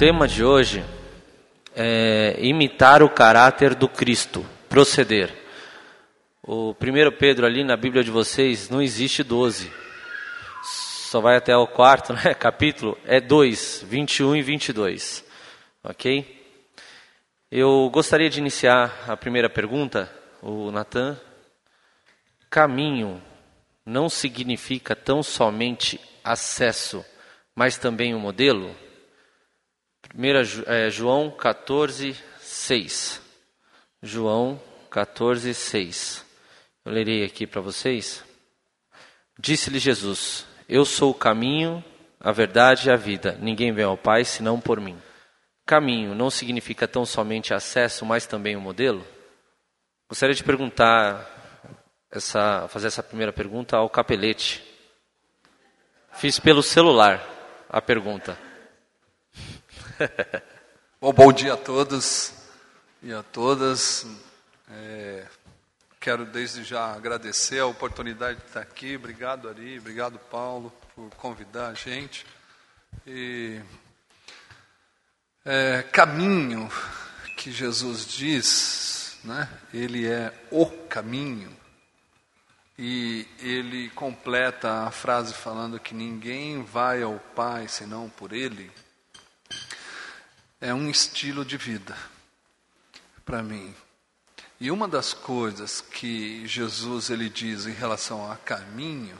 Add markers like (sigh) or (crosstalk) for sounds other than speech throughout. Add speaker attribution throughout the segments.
Speaker 1: tema de hoje é imitar o caráter do Cristo, proceder. O 1 Pedro ali na Bíblia de vocês não existe 12. Só vai até o quarto (laughs) né, capítulo, é 2, 21 e 22. Ok? Eu gostaria de iniciar a primeira pergunta, o Natan. Caminho não significa tão somente acesso, mas também um modelo? 1 é, João 14, 6. João 14, 6. Eu lerei aqui para vocês. Disse-lhe Jesus: Eu sou o caminho, a verdade e a vida. Ninguém vem ao Pai senão por mim. Caminho não significa tão somente acesso, mas também um modelo? Gostaria de perguntar essa, fazer essa primeira pergunta ao capelete. Fiz pelo celular a pergunta.
Speaker 2: Bom, bom dia a todos e a todas. É, quero desde já agradecer a oportunidade de estar aqui. Obrigado, Ari. Obrigado, Paulo, por convidar a gente. E é, caminho que Jesus diz, né? Ele é o caminho. E ele completa a frase falando que ninguém vai ao Pai senão por ele é um estilo de vida para mim. E uma das coisas que Jesus ele diz em relação a caminho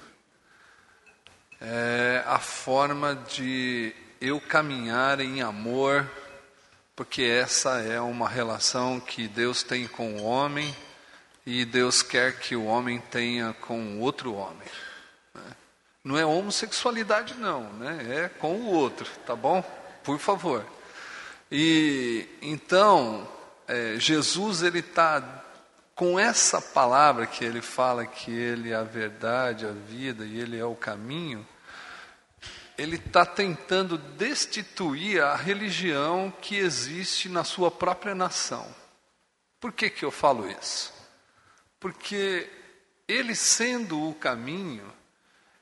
Speaker 2: é a forma de eu caminhar em amor, porque essa é uma relação que Deus tem com o homem e Deus quer que o homem tenha com outro homem. Né? Não é homossexualidade não, né? É com o outro, tá bom? Por favor. E então é, Jesus ele está com essa palavra que ele fala que ele é a verdade, a vida e ele é o caminho. Ele está tentando destituir a religião que existe na sua própria nação. Por que, que eu falo isso? Porque ele sendo o caminho,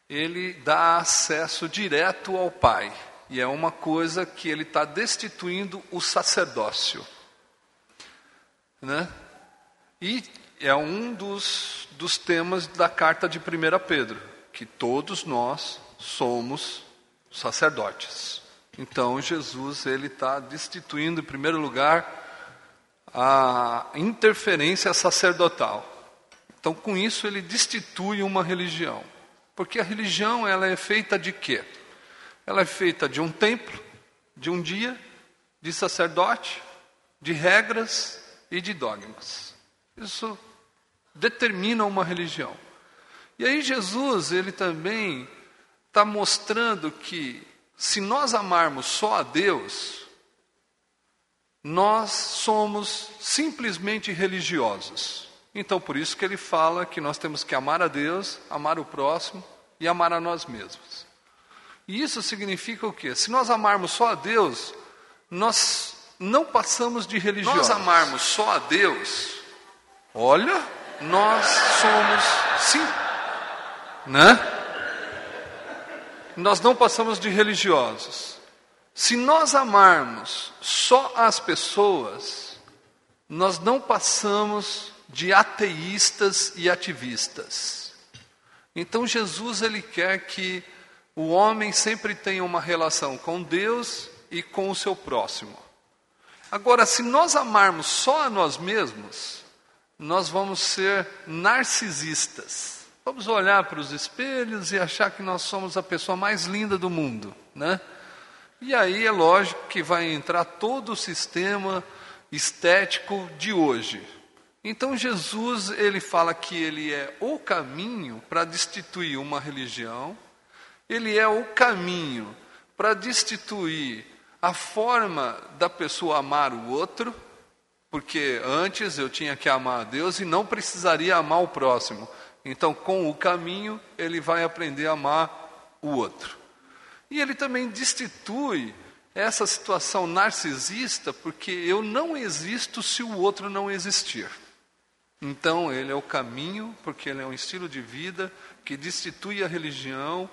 Speaker 2: ele dá acesso direto ao Pai. E é uma coisa que ele está destituindo o sacerdócio. Né? E é um dos, dos temas da carta de 1 Pedro, que todos nós somos sacerdotes. Então Jesus ele está destituindo em primeiro lugar a interferência sacerdotal. Então com isso ele destitui uma religião, porque a religião ela é feita de quê? Ela é feita de um templo, de um dia, de sacerdote, de regras e de dogmas. Isso determina uma religião. E aí Jesus, ele também está mostrando que se nós amarmos só a Deus, nós somos simplesmente religiosos. Então, por isso que ele fala que nós temos que amar a Deus, amar o próximo e amar a nós mesmos. E isso significa o quê? Se nós amarmos só a Deus, nós não passamos de religiosos.
Speaker 1: Nós amarmos só a Deus,
Speaker 2: olha, nós somos sim, né? Nós não passamos de religiosos. Se nós amarmos só as pessoas, nós não passamos de ateístas e ativistas. Então Jesus ele quer que o homem sempre tem uma relação com Deus e com o seu próximo. Agora, se nós amarmos só a nós mesmos, nós vamos ser narcisistas. Vamos olhar para os espelhos e achar que nós somos a pessoa mais linda do mundo, né? E aí é lógico que vai entrar todo o sistema estético de hoje. Então Jesus, ele fala que ele é o caminho para destituir uma religião ele é o caminho para destituir a forma da pessoa amar o outro, porque antes eu tinha que amar a Deus e não precisaria amar o próximo. Então, com o caminho, ele vai aprender a amar o outro. E ele também destitui essa situação narcisista, porque eu não existo se o outro não existir. Então, ele é o caminho, porque ele é um estilo de vida que destitui a religião,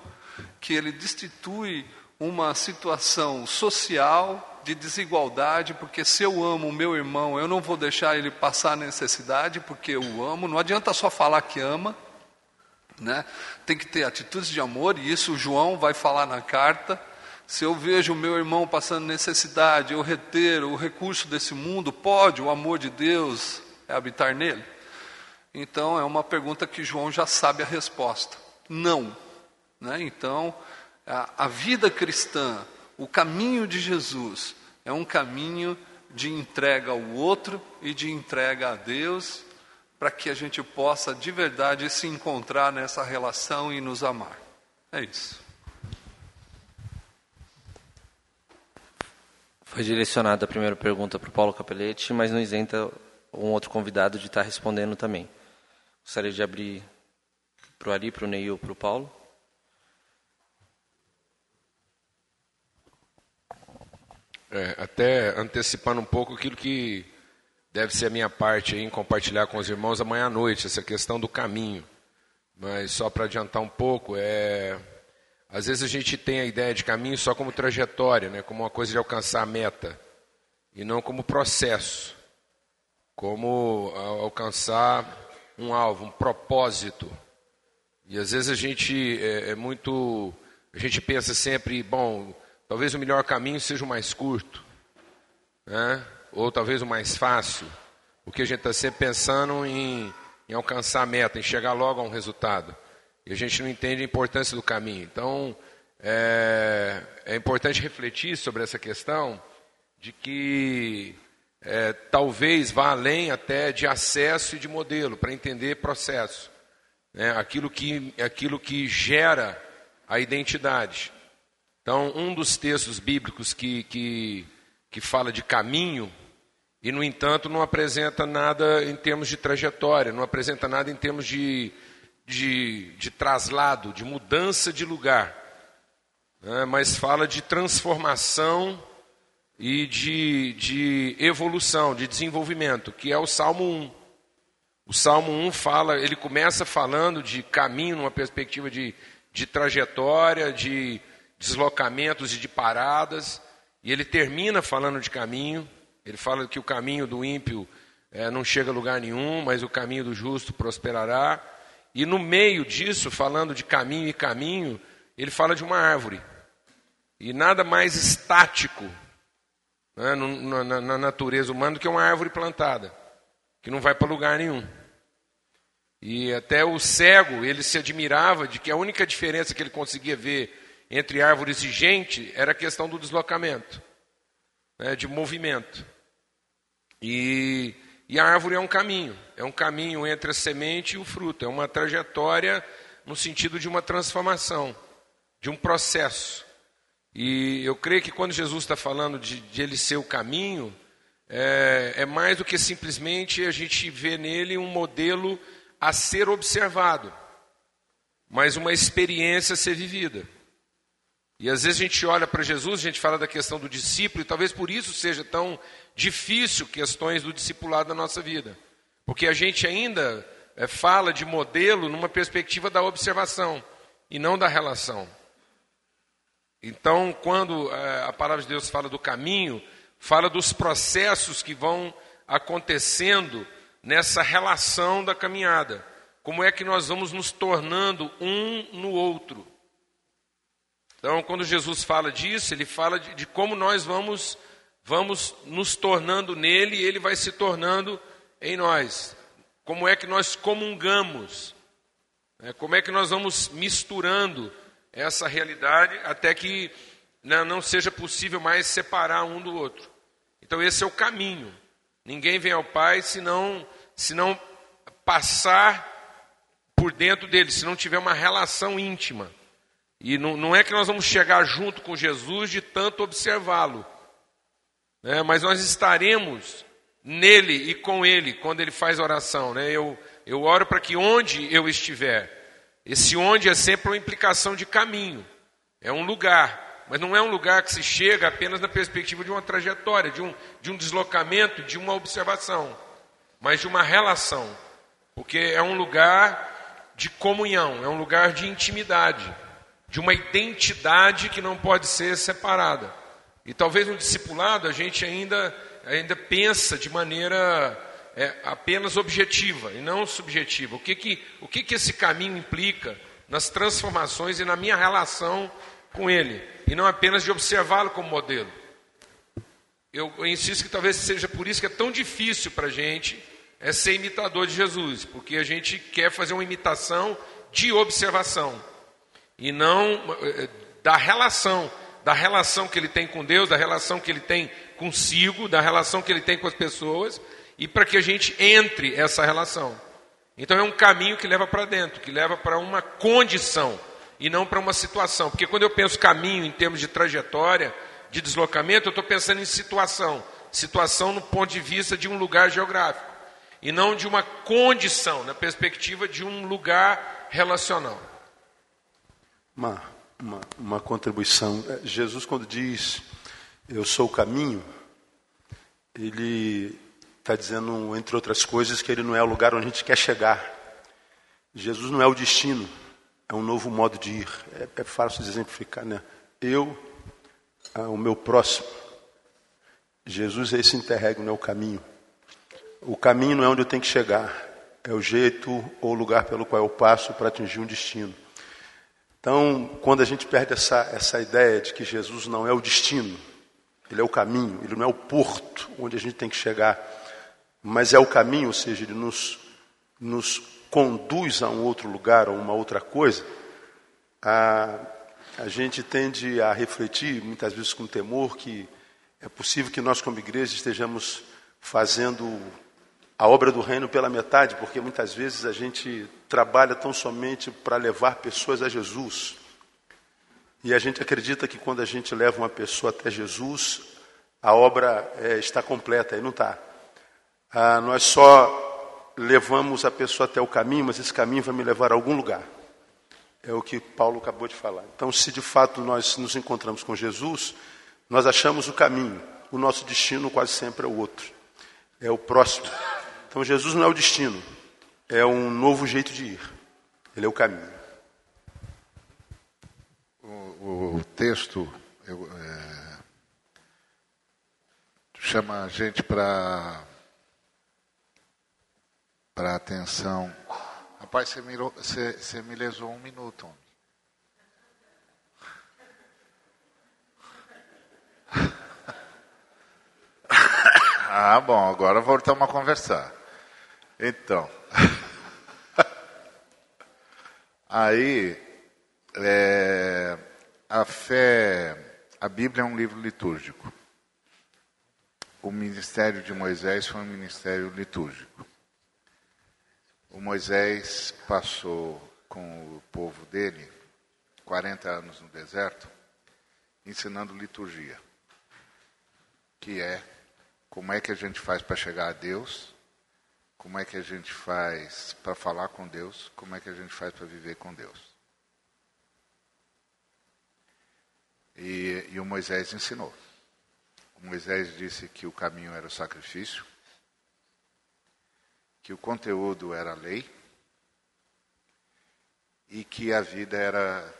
Speaker 2: que ele destitui uma situação social de desigualdade, porque se eu amo o meu irmão, eu não vou deixar ele passar necessidade, porque eu o amo. Não adianta só falar que ama, né? Tem que ter atitudes de amor, e isso o João vai falar na carta. Se eu vejo o meu irmão passando necessidade, eu reter o recurso desse mundo, pode o amor de Deus habitar nele? Então é uma pergunta que João já sabe a resposta. Não. Né? Então, a, a vida cristã, o caminho de Jesus, é um caminho de entrega ao outro e de entrega a Deus, para que a gente possa de verdade se encontrar nessa relação e nos amar. É isso.
Speaker 1: Foi direcionada a primeira pergunta para o Paulo Capelete, mas não isenta um outro convidado de estar respondendo também. Gostaria de abrir para o Ari, para o Neil, para o Paulo.
Speaker 3: É, até antecipando um pouco aquilo que deve ser a minha parte em compartilhar com os irmãos amanhã à noite, essa questão do caminho. Mas só para adiantar um pouco, é, às vezes a gente tem a ideia de caminho só como trajetória, né, como uma coisa de alcançar a meta, e não como processo, como alcançar um alvo, um propósito. E às vezes a gente é, é muito. A gente pensa sempre, bom, talvez o melhor caminho seja o mais curto, né? ou talvez o mais fácil, porque a gente está sempre pensando em, em alcançar a meta, em chegar logo a um resultado. E a gente não entende a importância do caminho. Então, é, é importante refletir sobre essa questão de que é, talvez vá além até de acesso e de modelo, para entender processo. Né? Aquilo, que, aquilo que gera a identidade. Então, um dos textos bíblicos que, que, que fala de caminho, e no entanto não apresenta nada em termos de trajetória, não apresenta nada em termos de, de, de traslado, de mudança de lugar, né? mas fala de transformação e de, de evolução, de desenvolvimento, que é o Salmo 1. O Salmo 1 fala, ele começa falando de caminho numa perspectiva de, de trajetória, de deslocamentos e de paradas, e ele termina falando de caminho. Ele fala que o caminho do ímpio é, não chega a lugar nenhum, mas o caminho do justo prosperará. E no meio disso, falando de caminho e caminho, ele fala de uma árvore. E nada mais estático né, na, na natureza humana do que uma árvore plantada, que não vai para lugar nenhum. E até o cego, ele se admirava de que a única diferença que ele conseguia ver entre árvores e gente era a questão do deslocamento, né, de movimento. E, e, a árvore é um caminho, é um caminho entre a semente e o fruto, é uma trajetória no sentido de uma transformação, de um processo. E eu creio que quando Jesus está falando de, de, ele ser o caminho, é, é mais do que simplesmente a gente ver nele um modelo a ser observado, mas uma experiência a ser vivida. E às vezes a gente olha para Jesus, a gente fala da questão do discípulo, e talvez por isso seja tão difícil questões do discipulado na nossa vida. Porque a gente ainda é, fala de modelo numa perspectiva da observação e não da relação. Então, quando é, a palavra de Deus fala do caminho, fala dos processos que vão acontecendo nessa relação da caminhada. Como é que nós vamos nos tornando um no outro. Então, quando Jesus fala disso, ele fala de, de como nós vamos, vamos nos tornando nele e ele vai se tornando em nós. Como é que nós comungamos, né? como é que nós vamos misturando essa realidade até que né, não seja possível mais separar um do outro. Então esse é o caminho. Ninguém vem ao Pai se não, se não passar por dentro dele, se não tiver uma relação íntima. E não, não é que nós vamos chegar junto com Jesus de tanto observá-lo, né, mas nós estaremos nele e com ele quando ele faz oração. Né? Eu, eu oro para que onde eu estiver, esse onde é sempre uma implicação de caminho, é um lugar, mas não é um lugar que se chega apenas na perspectiva de uma trajetória, de um, de um deslocamento, de uma observação, mas de uma relação, porque é um lugar de comunhão, é um lugar de intimidade, de uma identidade que não pode ser separada. E talvez no discipulado a gente ainda, ainda pensa de maneira é, apenas objetiva e não subjetiva. O que que, o que que esse caminho implica nas transformações e na minha relação com ele, e não apenas de observá-lo como modelo. Eu, insisto que talvez seja por isso que é tão difícil para a gente é ser imitador de Jesus, porque a gente quer fazer uma imitação de observação e não eh, da relação, da relação que ele tem com Deus, da relação que ele tem consigo, da relação que ele tem com as pessoas, e para que a gente entre essa relação. Então é um caminho que leva para dentro, que leva para uma condição e não para uma situação. Porque quando eu penso caminho em termos de trajetória, de deslocamento, eu estou pensando em situação. Situação no ponto de vista de um lugar geográfico. E não de uma condição, na perspectiva de um lugar relacional.
Speaker 4: Uma, uma, uma contribuição. É, Jesus, quando diz eu sou o caminho, ele está dizendo, entre outras coisas, que ele não é o lugar onde a gente quer chegar. Jesus não é o destino, é um novo modo de ir. É, é fácil de exemplificar, né? Eu, ah, o meu próximo. Jesus é esse interregno, é o caminho. O caminho não é onde eu tenho que chegar, é o jeito ou o lugar pelo qual eu passo para atingir um destino. Então, quando a gente perde essa, essa ideia de que Jesus não é o destino, ele é o caminho, ele não é o porto onde a gente tem que chegar, mas é o caminho, ou seja, ele nos, nos conduz a um outro lugar, a uma outra coisa, a, a gente tende a refletir, muitas vezes com temor, que é possível que nós, como igreja, estejamos fazendo a obra do reino pela metade, porque muitas vezes a gente trabalha tão somente para levar pessoas a Jesus. E a gente acredita que quando a gente leva uma pessoa até Jesus, a obra é, está completa, e não está. Ah, nós só levamos a pessoa até o caminho, mas esse caminho vai me levar a algum lugar. É o que Paulo acabou de falar. Então, se de fato nós nos encontramos com Jesus, nós achamos o caminho. O nosso destino quase sempre é o outro, é o próximo. Então, Jesus não é o destino, é um novo jeito de ir. Ele é o caminho.
Speaker 5: O, o texto eu, é, chama a gente para para atenção. Rapaz, você me, você, você me lesou um minuto. (laughs) ah, bom, agora voltamos a conversar. Então. (laughs) Aí, é, a fé, a Bíblia é um livro litúrgico. O ministério de Moisés foi um ministério litúrgico. O Moisés passou com o povo dele 40 anos no deserto, ensinando liturgia, que é como é que a gente faz para chegar a Deus, como é que a gente faz para falar com Deus, como é que a gente faz para viver com Deus. E, e o Moisés ensinou. O Moisés disse que o caminho era o sacrifício, que o conteúdo era a lei e que a vida era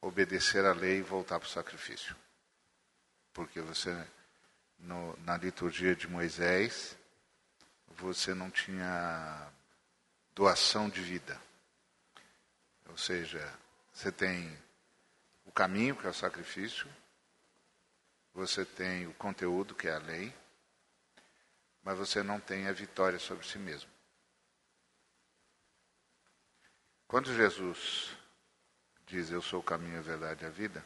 Speaker 5: obedecer à lei e voltar para o sacrifício. Porque você, no, na liturgia de Moisés, você não tinha doação de vida. Ou seja, você tem o caminho, que é o sacrifício, você tem o conteúdo, que é a lei, mas você não tem a vitória sobre si mesmo. Quando Jesus diz eu sou o caminho, a verdade e a vida,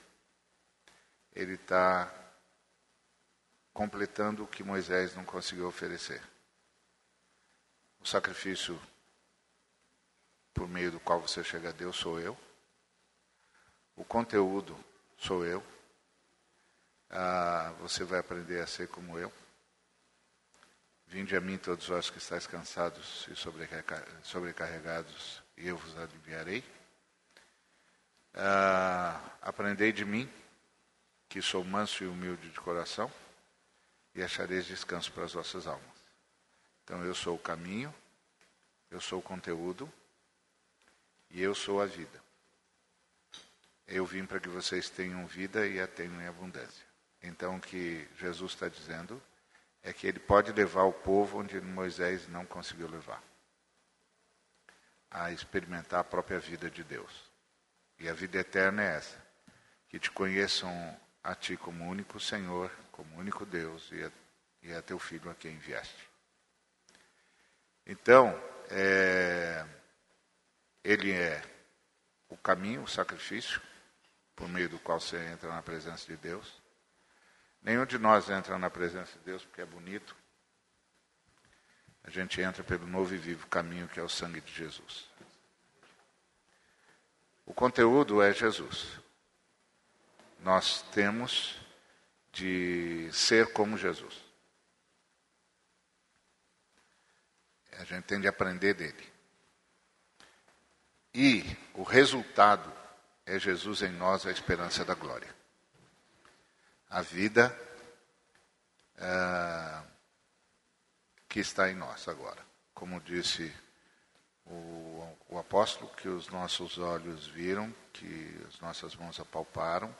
Speaker 5: ele está completando o que Moisés não conseguiu oferecer. O sacrifício por meio do qual você chega a Deus sou eu. O conteúdo sou eu. Ah, você vai aprender a ser como eu. Vinde a mim todos vós que estáis cansados e sobrecarregados, e eu vos aliviarei. Ah, aprendei de mim, que sou manso e humilde de coração, e achareis descanso para as vossas almas. Então, eu sou o caminho, eu sou o conteúdo, e eu sou a vida. eu vim para que vocês tenham vida e a tenham em abundância. Então, o que Jesus está dizendo é que ele pode levar o povo onde Moisés não conseguiu levar a experimentar a própria vida de Deus. E a vida eterna é essa: que te conheçam a ti como único Senhor, como único Deus e a, e a teu filho a quem enviaste. Então, é, ele é o caminho, o sacrifício, por meio do qual você entra na presença de Deus. Nenhum de nós entra na presença de Deus porque é bonito. A gente entra pelo novo e vivo caminho que é o sangue de Jesus. O conteúdo é Jesus. Nós temos de ser como Jesus. A gente tem de aprender dele. E o resultado é Jesus em nós, a esperança da glória. A vida uh, que está em nós agora. Como disse o, o apóstolo, que os nossos olhos viram, que as nossas mãos apalparam,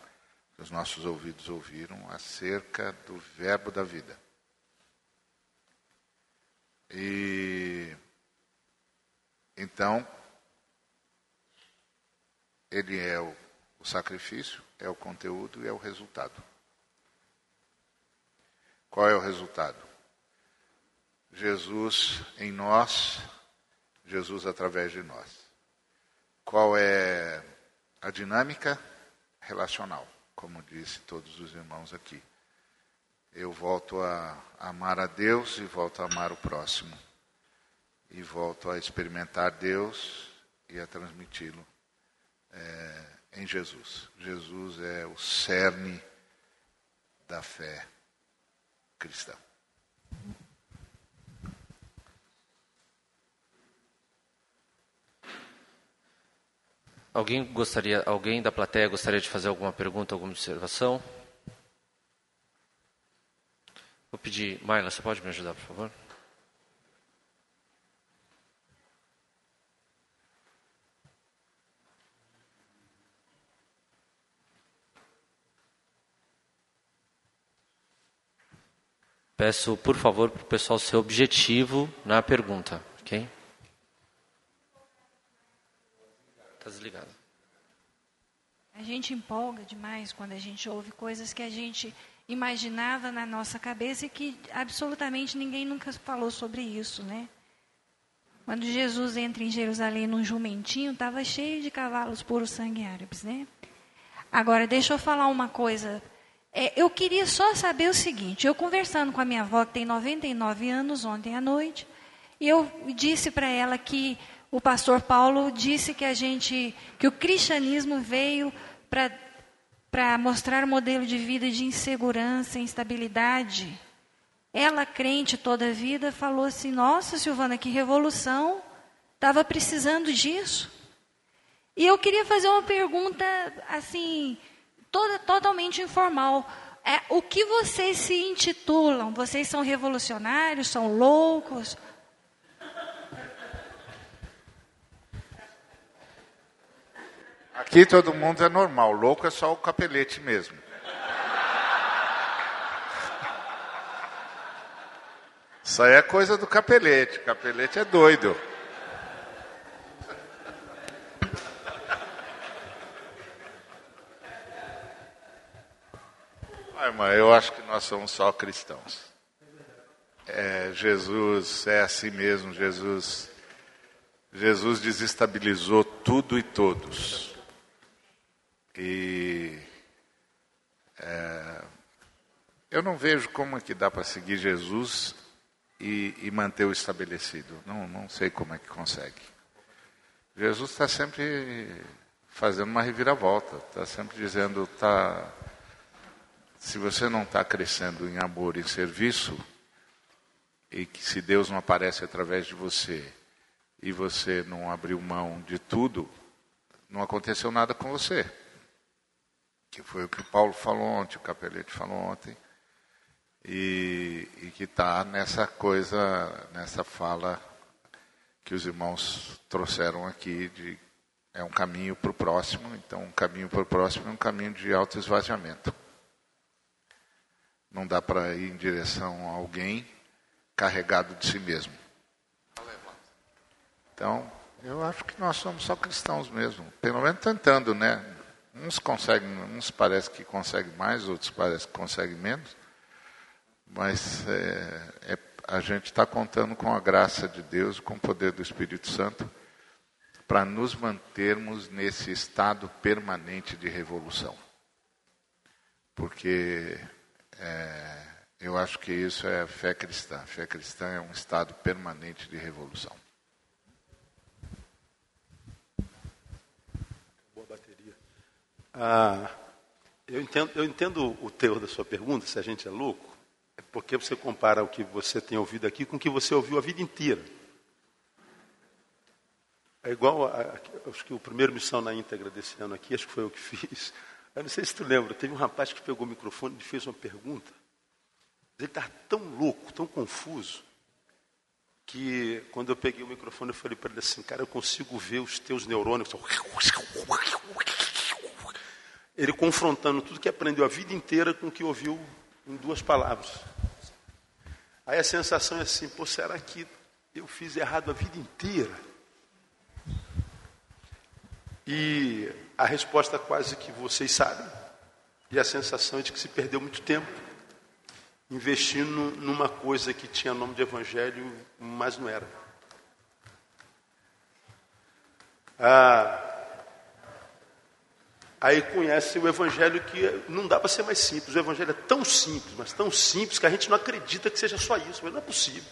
Speaker 5: que os nossos ouvidos ouviram acerca do verbo da vida. E então ele é o, o sacrifício, é o conteúdo e é o resultado. Qual é o resultado? Jesus em nós, Jesus através de nós. Qual é a dinâmica relacional, como disse todos os irmãos aqui. Eu volto a amar a Deus e volto a amar o próximo. E volto a experimentar Deus e a transmiti-lo é, em Jesus. Jesus é o cerne da fé cristã.
Speaker 1: Alguém gostaria, alguém da plateia gostaria de fazer alguma pergunta, alguma observação? Vou pedir, Marla, você pode me ajudar, por favor? Peço, por favor, para o pessoal ser objetivo na pergunta, ok? Está desligado.
Speaker 6: A gente empolga demais quando a gente ouve coisas que a gente imaginava na nossa cabeça e que absolutamente ninguém nunca falou sobre isso, né? Quando Jesus entra em Jerusalém num jumentinho, estava cheio de cavalos puros sangue árabes, né? Agora, deixa eu falar uma coisa é, eu queria só saber o seguinte: eu conversando com a minha avó, que tem 99 anos, ontem à noite, e eu disse para ela que o pastor Paulo disse que a gente, que o cristianismo veio para mostrar um modelo de vida de insegurança, instabilidade. Ela, crente toda a vida, falou assim: Nossa, Silvana, que revolução! Estava precisando disso. E eu queria fazer uma pergunta assim totalmente informal. É, o que vocês se intitulam? Vocês são revolucionários? São loucos?
Speaker 5: Aqui todo mundo é normal, louco é só o capelete mesmo. Isso aí é coisa do capelete, capelete é doido. Irmã, eu acho que nós somos só cristãos. É, Jesus é assim mesmo, Jesus, Jesus desestabilizou tudo e todos. E é, eu não vejo como é que dá para seguir Jesus e, e, manter o estabelecido. Não, não sei como é que consegue. Jesus está sempre fazendo uma reviravolta, está sempre dizendo, está se você não está crescendo em amor e serviço, e que se Deus não aparece através de você, e você não abriu mão de tudo, não aconteceu nada com você. Que foi o que o Paulo falou ontem, o Capelete falou ontem, e, e que está nessa coisa, nessa fala que os irmãos trouxeram aqui de é um caminho para o próximo, então um caminho para o próximo é um caminho de autoesvaziamento. Não dá para ir em direção a alguém carregado de si mesmo. Então, eu acho que nós somos só cristãos mesmo, pelo menos tentando, né? Uns conseguem, uns parece que conseguem mais, outros parece que conseguem menos, mas é, é, a gente está contando com a graça de Deus, com o poder do Espírito Santo, para nos mantermos nesse estado permanente de revolução. Porque é, eu acho que isso é fé cristã. Fé cristã é um estado permanente de revolução.
Speaker 4: Boa bateria. Ah, eu, entendo, eu entendo o teor da sua pergunta, se a gente é louco, é porque você compara o que você tem ouvido aqui com o que você ouviu a vida inteira. É igual, a, acho que o primeiro missão na íntegra desse ano aqui, acho que foi eu que (laughs) fiz. Eu não sei se tu lembra, teve um rapaz que pegou o microfone e fez uma pergunta. Ele estava tão louco, tão confuso, que quando eu peguei o microfone eu falei para ele assim, cara, eu consigo ver os teus neurônios. Ele confrontando tudo que aprendeu a vida inteira com o que ouviu em duas palavras. Aí a sensação é assim, pô, será que eu fiz errado a vida inteira? E a resposta quase que vocês sabem. E a sensação é de que se perdeu muito tempo investindo numa coisa que tinha nome de evangelho, mas não era. Ah, aí conhece o evangelho que não dá para ser mais simples. O evangelho é tão simples, mas tão simples que a gente não acredita que seja só isso. Mas não é possível.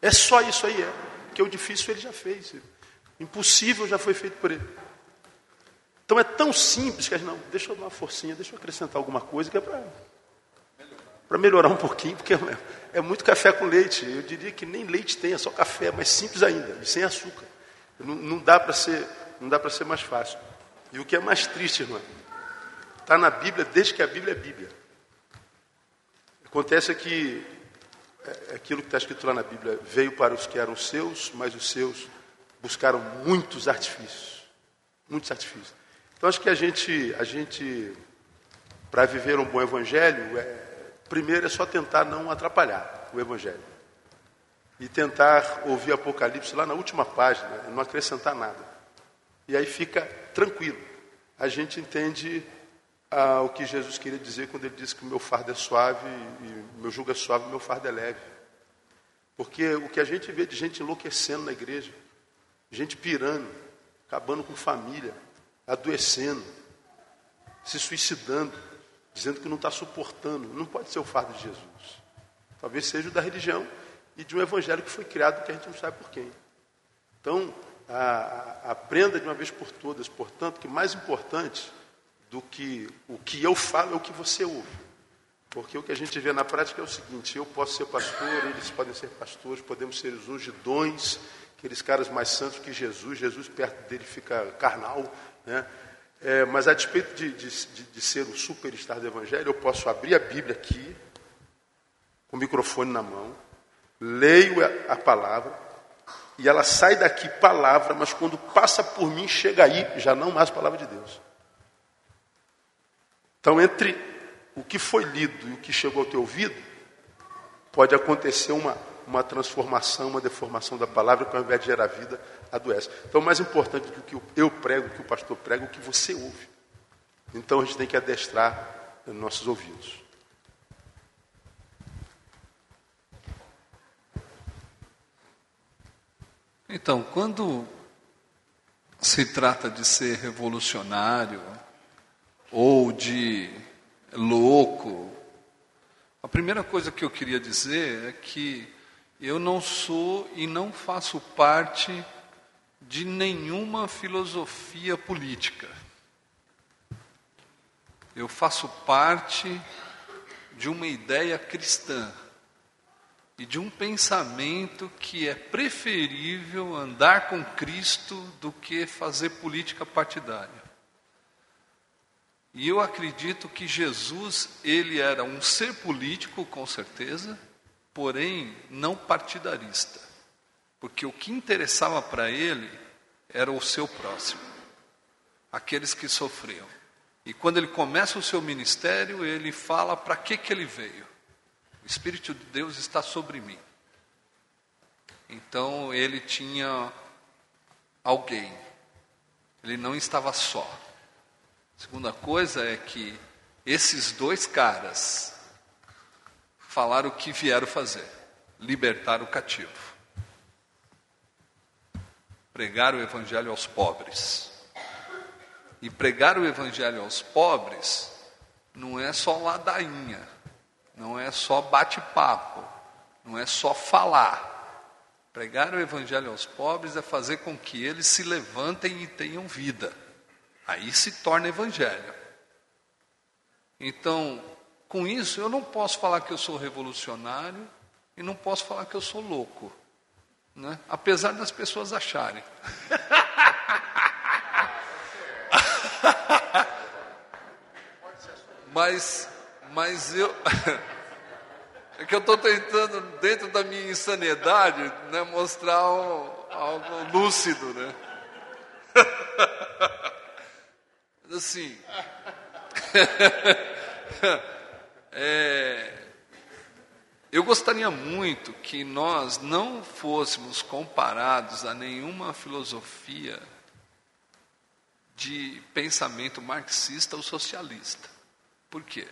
Speaker 4: É só isso aí, é. Porque o difícil ele já fez. Impossível já foi feito por ele. Então é tão simples que a gente, não, deixa eu dar uma forcinha, deixa eu acrescentar alguma coisa que é para melhorar um pouquinho, porque é, é, muito café com leite. Eu diria que nem leite tem, é só café, mas simples ainda, sem açúcar. Não, não dá para ser, não dá para ser mais fácil. E o que é mais triste, irmão, está na Bíblia desde que a Bíblia é Bíblia. Acontece que é, é aquilo que está escrito lá na Bíblia veio para os que eram seus, mas os seus buscaram muitos artifícios. Muitos artifícios. Então acho que a gente, a gente para viver um bom evangelho, é, primeiro é só tentar não atrapalhar o evangelho. E tentar ouvir Apocalipse lá na última página, não acrescentar nada. E aí fica tranquilo. A gente entende ah, o que Jesus queria dizer quando ele disse que o meu fardo é suave, e meu jugo é suave, meu fardo é leve. Porque o que a gente vê de gente enlouquecendo na igreja, gente pirando, acabando com família, adoecendo, se suicidando, dizendo que não está suportando. Não pode ser o fardo de Jesus. Talvez seja o da religião e de um evangelho que foi criado que a gente não sabe por quem. Então, a, a, aprenda de uma vez por todas, portanto, que mais importante do que o que eu falo é o que você ouve. Porque o que a gente vê na prática é o seguinte: eu posso ser pastor, eles podem ser pastores, podemos ser os ungidões, aqueles caras mais santos que Jesus, Jesus perto dele fica carnal, né? É, mas a despeito de, de, de, ser o superstar do Evangelho, eu posso abrir a Bíblia aqui, com o microfone na mão, leio a, a palavra, e ela sai daqui palavra, mas quando passa por mim, chega aí, já não mais palavra de Deus. Então, entre o que foi lido e o que chegou ao teu ouvido, pode acontecer uma uma transformação, uma deformação da palavra que ao invés de gerar vida, adoece. Então, mais importante do que eu prego, que o pastor prega, é o que você ouve. Então, a gente tem que adestrar nossos ouvidos.
Speaker 2: Então, quando se trata de ser revolucionário ou de louco, a primeira coisa que eu queria dizer é que eu não sou e não faço parte de nenhuma filosofia política. Eu faço parte de uma ideia cristã e de um pensamento que é preferível andar com Cristo do que fazer política partidária. E eu acredito que Jesus, ele era um ser político, com certeza, porém não partidarista. Porque o que interessava para ele era o seu próximo, aqueles que sofriam. E quando ele começa o seu ministério, ele fala para que, que ele veio. O Espírito de Deus está sobre mim. Então ele tinha alguém, ele não estava só. Segunda coisa é que esses dois caras falaram o que vieram fazer: libertar o cativo, pregar o evangelho aos pobres. E pregar o evangelho aos pobres não é só ladainha, não é só bate-papo, não é só falar. Pregar o evangelho aos pobres é fazer com que eles se levantem e tenham vida. Aí se torna evangelho. Então, com isso, eu não posso falar que eu sou revolucionário e não posso falar que eu sou louco. Né? Apesar das pessoas acharem. (laughs) mas, mas eu. (laughs) É que eu estou tentando, dentro da minha insanidade, né, mostrar um, algo lúcido, né? (laughs) assim. É, eu gostaria muito que nós não fôssemos comparados a nenhuma filosofia de pensamento marxista ou socialista. Por quê?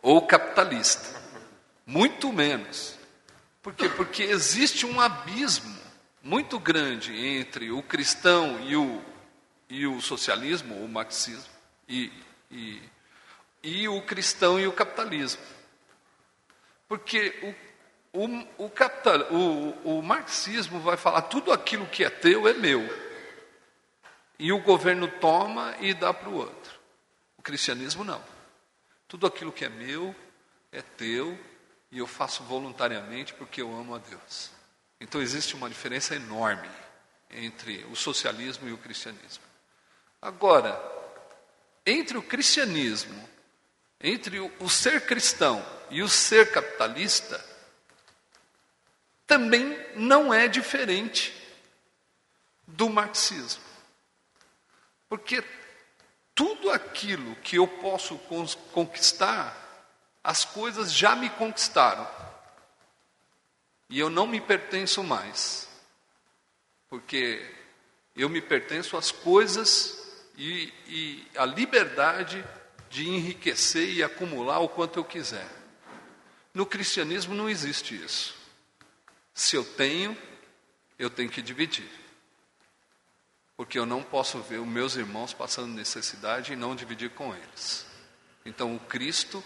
Speaker 2: Ou capitalista. Muito menos. Por quê? Porque existe um abismo muito grande entre o cristão e o, e o socialismo, o marxismo, e, e, e o cristão e o capitalismo. Porque o, o, o, capital, o, o marxismo vai falar tudo aquilo que é teu é meu. E o governo toma e dá para o outro. O cristianismo não. Tudo aquilo que é meu é teu e eu faço voluntariamente porque eu amo a Deus. Então existe uma diferença enorme entre o socialismo e o cristianismo. Agora, entre o cristianismo, entre o, ser cristão e o ser capitalista, também não é diferente do marxismo. Porque tudo aquilo que eu posso conquistar, as coisas já me conquistaram. E eu não me pertenço mais. Porque eu me pertenço às coisas e, e à liberdade de enriquecer e acumular o quanto eu quiser. No cristianismo não existe isso. Se eu tenho, eu tenho que dividir porque eu não posso ver os meus irmãos passando necessidade e não dividir com eles. Então o Cristo,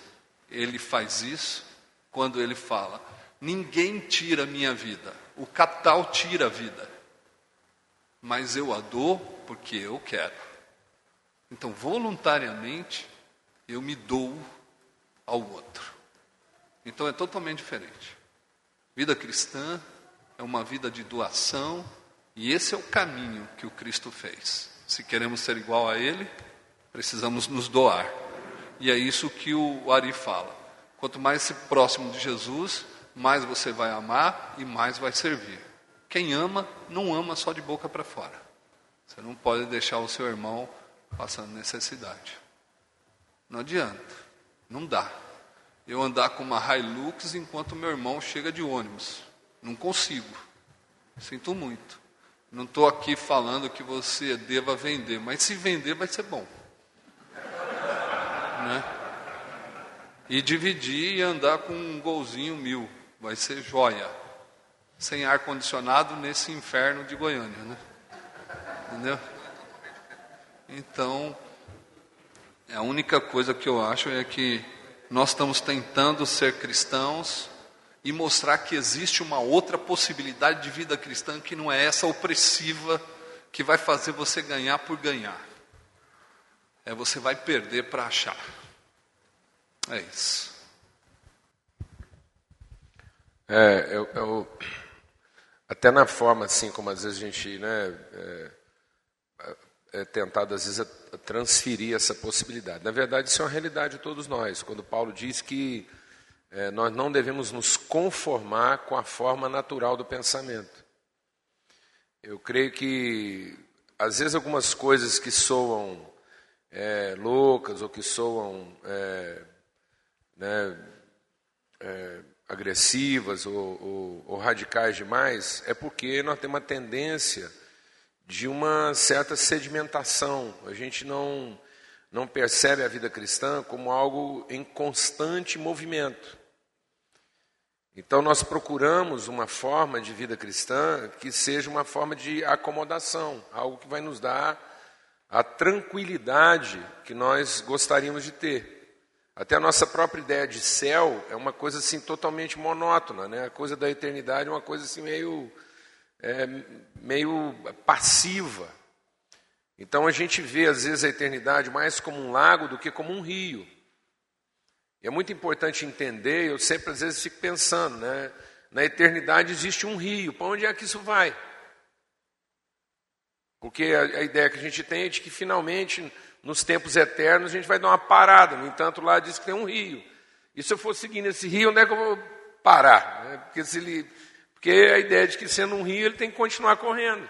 Speaker 2: ele faz isso quando ele fala: ninguém tira a minha vida, o capital tira a vida, mas eu a dou porque eu quero. Então, voluntariamente, eu me dou ao outro. Então é totalmente diferente. Vida cristã é uma vida de doação, e esse é o caminho que o Cristo fez. Se queremos ser igual a Ele, precisamos nos doar. E é isso que o Ari fala. Quanto mais se próximo de Jesus, mais você vai amar e mais vai servir. Quem ama, não ama só de boca para fora. Você não pode deixar o seu irmão passando necessidade. Não adianta, não dá. Eu andar com uma Hilux enquanto meu irmão chega de ônibus. Não consigo. Sinto muito. Não estou aqui falando que você deva vender, mas se vender vai ser bom. Né? E dividir e andar com um golzinho mil, vai ser joia. Sem ar-condicionado nesse inferno de Goiânia, né? Entendeu? Então, a única coisa que eu acho é que nós estamos tentando ser cristãos e mostrar que existe uma outra possibilidade de vida cristã que não é essa opressiva que vai fazer você ganhar por ganhar. É você vai perder para achar. É isso.
Speaker 3: É, eu, eu, até na forma assim como às vezes a gente, né, é, é tentado às vezes transferir essa possibilidade. Na verdade, isso é uma realidade de todos nós. Quando Paulo diz que é, nós não devemos nos conformar com a forma natural do pensamento. Eu creio que às vezes algumas coisas que soam é, loucas ou que soam é, né, é, agressivas ou, ou, ou radicais demais, é porque nós temos uma tendência de uma certa sedimentação. A gente não, não percebe a vida cristã como algo em constante movimento. Então, nós procuramos uma forma de vida cristã que seja uma forma de acomodação, algo que vai nos dar a tranquilidade que nós gostaríamos de ter. Até a nossa própria ideia de céu é uma coisa assim totalmente monótona, né? A coisa da eternidade é uma coisa assim meio é, meio passiva. Então a gente vê às vezes a eternidade mais como um lago do que como um rio. E é muito importante entender, eu sempre às vezes fico pensando, né? Na eternidade existe um rio, para onde é que isso vai? Porque a, a, ideia que a gente tem é de que finalmente, nos tempos eternos, a gente vai dar uma parada. No entanto, lá diz que tem um rio. E se eu for seguindo esse rio, onde é que eu vou parar? Né? Porque, se ele, porque a ideia de que sendo um rio, ele tem que continuar correndo.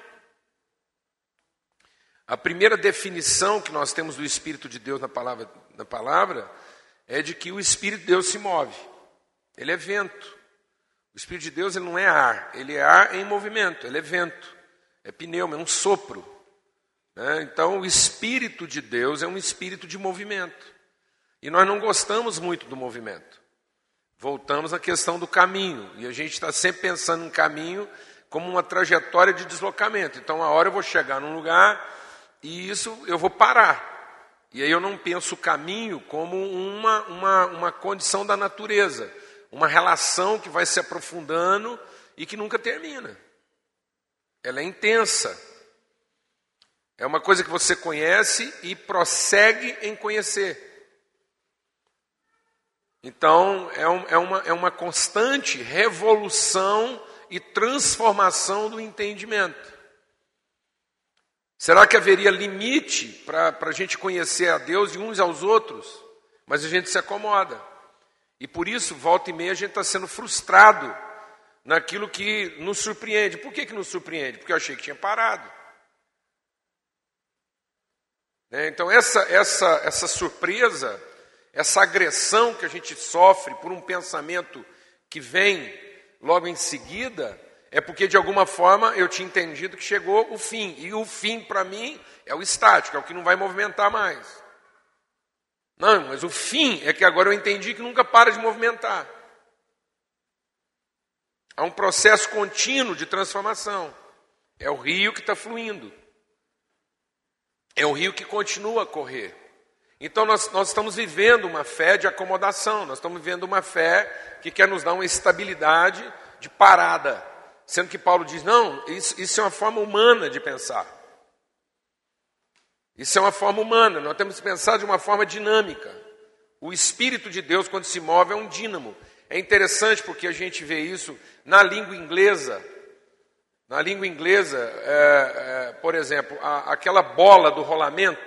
Speaker 3: A primeira definição que nós temos do Espírito de Deus na palavra, na palavra é de que o Espírito de Deus se move. Ele é vento. O Espírito de Deus ele não é ar, ele é ar em movimento, ele é vento, é pneuma, é um sopro. Né? Então, o Espírito de Deus é um espírito de movimento. E nós não gostamos muito do movimento. Voltamos à questão do caminho. E a gente está sempre pensando em caminho como uma trajetória de deslocamento. Então, a hora eu vou chegar num lugar e isso eu vou parar. E aí eu não penso o caminho como uma, uma, uma condição da natureza, uma relação que vai se aprofundando e que nunca termina. Ela é intensa. É uma coisa que você conhece e prossegue em conhecer. Então, é, um, é, uma, é uma constante revolução e transformação do entendimento. Será que haveria limite para a gente conhecer a Deus e uns aos outros? Mas a gente se acomoda. E por isso, volta e meia, a gente está sendo frustrado naquilo que nos surpreende. Por que, que nos surpreende? Porque eu achei que tinha parado. Né? Então, essa, essa, essa surpresa, essa agressão que a gente sofre por um pensamento que vem logo em seguida, é porque de alguma forma eu tinha entendido que chegou o fim. E o fim para mim é o estático, é o que não vai movimentar mais. Não, mas o fim é que agora eu entendi que nunca para de movimentar. Há um processo contínuo de transformação. É o rio que está fluindo. É o rio que continua a correr. Então nós, nós estamos vivendo uma fé de acomodação, nós estamos vivendo uma fé que quer nos dar uma estabilidade de parada. Sendo que Paulo diz: não, isso, isso é uma forma humana de pensar. Isso é uma forma humana, nós temos que pensar de uma forma dinâmica. O Espírito de Deus, quando se move, é um dínamo. É interessante porque a gente vê isso na língua inglesa. Na língua inglesa, é, é, por exemplo, a, aquela bola do rolamento,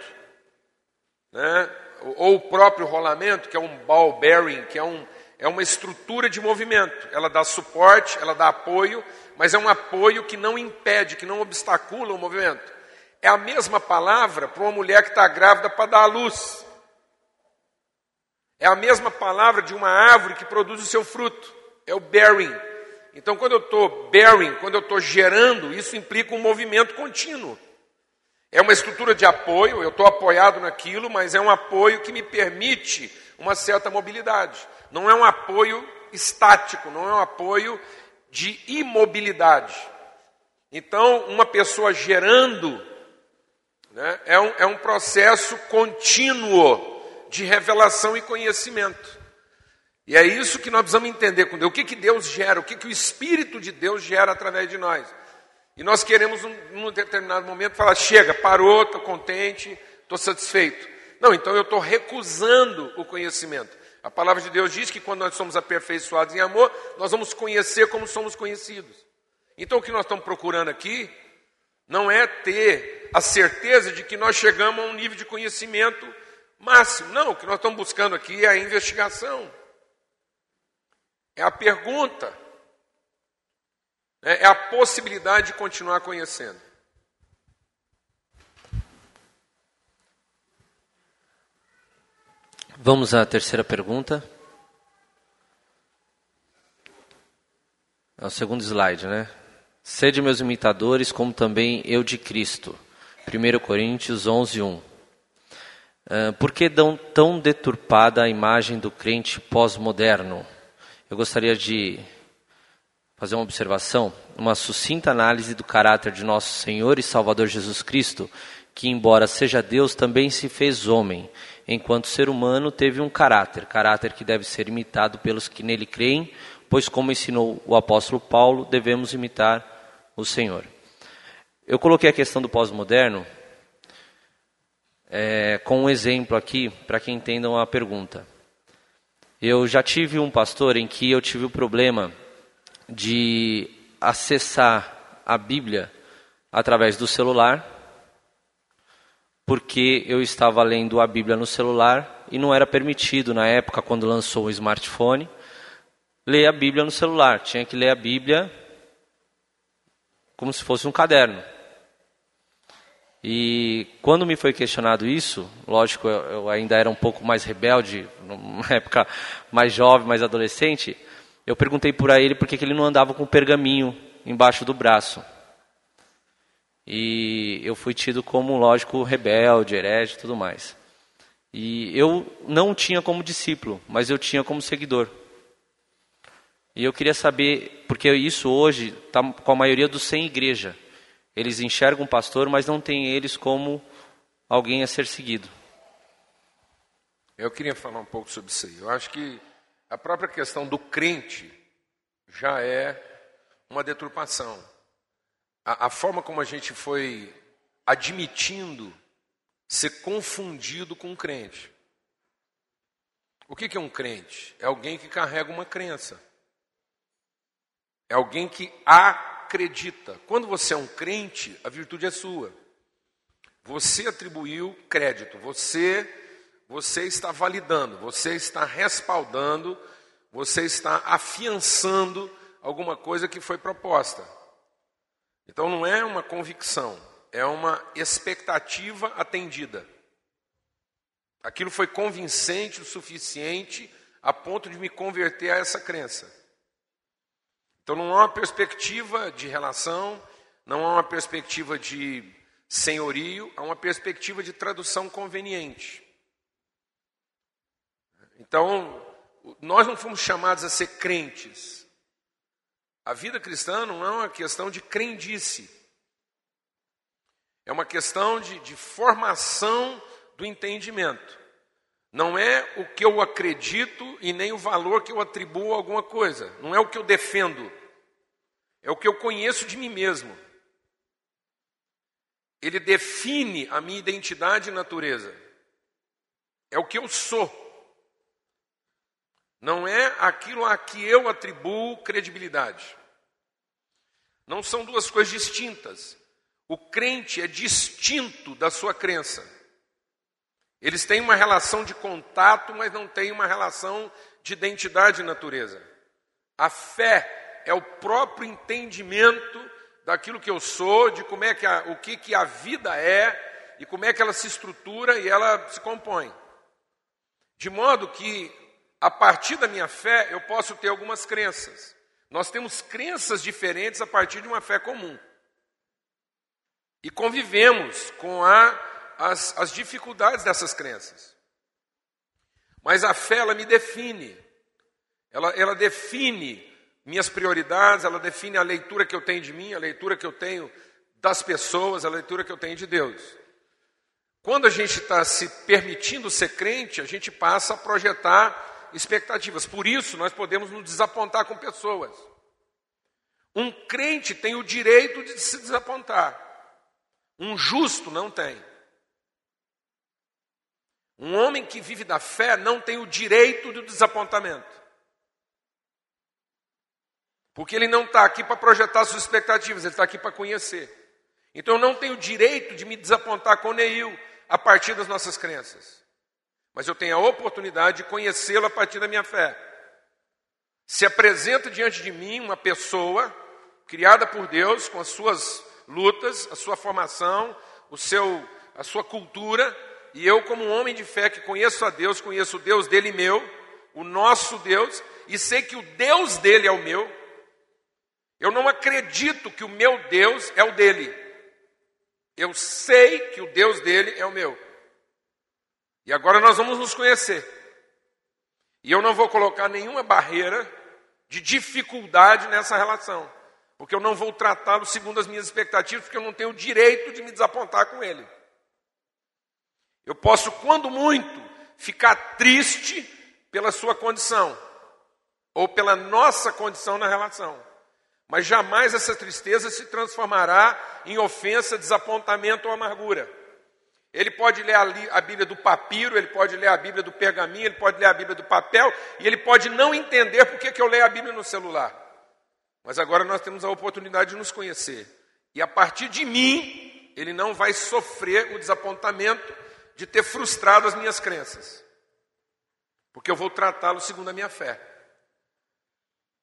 Speaker 3: né, ou o próprio rolamento, que é um ball bearing, que é, um, é uma estrutura de movimento. Ela dá suporte, ela dá apoio, mas é um apoio que não impede, que não obstacula o movimento. É a mesma palavra para uma mulher que está grávida para dar à luz. É a mesma palavra de uma árvore que produz o seu fruto. É o bearing. Então, quando eu estou bearing, quando eu estou gerando, isso implica um movimento contínuo. É uma estrutura de apoio, eu estou apoiado naquilo, mas é um apoio que me permite uma certa mobilidade. Não é um apoio estático, não é um apoio de imobilidade. Então, uma pessoa gerando né, é, um, é um processo contínuo de revelação e conhecimento. E é isso que nós precisamos entender com Deus. O que, que Deus gera, o que, que o Espírito de Deus gera através de nós. E nós queremos, num determinado momento, falar: chega, parou, estou contente, estou satisfeito. Não, então eu estou recusando o conhecimento. A palavra de Deus diz que quando nós somos aperfeiçoados em amor, nós vamos conhecer como somos conhecidos. Então o que nós estamos procurando aqui não é ter a certeza de que nós chegamos a um nível de conhecimento máximo. Não, o que nós estamos buscando aqui é a investigação. É a pergunta. É, é a possibilidade de continuar conhecendo.
Speaker 1: Vamos à terceira pergunta. É o segundo slide, né? Sede meus imitadores, como também eu de Cristo. 1 Coríntios 11, 1. Ah, por que dão tão deturpada a imagem do crente pós-moderno? Eu gostaria de fazer uma observação, uma sucinta análise do caráter de nosso Senhor e Salvador Jesus Cristo, que, embora seja Deus, também se fez homem. Enquanto ser humano, teve um caráter, caráter que deve ser imitado pelos que nele creem, pois, como ensinou o apóstolo Paulo, devemos imitar o Senhor. Eu coloquei a questão do pós-moderno é, com um exemplo aqui, para que entendam a pergunta. Eu já tive um pastor em que eu tive o problema de acessar a Bíblia através do celular, porque eu estava lendo a Bíblia no celular e não era permitido na época quando lançou o smartphone ler a Bíblia no celular, tinha que ler a Bíblia como se fosse um caderno. E quando me foi questionado isso, lógico, eu ainda era um pouco mais rebelde, numa (laughs) época mais jovem, mais adolescente, eu perguntei para ele por que ele não andava com pergaminho embaixo do braço. E eu fui tido como, lógico, rebelde, herege e tudo mais. E eu não tinha como discípulo, mas eu tinha como seguidor. E eu queria saber, porque isso hoje está com a maioria dos sem igreja. Eles enxergam o pastor, mas não tem eles como alguém a ser seguido.
Speaker 3: Eu queria falar um pouco sobre isso aí. Eu acho que a própria questão do crente já é uma deturpação. A, a forma como a gente foi admitindo ser confundido com um crente. O que, que é um crente? É alguém que carrega uma crença. É alguém que acredita. Quando você é um crente, a virtude é sua. Você atribuiu crédito, você você está validando, você está respaldando, você está afiançando alguma coisa que foi proposta. Então não é uma convicção, é uma expectativa atendida. Aquilo foi convincente o suficiente a ponto de me converter a essa crença. Então não há uma perspectiva de relação, não há uma perspectiva de senhorio, há uma perspectiva de tradução conveniente. Então, nós não fomos chamados a ser crentes. A vida cristã não é uma questão de crendice. É uma questão de, de formação do entendimento. Não é o que eu acredito e nem o valor que eu atribuo a alguma coisa. Não é o que eu defendo. É o que eu conheço de mim mesmo. Ele define a minha identidade e natureza. É o que eu sou. Não é aquilo a que eu atribuo credibilidade. Não são duas coisas distintas. O crente é distinto da sua crença. Eles têm uma relação de contato, mas não têm uma relação de identidade e natureza. A fé é o próprio entendimento daquilo que eu sou, de como é que a, o que, que a vida é e como é que ela se estrutura e ela se compõe. De modo que a partir da minha fé, eu posso ter algumas crenças. Nós temos crenças diferentes a partir de uma fé comum. E convivemos com a, as, as dificuldades dessas crenças. Mas a fé, ela me define. Ela, ela define minhas prioridades, ela define a leitura que eu tenho de mim, a leitura que eu tenho das pessoas, a leitura que eu tenho de Deus. Quando a gente está se permitindo ser crente, a gente passa a projetar expectativas. Por isso, nós podemos nos desapontar com pessoas. Um crente tem o direito de se desapontar. Um justo não tem. Um homem que vive da fé não tem o direito do desapontamento. Porque ele não está aqui para projetar suas expectativas, ele está aqui para conhecer. Então eu não tenho o direito de me desapontar com Neil a partir das nossas crenças mas eu tenho a oportunidade de conhecê-lo a partir da minha fé. Se apresenta diante de mim uma pessoa criada por Deus com as suas lutas, a sua formação, o seu, a sua cultura, e eu, como um homem de fé que conheço a Deus, conheço o Deus dele meu, o nosso Deus, e sei que o Deus dele é o meu, eu não acredito que o meu Deus é o dele. Eu sei que o Deus dele é o meu. E agora nós vamos nos conhecer. E eu não vou colocar nenhuma barreira de dificuldade nessa relação, porque eu não vou tratá-lo segundo as minhas expectativas, porque eu não tenho o direito de me desapontar com ele. Eu posso, quando muito, ficar triste pela sua condição, ou pela nossa condição na relação. Mas jamais essa tristeza se transformará em ofensa, desapontamento ou amargura. Ele pode ler a, Bíblia do papiro, ele pode ler a Bíblia do pergaminho, ele pode ler a Bíblia do papel, e ele pode não entender por que eu leio a Bíblia no celular. Mas agora nós temos a oportunidade de nos conhecer. E a partir de mim, ele não vai sofrer o desapontamento de ter frustrado as minhas crenças. Porque eu vou tratá-lo segundo a minha fé.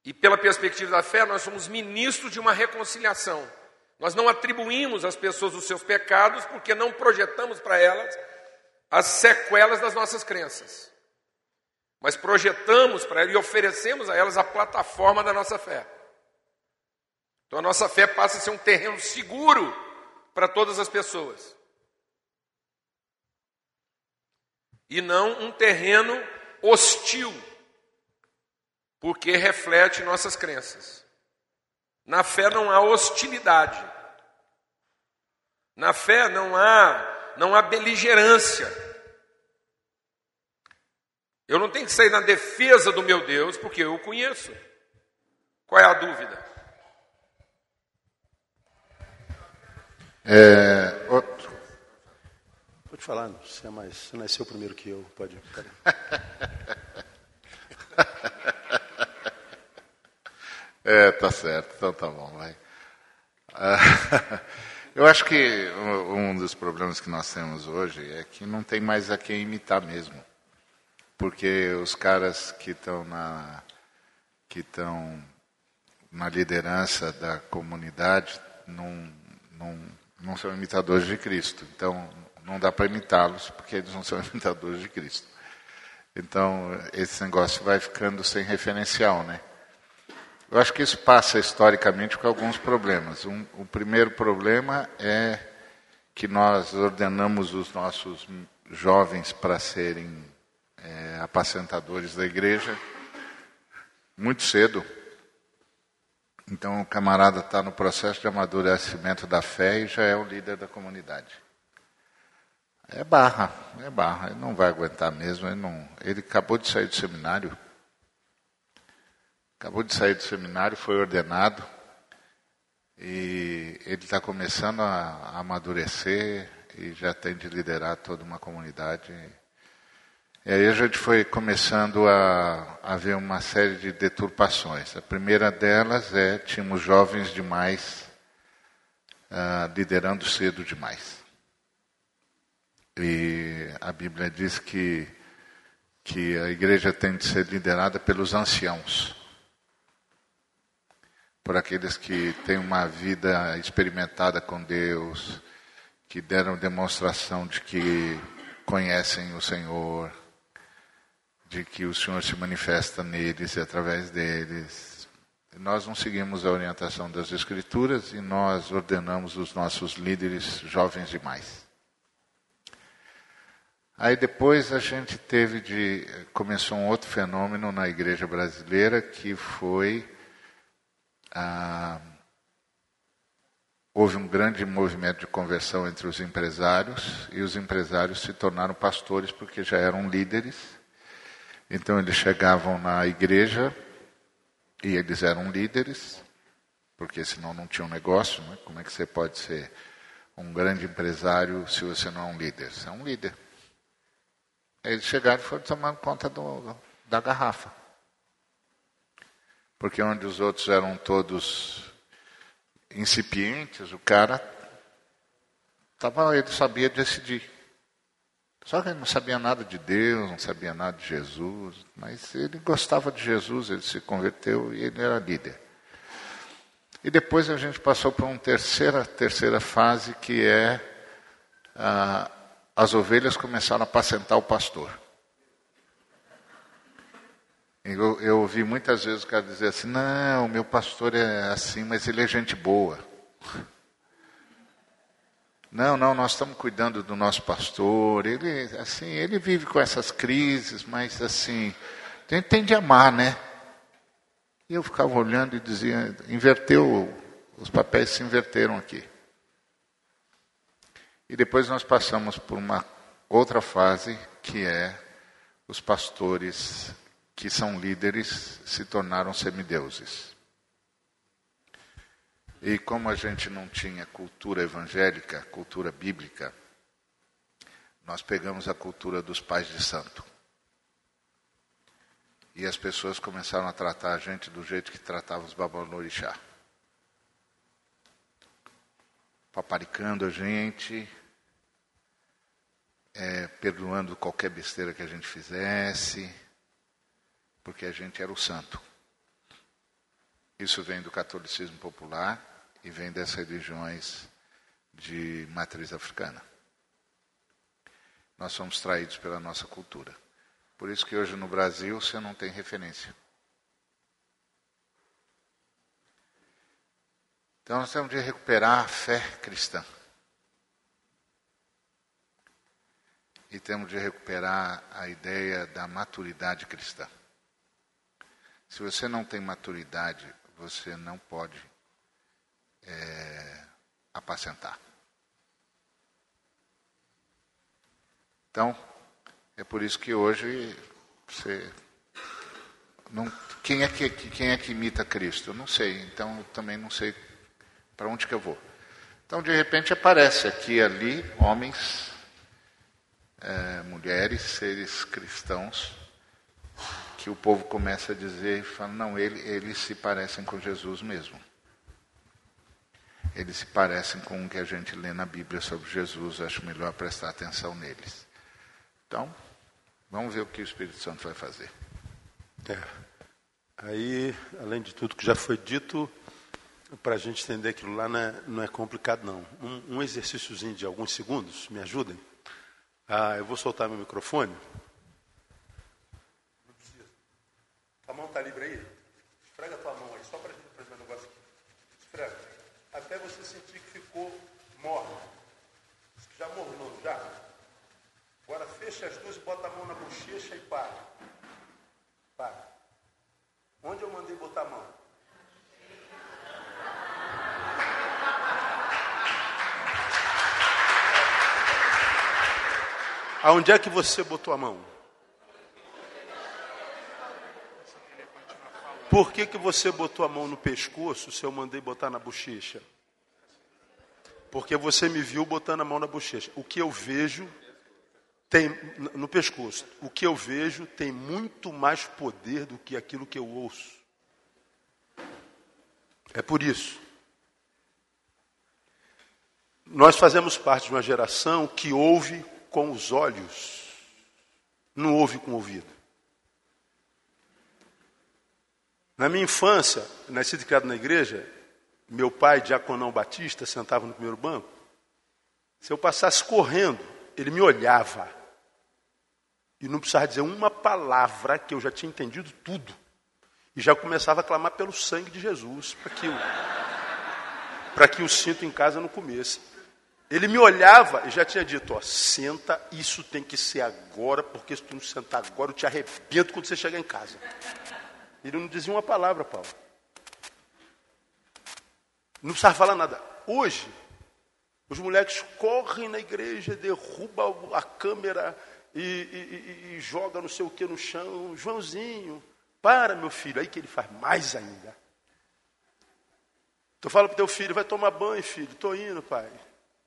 Speaker 3: E pela perspectiva da fé, nós somos ministros de uma reconciliação. Nós não atribuímos às pessoas os seus pecados porque não projetamos para elas as sequelas das nossas crenças. Mas projetamos para elas e oferecemos a elas a plataforma da nossa fé. Então a nossa fé passa a ser um terreno seguro para todas as pessoas. E não um terreno hostil, porque reflete nossas crenças. Na fé não há hostilidade. Na fé não há não há beligerância. Eu não tenho que sair na defesa do meu Deus, porque eu o conheço. Qual é a dúvida?
Speaker 4: É, outro. Pode falar, você, é mais, você nasceu primeiro que eu, pode. (laughs)
Speaker 5: É, tá certo, então tá bom, vai. Ah, (laughs) eu acho que um dos problemas que nós temos hoje é que não tem mais a quem imitar mesmo. Porque os caras que estão na, que estão na liderança da comunidade não, não, não são imitadores de Cristo. Então, não dá para imitá-los, porque eles não são (laughs) imitadores de Cristo. Então, esse negócio vai ficando sem referencial, né? Eu acho que isso passa historicamente com alguns problemas. Um, o primeiro problema é que nós ordenamos os nossos jovens para serem é, apacentadores da igreja muito cedo. Então o camarada está no processo de amadurecimento da fé e já é o líder da comunidade. É barra, é barra. Ele não vai aguentar mesmo. Ele, não, ele acabou de sair do seminário. Acabou de sair do seminário, foi ordenado e ele está começando a, amadurecer e já tem de liderar toda uma comunidade. E aí a gente foi começando a, a ver uma série de deturpações. A primeira delas é tínhamos jovens demais uh, liderando cedo demais. E a Bíblia diz que, que a igreja tem de ser liderada pelos anciãos por aqueles que têm uma vida experimentada com Deus, que deram demonstração de que conhecem o Senhor, de que o Senhor se manifesta neles e através deles. Nós não seguimos a orientação das Escrituras e nós ordenamos os nossos líderes jovens demais. Aí depois a gente teve de começou um outro fenômeno na igreja brasileira que foi ah, houve um grande movimento de conversão entre os empresários e os empresários se tornaram pastores porque já eram líderes. Então eles chegavam na igreja e eles eram líderes, porque senão não tinha um negócio. Né? Como é que você pode ser um grande empresário se você não é um líder? Você é um líder. Eles chegaram e foram tomando conta do, da garrafa. Porque onde os outros eram todos incipientes, o cara tava, ele sabia decidir. Só que ele não sabia nada de Deus, não sabia nada de Jesus, mas ele gostava de Jesus, ele se converteu e ele era líder. E depois a gente passou para uma terceira, terceira fase que é a, as ovelhas começaram a apacentar o pastor. Eu, eu ouvi muitas vezes o cara dizer assim: não, meu pastor é assim, mas ele é gente boa. Não, não, nós estamos cuidando do nosso pastor. Ele, assim, ele vive com essas crises, mas assim, a gente tem de amar, né? E eu ficava olhando e dizia, inverteu, os papéis se inverteram aqui. E depois nós passamos por uma outra fase, que é os pastores que são líderes se tornaram semideuses. E como a gente não tinha cultura evangélica, cultura bíblica, nós pegamos a cultura dos pais de santo. E as pessoas começaram a tratar a gente do jeito que tratavam os babalorixá. Paparicando a gente, é, perdoando qualquer besteira que a gente fizesse porque a gente era o santo. Isso vem do catolicismo popular e vem das religiões de matriz africana. Nós somos traídos pela nossa cultura. Por isso que hoje no Brasil você não tem referência. Então nós temos de recuperar a fé cristã. E temos de recuperar a ideia da maturidade cristã. Se você não tem maturidade, você não pode é, apacentar. Então, é por isso que hoje você não, quem é que quem é que imita Cristo? Eu não sei. Então, eu também não sei para onde que eu vou. Então, de repente aparece aqui ali homens, é, mulheres, seres cristãos que o povo começa a dizer, fala, não, ele, eles se parecem com Jesus mesmo. Eles se parecem com o que a gente lê na Bíblia sobre Jesus, acho melhor prestar atenção neles. Então, vamos ver o que o Espírito Santo vai fazer.
Speaker 4: É. Aí, além de tudo que já foi dito, para a gente entender aquilo lá não é, não é complicado não. Um, um exercíciozinho de alguns segundos, me ajudem? Ah, eu vou soltar meu microfone. A mão está livre aí? Esfrega a tua mão aí, só para gente fazer um negócio aqui. Esfrega. Até você sentir que ficou morno. Já mornou, já? Agora fecha as duas, bota a mão na bochecha e para. Para. Onde eu mandei botar a mão? Aonde é que você botou a mão? Por que, que você botou a mão no pescoço se eu mandei botar na bochecha? Porque você me viu botando a mão na bochecha. O que eu vejo tem no pescoço. O que eu vejo tem muito mais poder do que aquilo que eu ouço. É por isso. Nós fazemos parte de uma geração que ouve com os olhos, não ouve com o ouvido. Na minha infância, nascido e criado na igreja, meu pai, diaconão batista, sentava no primeiro banco. Se eu passasse correndo, ele me olhava. E não precisava dizer uma palavra, que eu já tinha entendido tudo. E já começava a clamar pelo sangue de Jesus, para que, para que o cinto em casa não comesse. Ele me olhava e já tinha dito: ó, senta, isso tem que ser agora, porque se tu não sentar agora, eu te arrebento quando você chegar em casa. Ele não dizia uma palavra, Paulo. Não precisava falar nada. Hoje, os moleques correm na igreja, derrubam a câmera e, e, e, e joga não sei o que no chão. Joãozinho, para, meu filho. Aí que ele faz mais ainda. Tu fala para teu filho, vai tomar banho, filho. Estou indo, pai.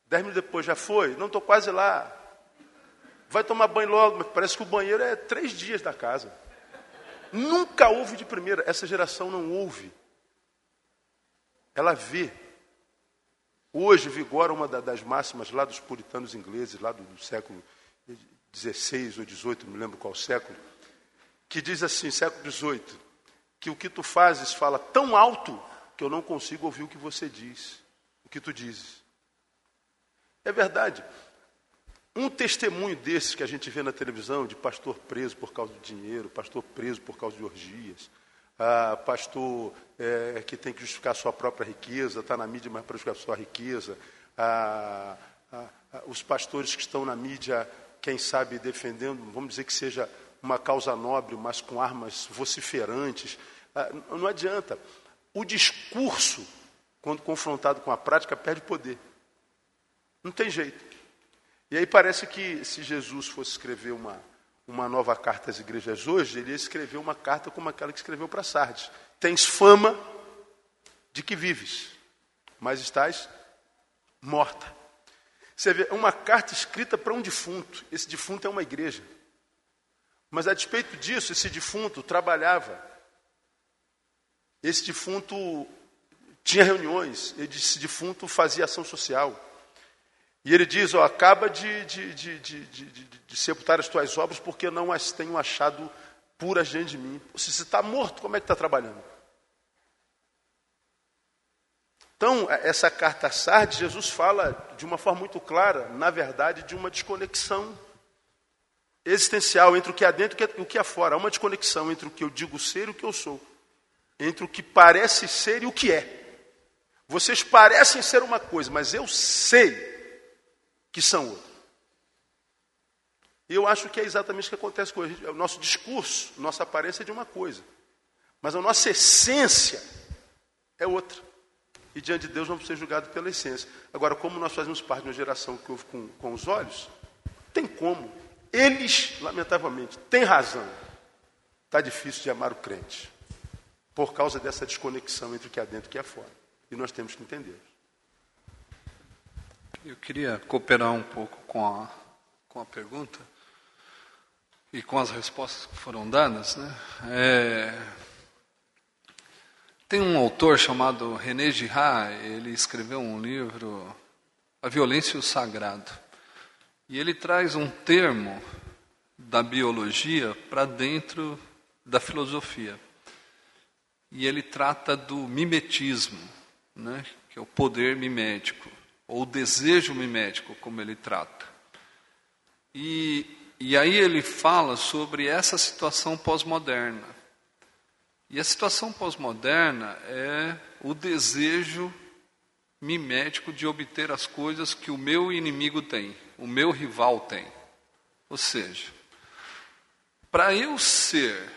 Speaker 4: Dez minutos depois já foi? Não, estou quase lá. Vai tomar banho logo, mas parece que o banheiro é três dias da casa. Nunca ouve de primeira. Essa geração não ouve. Ela vê. Hoje vigora uma das máximas lá dos puritanos ingleses, lá do, do século XVI ou XVIII, não me lembro qual século, que diz assim, século XVIII, que o que tu fazes fala tão alto que eu não consigo ouvir o que você diz, o que tu dizes. É verdade. Um testemunho desses que a gente vê na televisão, de pastor preso por causa do dinheiro, pastor preso por causa de orgias, ah, pastor é, que tem que justificar sua própria riqueza, está na mídia, mas para justificar sua riqueza, ah, ah, ah, os pastores que estão na mídia, quem sabe defendendo, vamos dizer que seja uma causa nobre, mas com armas vociferantes. Ah, não adianta. O discurso, quando confrontado com a prática, perde poder. Não tem jeito. E aí parece que se Jesus fosse escrever uma, uma nova carta às igrejas hoje, ele ia escrever uma carta como aquela que escreveu para Sardes. Tens fama de que vives, mas estás morta. Você vê, uma carta escrita para um defunto. Esse defunto é uma igreja. Mas a despeito disso, esse defunto trabalhava. Esse defunto tinha reuniões. Esse defunto fazia ação social. E ele diz: ó, acaba de, de, de, de, sepultar as tuas obras, porque não as tenho achado puras diante de mim. Se você está morto, como é que está trabalhando? Então, essa carta a Sardes, Jesus fala de uma forma muito clara, na verdade, de uma desconexão existencial entre o que há dentro e o que há fora. Há uma desconexão entre o que eu digo ser e o que eu sou. Entre o que parece ser e o que é. Vocês parecem ser uma coisa, mas eu sei que são outros. E eu acho que é exatamente o que acontece com. O nosso discurso, nossa aparência é de uma coisa, mas a nossa essência é outra. E diante de Deus vamos ser julgados pela essência. Agora, como nós fazemos parte de uma geração que ouve com, com os olhos, tem como. Eles, lamentavelmente, têm razão. Está difícil de amar o crente. Por causa dessa desconexão entre o que há dentro e o que há fora. E nós temos que entender.
Speaker 2: Eu queria cooperar um pouco com a, com a pergunta e com as respostas que foram dadas. Né? É, tem um autor chamado René Girard, ele escreveu um livro, A Violência e o Sagrado. E ele traz um termo da biologia para dentro da filosofia. E ele trata do mimetismo, né, que é o poder mimético ou desejo mimético, como ele trata. E, e aí ele fala sobre essa situação pós-moderna. E a situação pós-moderna é o desejo mimético de obter as coisas que o meu inimigo tem, o meu rival tem. Ou seja, para eu ser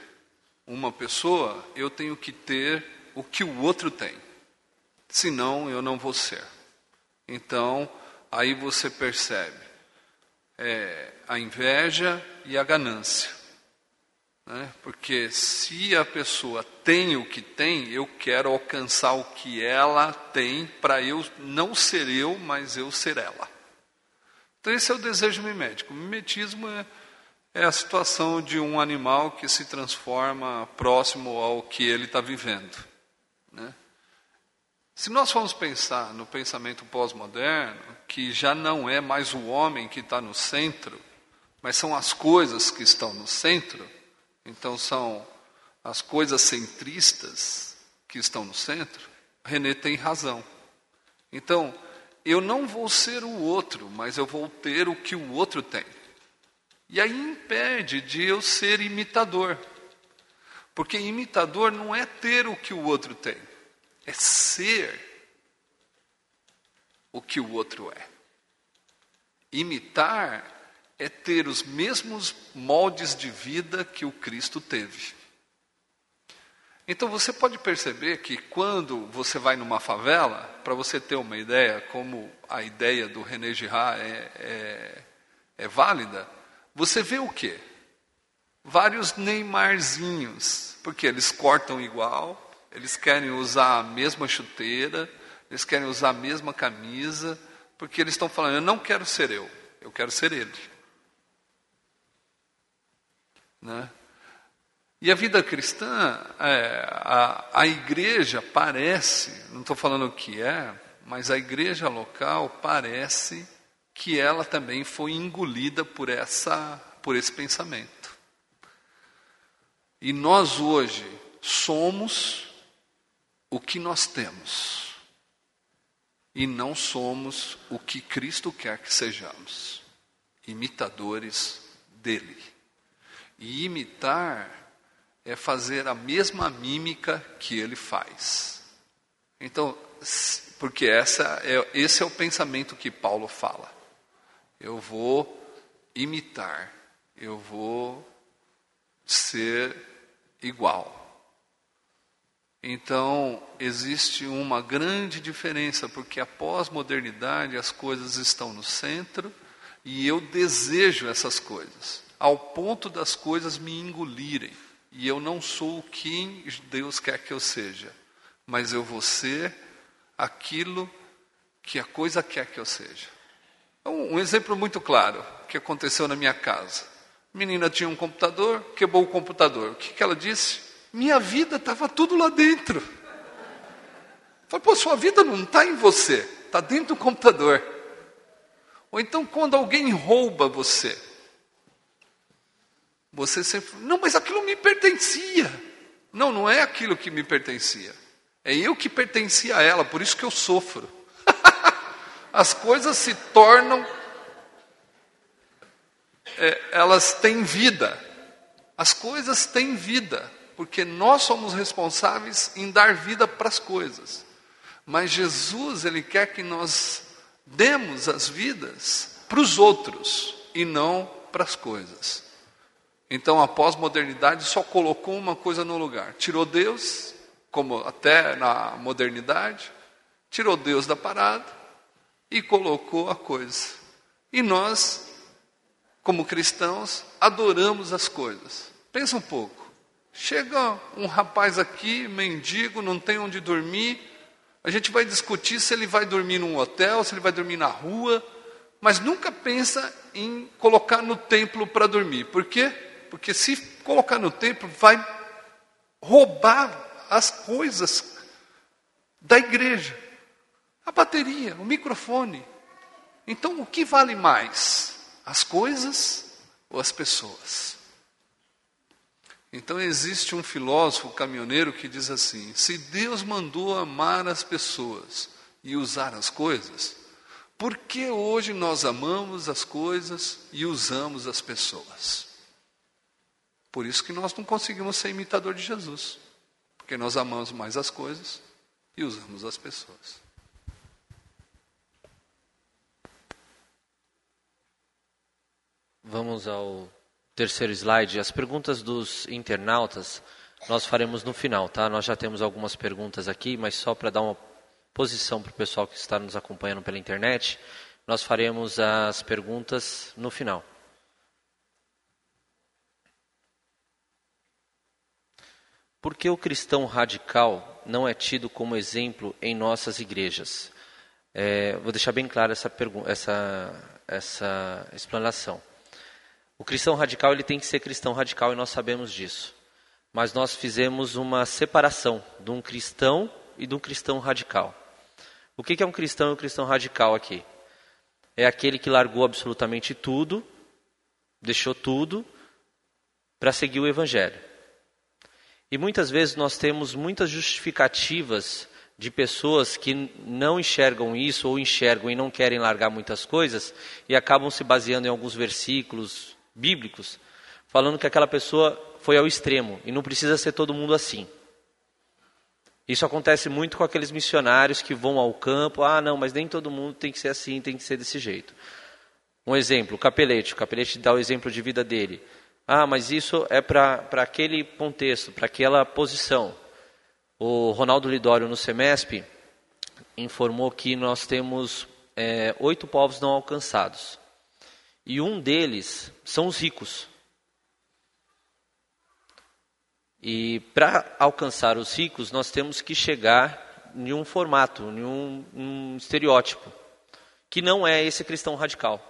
Speaker 2: uma pessoa, eu tenho que ter o que o outro tem. Senão eu não vou ser. Então, aí você percebe é, a inveja e a ganância. Né? Porque se a pessoa tem o que tem, eu quero alcançar o que ela tem para eu não ser eu, mas eu ser ela. Então, esse é o desejo mimético. O mimetismo é, é a situação de um animal que se transforma próximo ao que ele está vivendo. Né? Se nós formos pensar no pensamento pós-moderno, que já não é mais o homem que está no centro, mas são as coisas que estão no centro, então são as coisas centristas que estão no centro, René tem razão. Então, eu não vou ser o outro, mas eu vou ter o que o outro tem. E aí impede de eu ser imitador. Porque imitador não é ter o que o outro tem é ser o que o outro é. Imitar é ter os mesmos moldes de vida que o Cristo teve. Então você pode perceber que quando você vai numa favela, para você ter uma ideia, como a ideia do René Girard é, é, é válida, você vê o quê? Vários Neymarzinhos, porque eles cortam igual, eles querem usar a mesma chuteira, eles querem usar a mesma camisa, porque eles estão falando: eu não quero ser eu, eu quero ser ele. Né? E a vida cristã, é, a, a igreja parece, não estou falando o que é, mas a igreja local parece que ela também foi engolida por, essa, por esse pensamento. E nós hoje somos o que nós temos e não somos o que Cristo quer que sejamos. imitadores dele. E imitar é fazer a mesma mímica que ele faz. Então, porque essa é, esse é o pensamento que Paulo fala. Eu vou imitar, eu vou ser igual. Então, existe uma grande diferença, porque a pós-modernidade as coisas estão no centro e eu desejo essas coisas, ao ponto das coisas me engolirem. E eu não sou quem Deus quer que eu seja, mas eu vou ser aquilo que a coisa quer que eu seja. Um, exemplo muito claro que aconteceu na minha casa. Menina tinha um computador, quebrou o computador. O que, que ela disse? Minha vida estava tudo lá dentro. Falei, pô, sua vida não está em você, está dentro do computador. Ou então quando alguém rouba você, você sempre, não, mas aquilo me pertencia. Não, não é aquilo que me pertencia. É eu que pertencia a ela, por isso que eu sofro. (laughs) As coisas se tornam, é, elas têm vida. As coisas têm vida, porque nós somos responsáveis em dar vida para as coisas. Mas Jesus, Ele quer que nós demos as vidas para os outros e não para as coisas. Então a pós-modernidade só colocou uma coisa no lugar: tirou Deus como até na modernidade, tirou Deus da parada e colocou a coisa. E nós, como cristãos, adoramos as coisas. Pensa um pouco. Chega um rapaz aqui, mendigo, não tem onde dormir. A gente vai discutir se ele vai dormir num hotel, se ele vai dormir na rua, mas nunca pensa em colocar no templo para dormir. Por quê? Porque se colocar no templo, vai roubar as coisas da igreja. A bateria, o microfone. Então, o que vale mais? As coisas ou as pessoas? Então, existe um filósofo caminhoneiro que diz assim: se Deus mandou amar as pessoas e usar as coisas, por que hoje nós amamos as coisas e usamos as pessoas? Por isso que nós não conseguimos ser imitador de Jesus. Porque nós amamos mais as coisas e usamos as pessoas.
Speaker 1: Vamos ao terceiro slide. As perguntas dos internautas nós faremos no final, tá? Nós já temos algumas perguntas aqui, mas só para dar uma posição para o pessoal que está nos acompanhando pela internet, nós faremos as perguntas no final. Por que o cristão radical não é tido como exemplo em nossas igrejas? É, vou deixar bem clara essa, essa, essa explanação. O cristão radical ele tem que ser cristão radical e nós sabemos disso. Mas nós fizemos uma separação de um cristão e de um cristão radical. O que é um cristão e um cristão radical aqui? É aquele que largou absolutamente tudo, deixou tudo para seguir o evangelho. E muitas vezes nós temos muitas justificativas de pessoas que não enxergam isso ou enxergam e não querem largar muitas coisas e acabam se baseando em alguns versículos bíblicos falando que aquela pessoa foi ao extremo e não precisa ser todo mundo assim. Isso acontece muito com aqueles missionários que vão ao campo, ah, não, mas nem todo mundo tem que ser assim, tem que ser desse jeito. Um exemplo, o Capelete, o Capelete dá o exemplo de vida dele. Ah, mas isso é para aquele contexto, para aquela posição. O Ronaldo Lidório, no Semesp, informou que nós temos é, oito povos não alcançados. E um deles são os ricos. E para alcançar os ricos, nós temos que chegar em um formato, em um, um estereótipo, que não é esse cristão radical.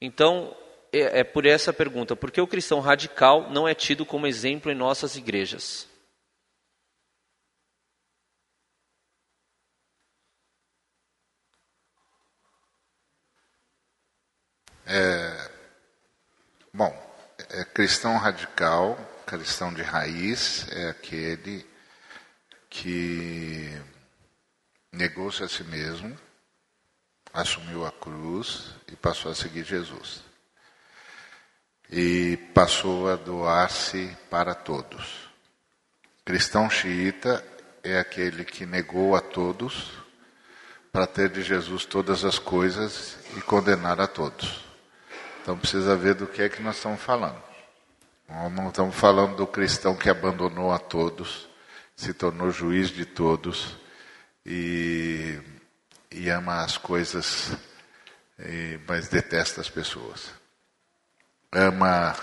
Speaker 1: Então, é, é por essa pergunta: por que o cristão radical não é tido como exemplo em nossas igrejas?
Speaker 5: É, bom, é, cristão radical, cristão de raiz, é aquele que negou-se a si mesmo, assumiu a cruz e passou a seguir Jesus. E passou a doar-se para todos. Cristão xiita é aquele que negou a todos para ter de Jesus todas as coisas e condenar a todos. Então precisa ver do que é que nós estamos falando. Nós não estamos falando do cristão que abandonou a todos, se tornou juiz de todos e, e ama as coisas, e, mas detesta as pessoas. Ama,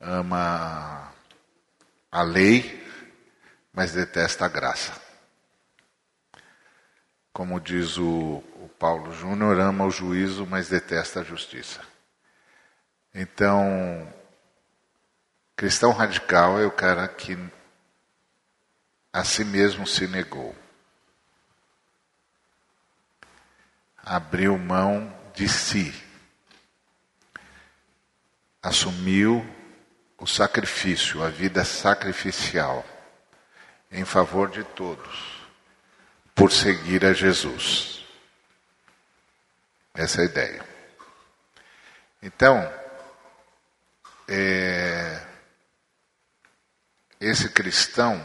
Speaker 5: ama a lei, mas detesta a graça. Como diz o, o Paulo Júnior, ama o juízo, mas detesta a justiça. Então, cristão radical é o cara que a si mesmo se negou. Abriu mão de si. Assumiu o sacrifício, a vida sacrificial em favor de todos, por seguir a Jesus. Essa é a ideia. Então, é, esse cristão,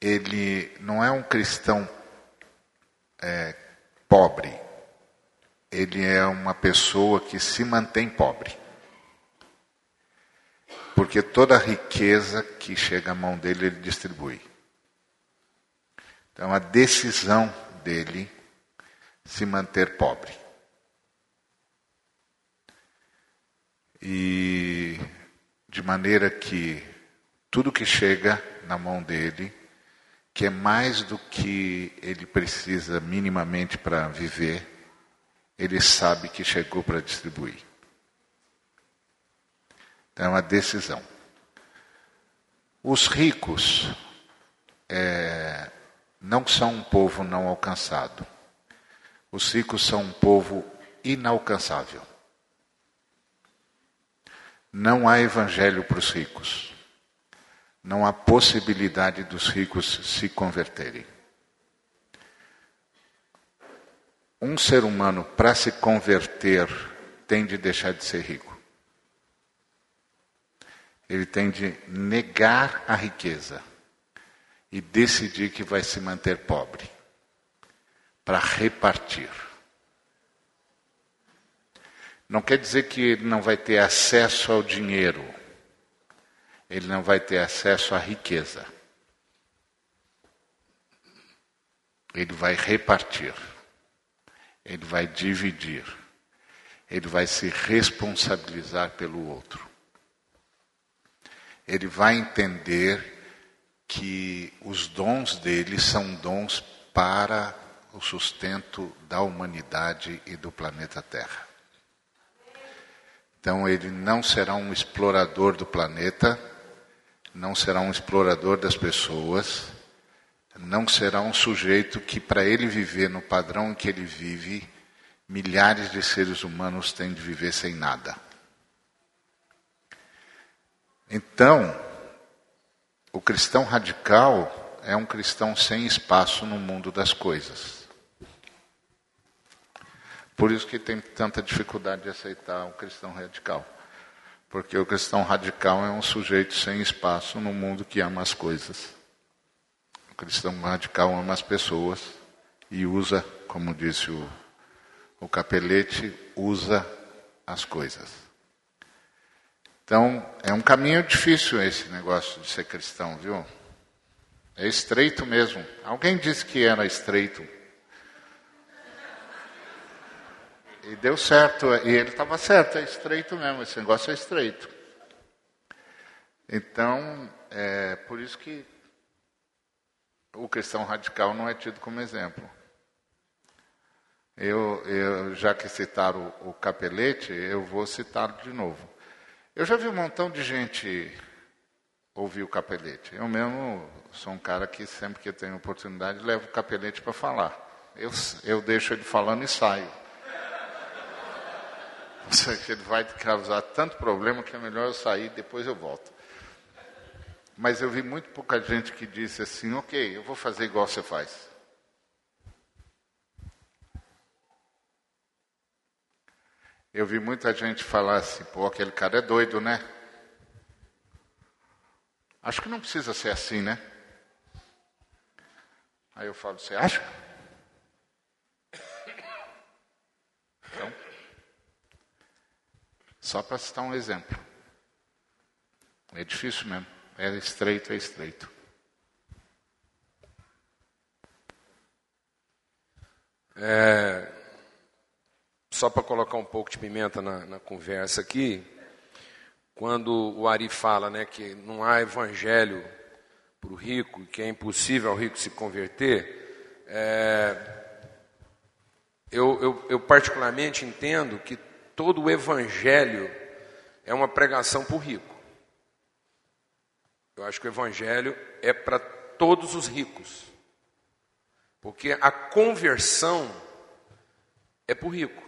Speaker 5: ele não é um cristão é, pobre, ele é uma pessoa que se mantém pobre. Porque toda riqueza que chega à mão dele, ele distribui. Então, a decisão dele se manter pobre. E de maneira que tudo que chega na mão dele, que é mais do que ele precisa minimamente para viver, ele sabe que chegou para distribuir. Então é uma decisão. Os ricos é, não são um povo não alcançado. Os ricos são um povo inalcançável. Não há evangelho para os ricos. Não há possibilidade dos ricos se converterem. Um ser humano, para se converter, tem de deixar de ser rico. Ele tem de negar a riqueza e decidir que vai se manter pobre para repartir. Não quer dizer que ele não vai ter acesso ao dinheiro, ele não vai ter acesso à riqueza. Ele vai repartir, ele vai dividir, ele vai se responsabilizar pelo outro. Ele vai entender que os dons dele são dons para o sustento da humanidade e do planeta Terra. Então ele não será um explorador do planeta, não será um explorador das pessoas, não será um sujeito que, para ele viver no padrão em que ele vive, milhares de seres humanos têm de viver sem nada. Então, o cristão radical é um cristão sem espaço no mundo das coisas. Por isso que tem tanta dificuldade de aceitar um cristão radical. Porque o cristão radical é um sujeito sem espaço no mundo que ama as coisas. O cristão radical ama as pessoas e usa, como disse o, o capelete, usa as coisas. Então, é um caminho difícil esse negócio de ser cristão, viu? É estreito mesmo. Alguém disse que era estreito. E deu certo, e ele estava certo, é estreito mesmo, esse negócio é estreito. Então, é por isso que o cristão radical não é tido como exemplo. Eu, eu já que citaram o, o capelete, eu vou citá-lo de novo. Eu já vi um montão de gente ouvir o capelete. Eu mesmo sou um cara que sempre que tenho oportunidade levo o capelete para falar. Eu, eu deixo ele falando e saio ele é vai causar tanto problema que é melhor eu sair, depois eu volto. Mas eu vi muito pouca gente que disse assim: ok, eu vou fazer igual você faz. Eu vi muita gente falar assim: pô, aquele cara é doido, né? Acho que não precisa ser assim, né? Aí eu falo: você acha? Só para citar um exemplo. É difícil mesmo. É estreito, é estreito.
Speaker 3: É, só para colocar um pouco de pimenta na, na conversa aqui, quando o Ari fala né, que não há evangelho para o rico, que é impossível ao rico se converter, é, eu, eu, eu particularmente entendo que todo o evangelho é uma pregação para o rico. Eu acho que o evangelho é para todos os ricos. Porque a conversão é para o rico.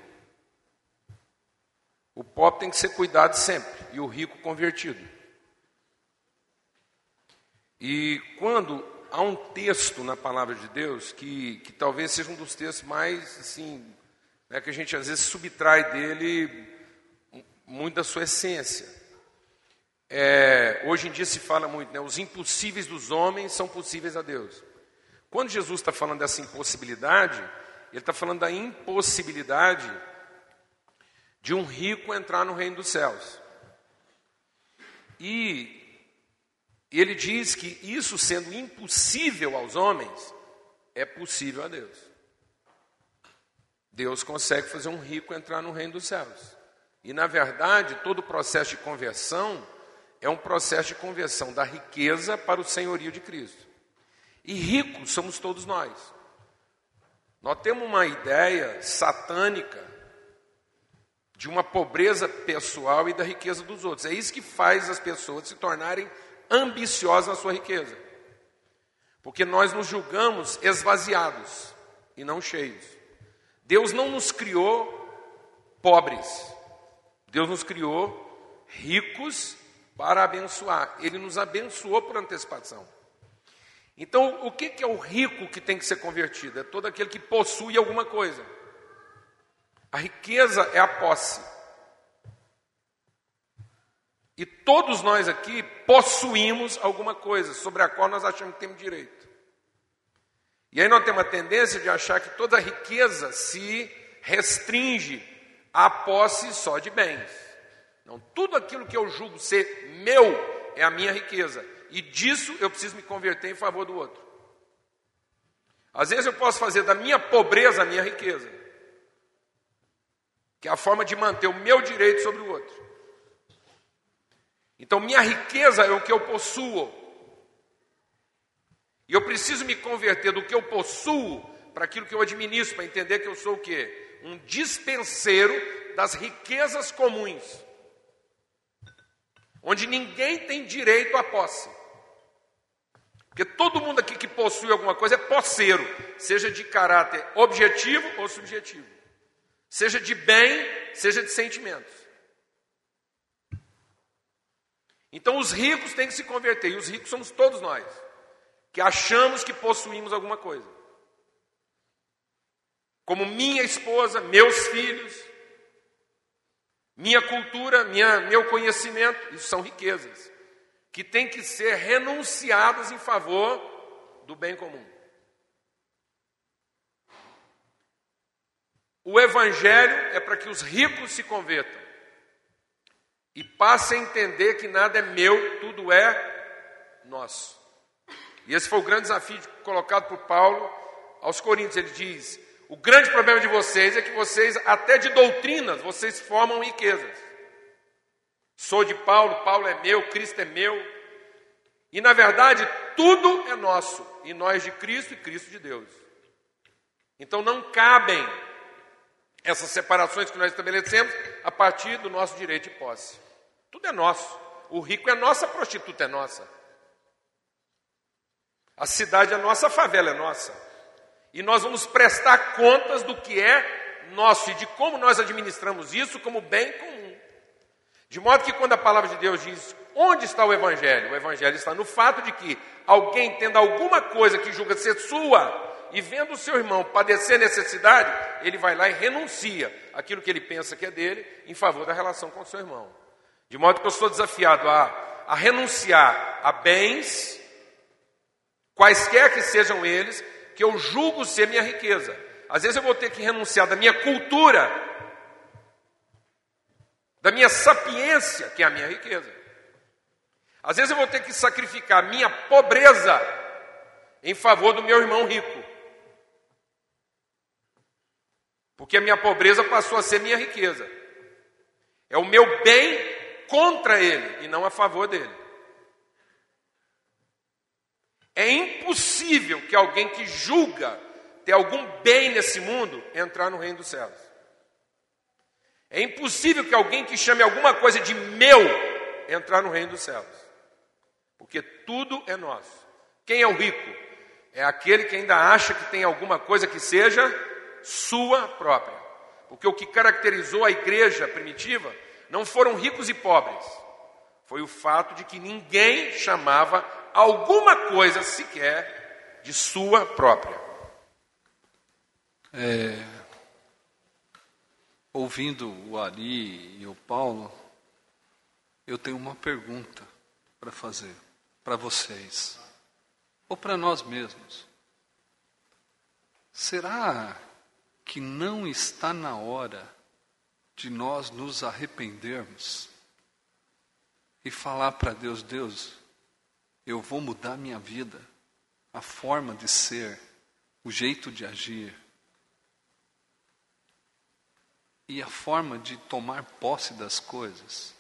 Speaker 3: O pobre tem que ser cuidado sempre, e o rico convertido. E quando há um texto na palavra de Deus que, que talvez seja um dos textos mais assim, né, que a gente às vezes subtrai dele muito da sua essência. É, hoje em dia se fala muito, né, os impossíveis dos homens são possíveis a Deus. Quando Jesus está falando dessa impossibilidade, ele está falando da impossibilidade de um rico entrar no reino dos céus. E ele diz que isso sendo impossível aos homens, é possível a Deus. Deus consegue fazer um rico entrar no reino dos céus. E na verdade, todo o processo de conversão é um processo de conversão da riqueza para o senhorio de Cristo. E ricos somos todos nós. Nós temos uma ideia satânica de uma pobreza pessoal e da riqueza dos outros. É isso que faz as pessoas se tornarem ambiciosas na sua riqueza. Porque nós nos julgamos esvaziados e não cheios. Deus não nos criou pobres. Deus nos criou ricos para abençoar. Ele nos abençoou por antecipação. Então, o que é o rico que tem que ser convertido? É todo aquele que possui alguma coisa. A riqueza é a posse. E todos nós aqui possuímos alguma coisa sobre a qual nós achamos que temos direito. E aí nós temos a tendência de achar que toda riqueza se restringe à posse só de bens. Não, tudo aquilo que eu julgo ser meu é a minha riqueza. E disso eu preciso me converter em favor do outro. Às vezes eu posso fazer da minha pobreza a minha riqueza, que é a forma de manter o meu direito sobre o outro. Então, minha riqueza é o que eu possuo. E eu preciso me converter do que eu possuo para aquilo que eu administro, para entender que eu sou o quê? Um dispenseiro das riquezas comuns, onde ninguém tem direito à posse. Porque todo mundo aqui que possui alguma coisa é posseiro, seja de caráter objetivo ou subjetivo, seja de bem, seja de sentimentos. Então os ricos têm que se converter, e os ricos somos todos nós, que achamos que possuímos alguma coisa. Como minha esposa, meus filhos, minha cultura, minha, meu conhecimento, isso são riquezas que têm que ser renunciadas em favor do bem comum. O Evangelho é para que os ricos se convertam e passem a entender que nada é meu, tudo é nosso. E esse foi o grande desafio colocado por Paulo aos Coríntios. Ele diz: o grande problema de vocês é que vocês, até de doutrinas, vocês formam riquezas. Sou de Paulo, Paulo é meu, Cristo é meu. E na verdade, tudo é nosso, e nós de Cristo e Cristo de Deus. Então não cabem essas separações que nós estabelecemos a partir do nosso direito de posse. Tudo é nosso. O rico é nosso, a prostituta é nossa. A cidade é nossa, a favela é nossa. E nós vamos prestar contas do que é nosso e de como nós administramos isso como bem comum. De modo que quando a palavra de Deus diz onde está o Evangelho, o Evangelho está no fato de que alguém tendo alguma coisa que julga ser sua e vendo o seu irmão padecer necessidade, ele vai lá e renuncia aquilo que ele pensa que é dele em favor da relação com o seu irmão. De modo que eu sou desafiado a, a renunciar a bens, quaisquer que sejam eles, que eu julgo ser minha riqueza. Às vezes eu vou ter que renunciar da minha cultura, da minha sapiência, que é a minha riqueza. Às vezes eu vou ter que sacrificar minha pobreza em favor do meu irmão rico. Porque a minha pobreza passou a ser minha riqueza. É o meu bem contra ele e não a favor dele. É impossível que alguém que julga ter algum bem nesse mundo entrar no reino dos céus. É impossível que alguém que chame alguma coisa de meu entrar no reino dos céus. Porque tudo é nosso. Quem é o rico? É aquele que ainda acha que tem alguma coisa que seja sua própria. Porque o que caracterizou a igreja primitiva não foram ricos e pobres, foi o fato de que ninguém chamava alguma coisa sequer de sua própria.
Speaker 2: É, ouvindo o Ari e o Paulo, eu tenho uma pergunta para fazer para vocês, ou para nós mesmos. Será que não está na hora de nós nos arrependermos e falar para Deus: Deus, eu vou mudar minha vida, a forma de ser, o jeito de agir e a forma de tomar posse das coisas.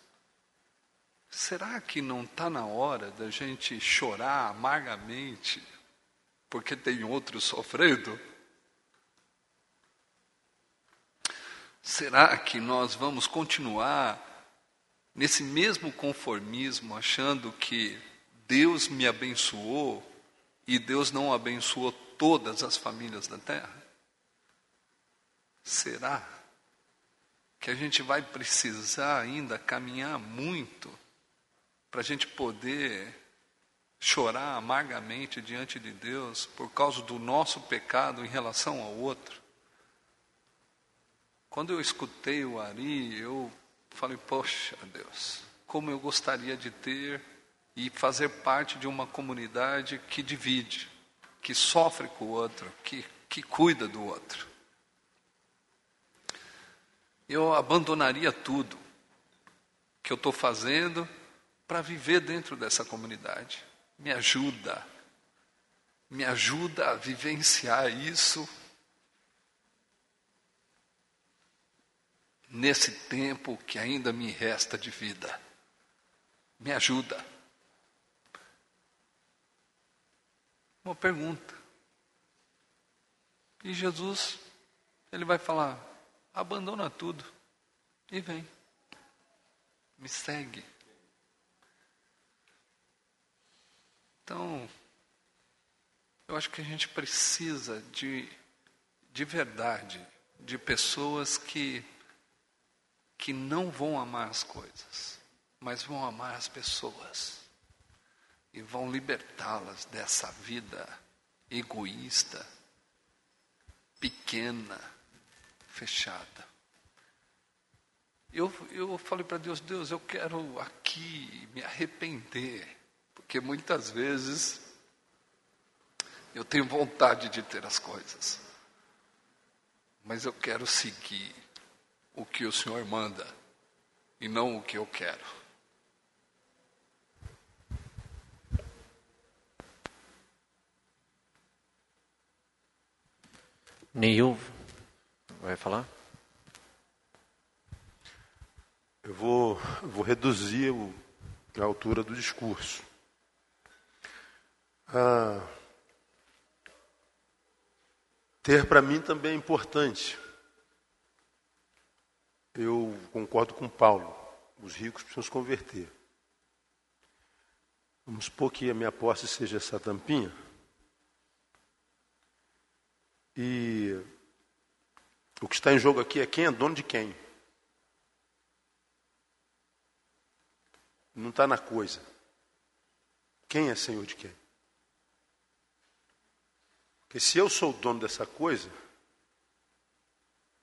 Speaker 2: Será que não está na hora da gente chorar amargamente porque tem outro sofrendo? Será que nós vamos continuar nesse mesmo conformismo, achando que Deus me abençoou e Deus não abençoou todas as famílias da terra? Será que a gente vai precisar ainda caminhar muito para a gente poder chorar amargamente diante de Deus por causa do nosso pecado em relação ao outro? Quando eu escutei o Ari, eu falei, poxa Deus, como eu gostaria de ter e fazer parte de uma comunidade que divide, que sofre com o outro, que, que cuida do outro. Eu abandonaria tudo que eu estou fazendo para viver dentro dessa comunidade. Me ajuda, me ajuda a vivenciar isso nesse tempo que ainda me resta de vida. Me ajuda. Uma pergunta. E Jesus, ele vai falar: abandona tudo e vem. Me segue. Então, eu acho que a gente precisa de, de verdade, de pessoas que que não vão amar as coisas, mas vão amar as pessoas e vão libertá-las dessa vida egoísta, pequena, fechada. Eu, eu falei para Deus, Deus, eu quero aqui me arrepender, porque muitas vezes eu tenho vontade de ter as coisas, mas eu quero seguir o que o Senhor manda e não o que eu quero.
Speaker 1: Neil vai falar?
Speaker 4: Eu vou, vou reduzir o, a altura do discurso. Ah, ter para mim também é importante. Eu concordo com Paulo. Os ricos precisam se converter. Vamos supor que a minha posse seja essa tampinha. E o que está em jogo aqui é quem é dono de quem. Não está na coisa. Quem é senhor de quem? Porque se eu sou o dono dessa coisa,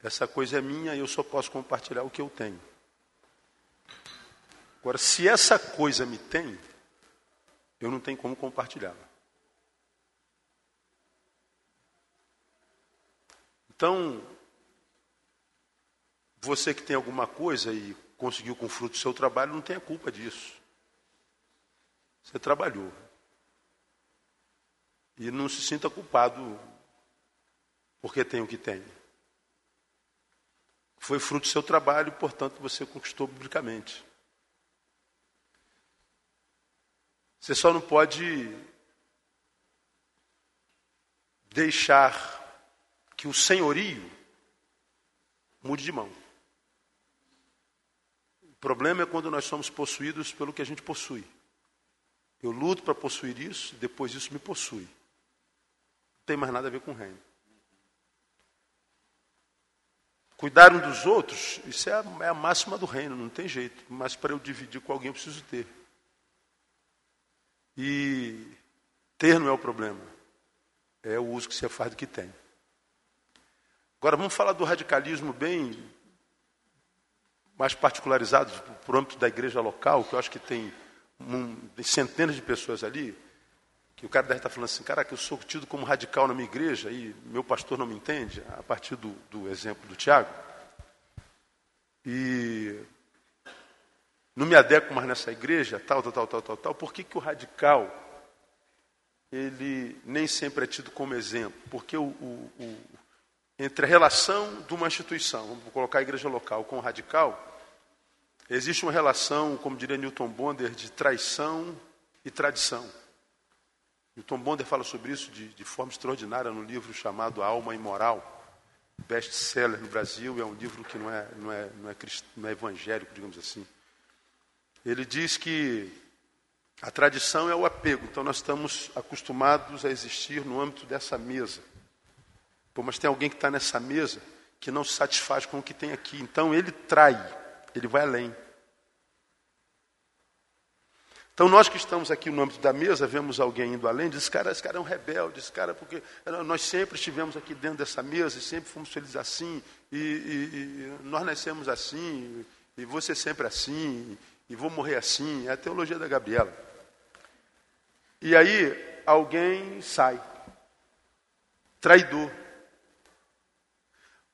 Speaker 4: essa coisa é minha e eu só posso compartilhar o que eu tenho. Agora, se essa coisa me tem, eu não tenho como compartilhá-la. Então, você que tem alguma coisa e conseguiu com fruto do seu trabalho, não tem a culpa disso. Você trabalhou. E não se sinta culpado porque tem o que tem. Foi fruto do seu trabalho, portanto você conquistou biblicamente. Você só não pode deixar que o senhorio mude de mão. O problema é quando nós somos possuídos pelo que a gente possui. Eu luto para possuir isso, depois isso me possui. Não tem mais nada a ver com o reino. Cuidar um dos outros, isso é a, é a máxima do reino, não tem jeito. Mas para eu dividir com alguém, eu preciso ter. E ter não é o problema, é o uso que você faz do que tem. Agora vamos falar do radicalismo bem mais particularizado por âmbito da igreja local, que eu acho que tem, um, tem centenas de pessoas ali, que o cara deve estar falando assim, caraca, eu sou tido como radical na minha igreja e meu pastor não me entende, a partir do, do exemplo do Tiago. E não me adequo mais nessa igreja, tal, tal, tal, tal, tal, tal. Por que, que o radical, ele nem sempre é tido como exemplo? Porque o, o, o, entre a relação de uma instituição, vamos colocar a igreja local, com o radical, existe uma relação, como diria Newton Bonder, de traição e tradição. Newton Bonder fala sobre isso de, de forma extraordinária no livro chamado A Alma Imoral best-seller no Brasil, é um livro que não é, não, é, não, é crist... não é evangélico, digamos assim. Ele diz que a tradição é o apego, então nós estamos acostumados a existir no âmbito dessa mesa. Pô, mas tem alguém que está nessa mesa que não se satisfaz com o que tem aqui, então ele trai, ele vai além. Então nós que estamos aqui no âmbito da mesa, vemos alguém indo além, diz, cara, esse cara é um rebelde, esse cara, porque nós sempre estivemos aqui dentro dessa mesa e sempre fomos felizes assim, e, e, e nós nascemos assim, e você sempre assim, e vou morrer assim. É a teologia da Gabriela. E aí alguém sai. Traidor.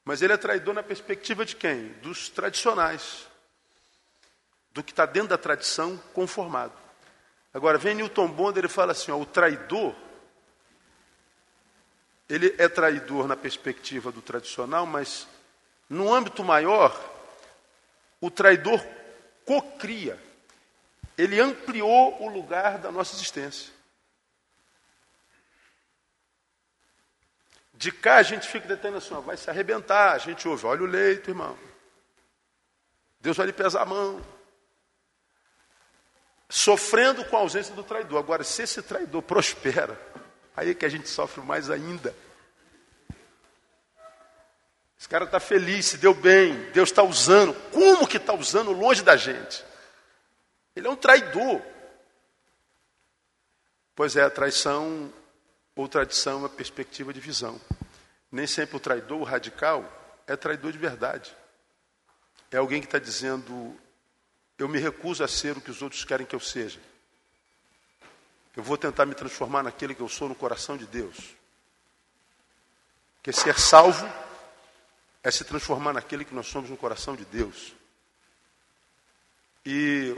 Speaker 4: Mas ele é traidor na perspectiva de quem? Dos tradicionais. Do que está dentro da tradição conformado. Agora, vem Newton Bonder e fala assim: ó, o traidor, ele é traidor na perspectiva do tradicional, mas no âmbito maior, o traidor cocria. Ele ampliou o lugar da nossa existência. De cá a gente fica detendo assim, ó, vai se arrebentar. A gente ouve, olha o leito, irmão. Deus vai lhe pesar a mão. Sofrendo com a ausência do traidor. Agora, se esse traidor prospera, aí é que a gente sofre mais ainda. Esse cara está feliz, se deu bem, Deus está usando. Como que está usando longe da gente? Ele é um traidor. Pois é, a traição ou tradição é uma perspectiva de visão. Nem sempre o traidor, o radical, é traidor de verdade. É alguém que está dizendo: eu me recuso a ser o que os outros querem que eu seja. Eu vou tentar me transformar naquele que eu sou no coração de Deus. Porque ser salvo é se transformar naquele que nós somos no coração de Deus. E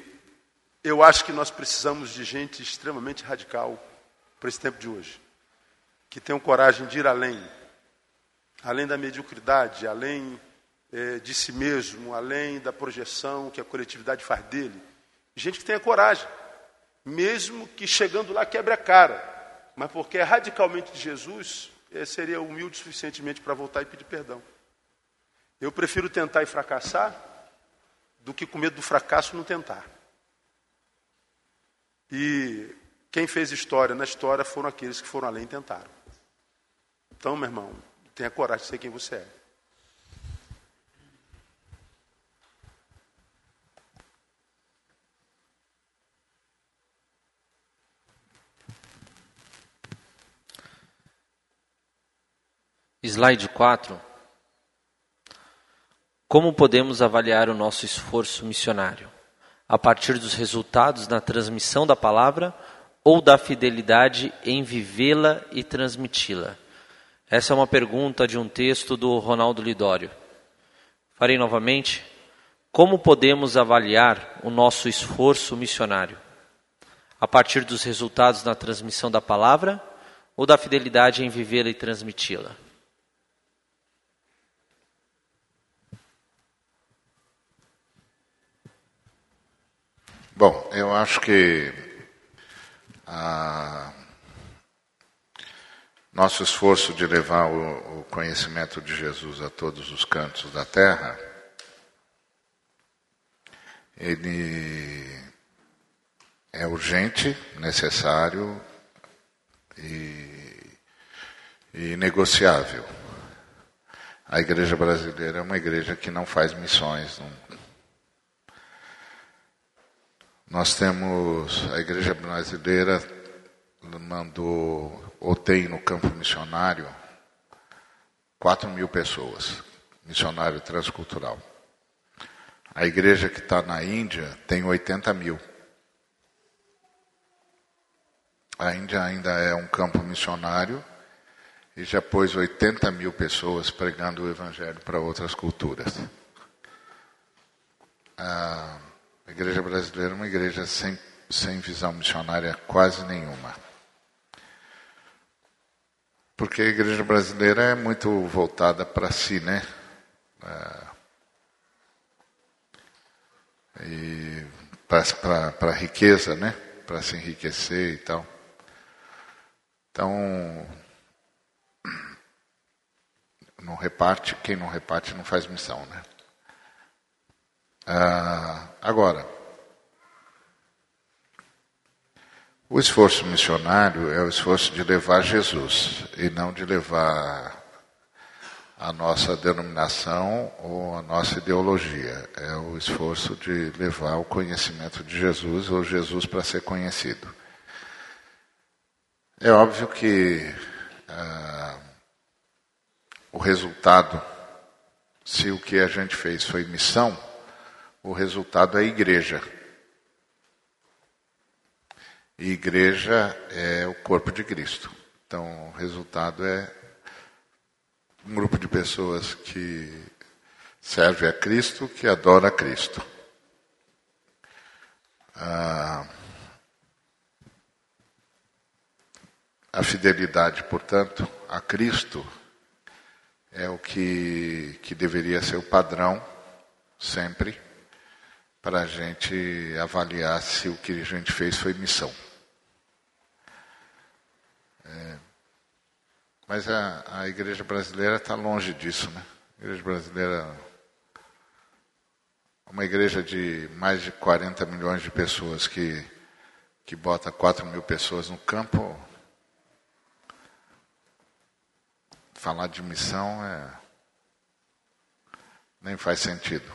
Speaker 4: eu acho que nós precisamos de gente extremamente radical para esse tempo de hoje, que tenham coragem de ir além, além da mediocridade, além é, de si mesmo, além da projeção que a coletividade faz dele. Gente que tenha coragem, mesmo que chegando lá quebre a cara, mas porque é radicalmente de Jesus, é, seria humilde suficientemente para voltar e pedir perdão. Eu prefiro tentar e fracassar do que com medo do fracasso não tentar. E quem fez história na história foram aqueles que foram além e tentaram. Então, meu irmão, tenha coragem de ser quem você é.
Speaker 1: Slide 4. Como podemos avaliar o nosso esforço missionário? A partir dos resultados na transmissão da palavra ou da fidelidade em vivê-la e transmiti-la? Essa é uma pergunta de um texto do Ronaldo Lidório. Farei novamente. Como podemos avaliar o nosso esforço missionário? A partir dos resultados na transmissão da palavra ou da fidelidade em vivê-la e transmiti-la?
Speaker 5: Bom, eu acho que a nosso esforço de levar o, o conhecimento de Jesus a todos os cantos da terra, ele é urgente, necessário e, e negociável. A igreja brasileira é uma igreja que não faz missões. Não... Nós temos, a igreja brasileira mandou ou tem no campo missionário 4 mil pessoas, missionário transcultural. A igreja que está na Índia tem 80 mil. A Índia ainda é um campo missionário e já pôs 80 mil pessoas pregando o Evangelho para outras culturas. A igreja brasileira é uma igreja sem, sem visão missionária quase nenhuma. Porque a igreja brasileira é muito voltada para si, né? É, e para a riqueza, né? Para se enriquecer e tal. Então, não reparte, quem não reparte não faz missão, né? Ah, agora, O esforço missionário é o esforço de levar Jesus e não de levar a nossa denominação ou a nossa ideologia. É o esforço de levar o conhecimento de Jesus ou Jesus para ser conhecido. É óbvio que ah, o resultado, se o que a gente fez foi missão, o resultado é a igreja. E igreja é o corpo de Cristo. Então, o resultado é um grupo de pessoas que serve a Cristo, que adora a Cristo. Ah, a fidelidade, portanto, a Cristo é o que, que deveria ser o padrão sempre para a gente avaliar se o que a gente fez foi missão. É, mas a, a igreja brasileira está longe disso, né? A igreja brasileira uma igreja de mais de 40 milhões de pessoas que, que bota 4 mil pessoas no campo. Falar de missão é, nem faz sentido.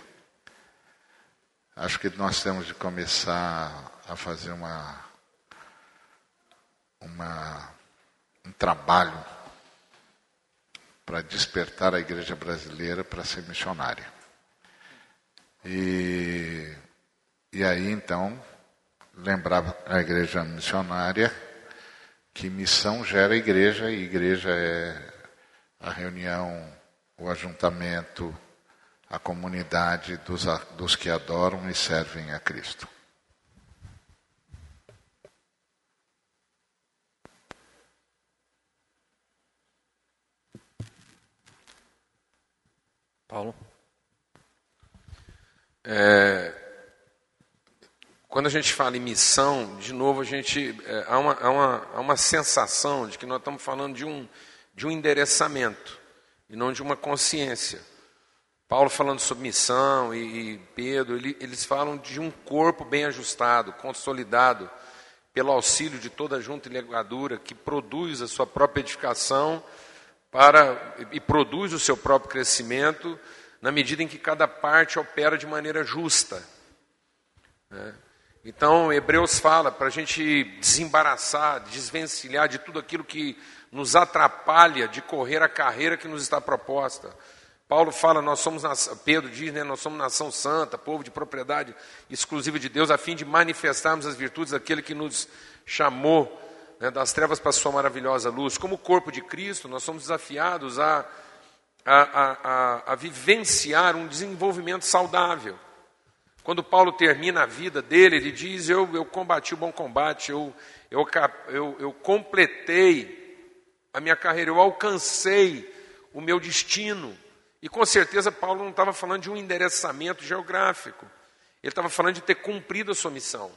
Speaker 5: Acho que nós temos de começar a fazer uma, uma um trabalho para despertar a igreja brasileira para ser missionária. E, e aí então lembrar a igreja missionária que missão gera igreja e igreja é a reunião, o ajuntamento, a comunidade dos, dos que adoram e servem a Cristo.
Speaker 1: Paulo?
Speaker 3: É, quando a gente fala em missão, de novo, a gente é, há, uma, há, uma, há uma sensação de que nós estamos falando de um, de um endereçamento e não de uma consciência. Paulo falando sobre missão e, e Pedro, ele, eles falam de um corpo bem ajustado, consolidado, pelo auxílio de toda junta e legadura, que produz a sua própria edificação para e produz o seu próprio crescimento na medida em que cada parte opera de maneira justa. Né? Então, Hebreus fala para a gente desembaraçar, desvencilhar de tudo aquilo que nos atrapalha de correr a carreira que nos está proposta. Paulo fala, nós somos, Pedro diz, né, nós somos nação santa, povo de propriedade exclusiva de Deus, a fim de manifestarmos as virtudes daquele que nos chamou né, das trevas para a sua maravilhosa luz. Como corpo de Cristo, nós somos desafiados a, a, a, a, vivenciar um desenvolvimento saudável. Quando Paulo termina a vida dele, ele diz: Eu, eu combati o bom combate, eu, eu, eu, eu completei a minha carreira, eu alcancei o meu destino. E com certeza Paulo não estava falando de um endereçamento geográfico, ele estava falando de ter cumprido a sua missão.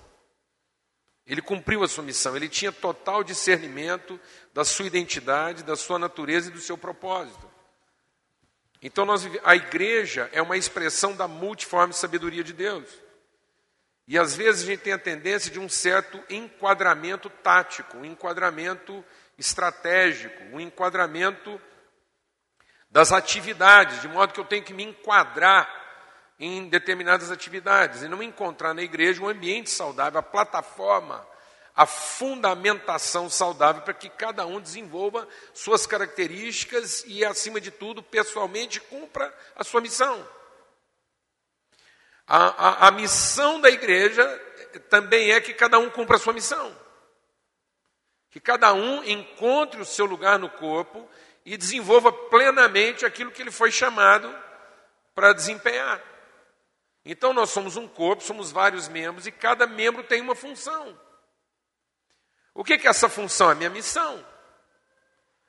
Speaker 3: Ele cumpriu a sua missão, ele tinha total discernimento da sua identidade, da sua natureza e do seu propósito. Então, nós, a igreja é uma expressão da multiforme sabedoria de Deus. E às vezes a gente tem a tendência de um certo enquadramento tático, um enquadramento estratégico, um enquadramento das atividades, de modo que eu tenho que me enquadrar em determinadas atividades e não encontrar na igreja um ambiente saudável, a plataforma, a fundamentação saudável para que cada um desenvolva suas características e, acima de tudo, pessoalmente cumpra a sua missão. A, a, a missão da igreja também é que cada um cumpra a sua missão. Que cada um encontre o seu lugar no corpo e desenvolva plenamente aquilo que ele foi chamado para desempenhar. Então nós somos um corpo, somos vários membros e cada membro tem uma função. O que é essa função? A minha missão.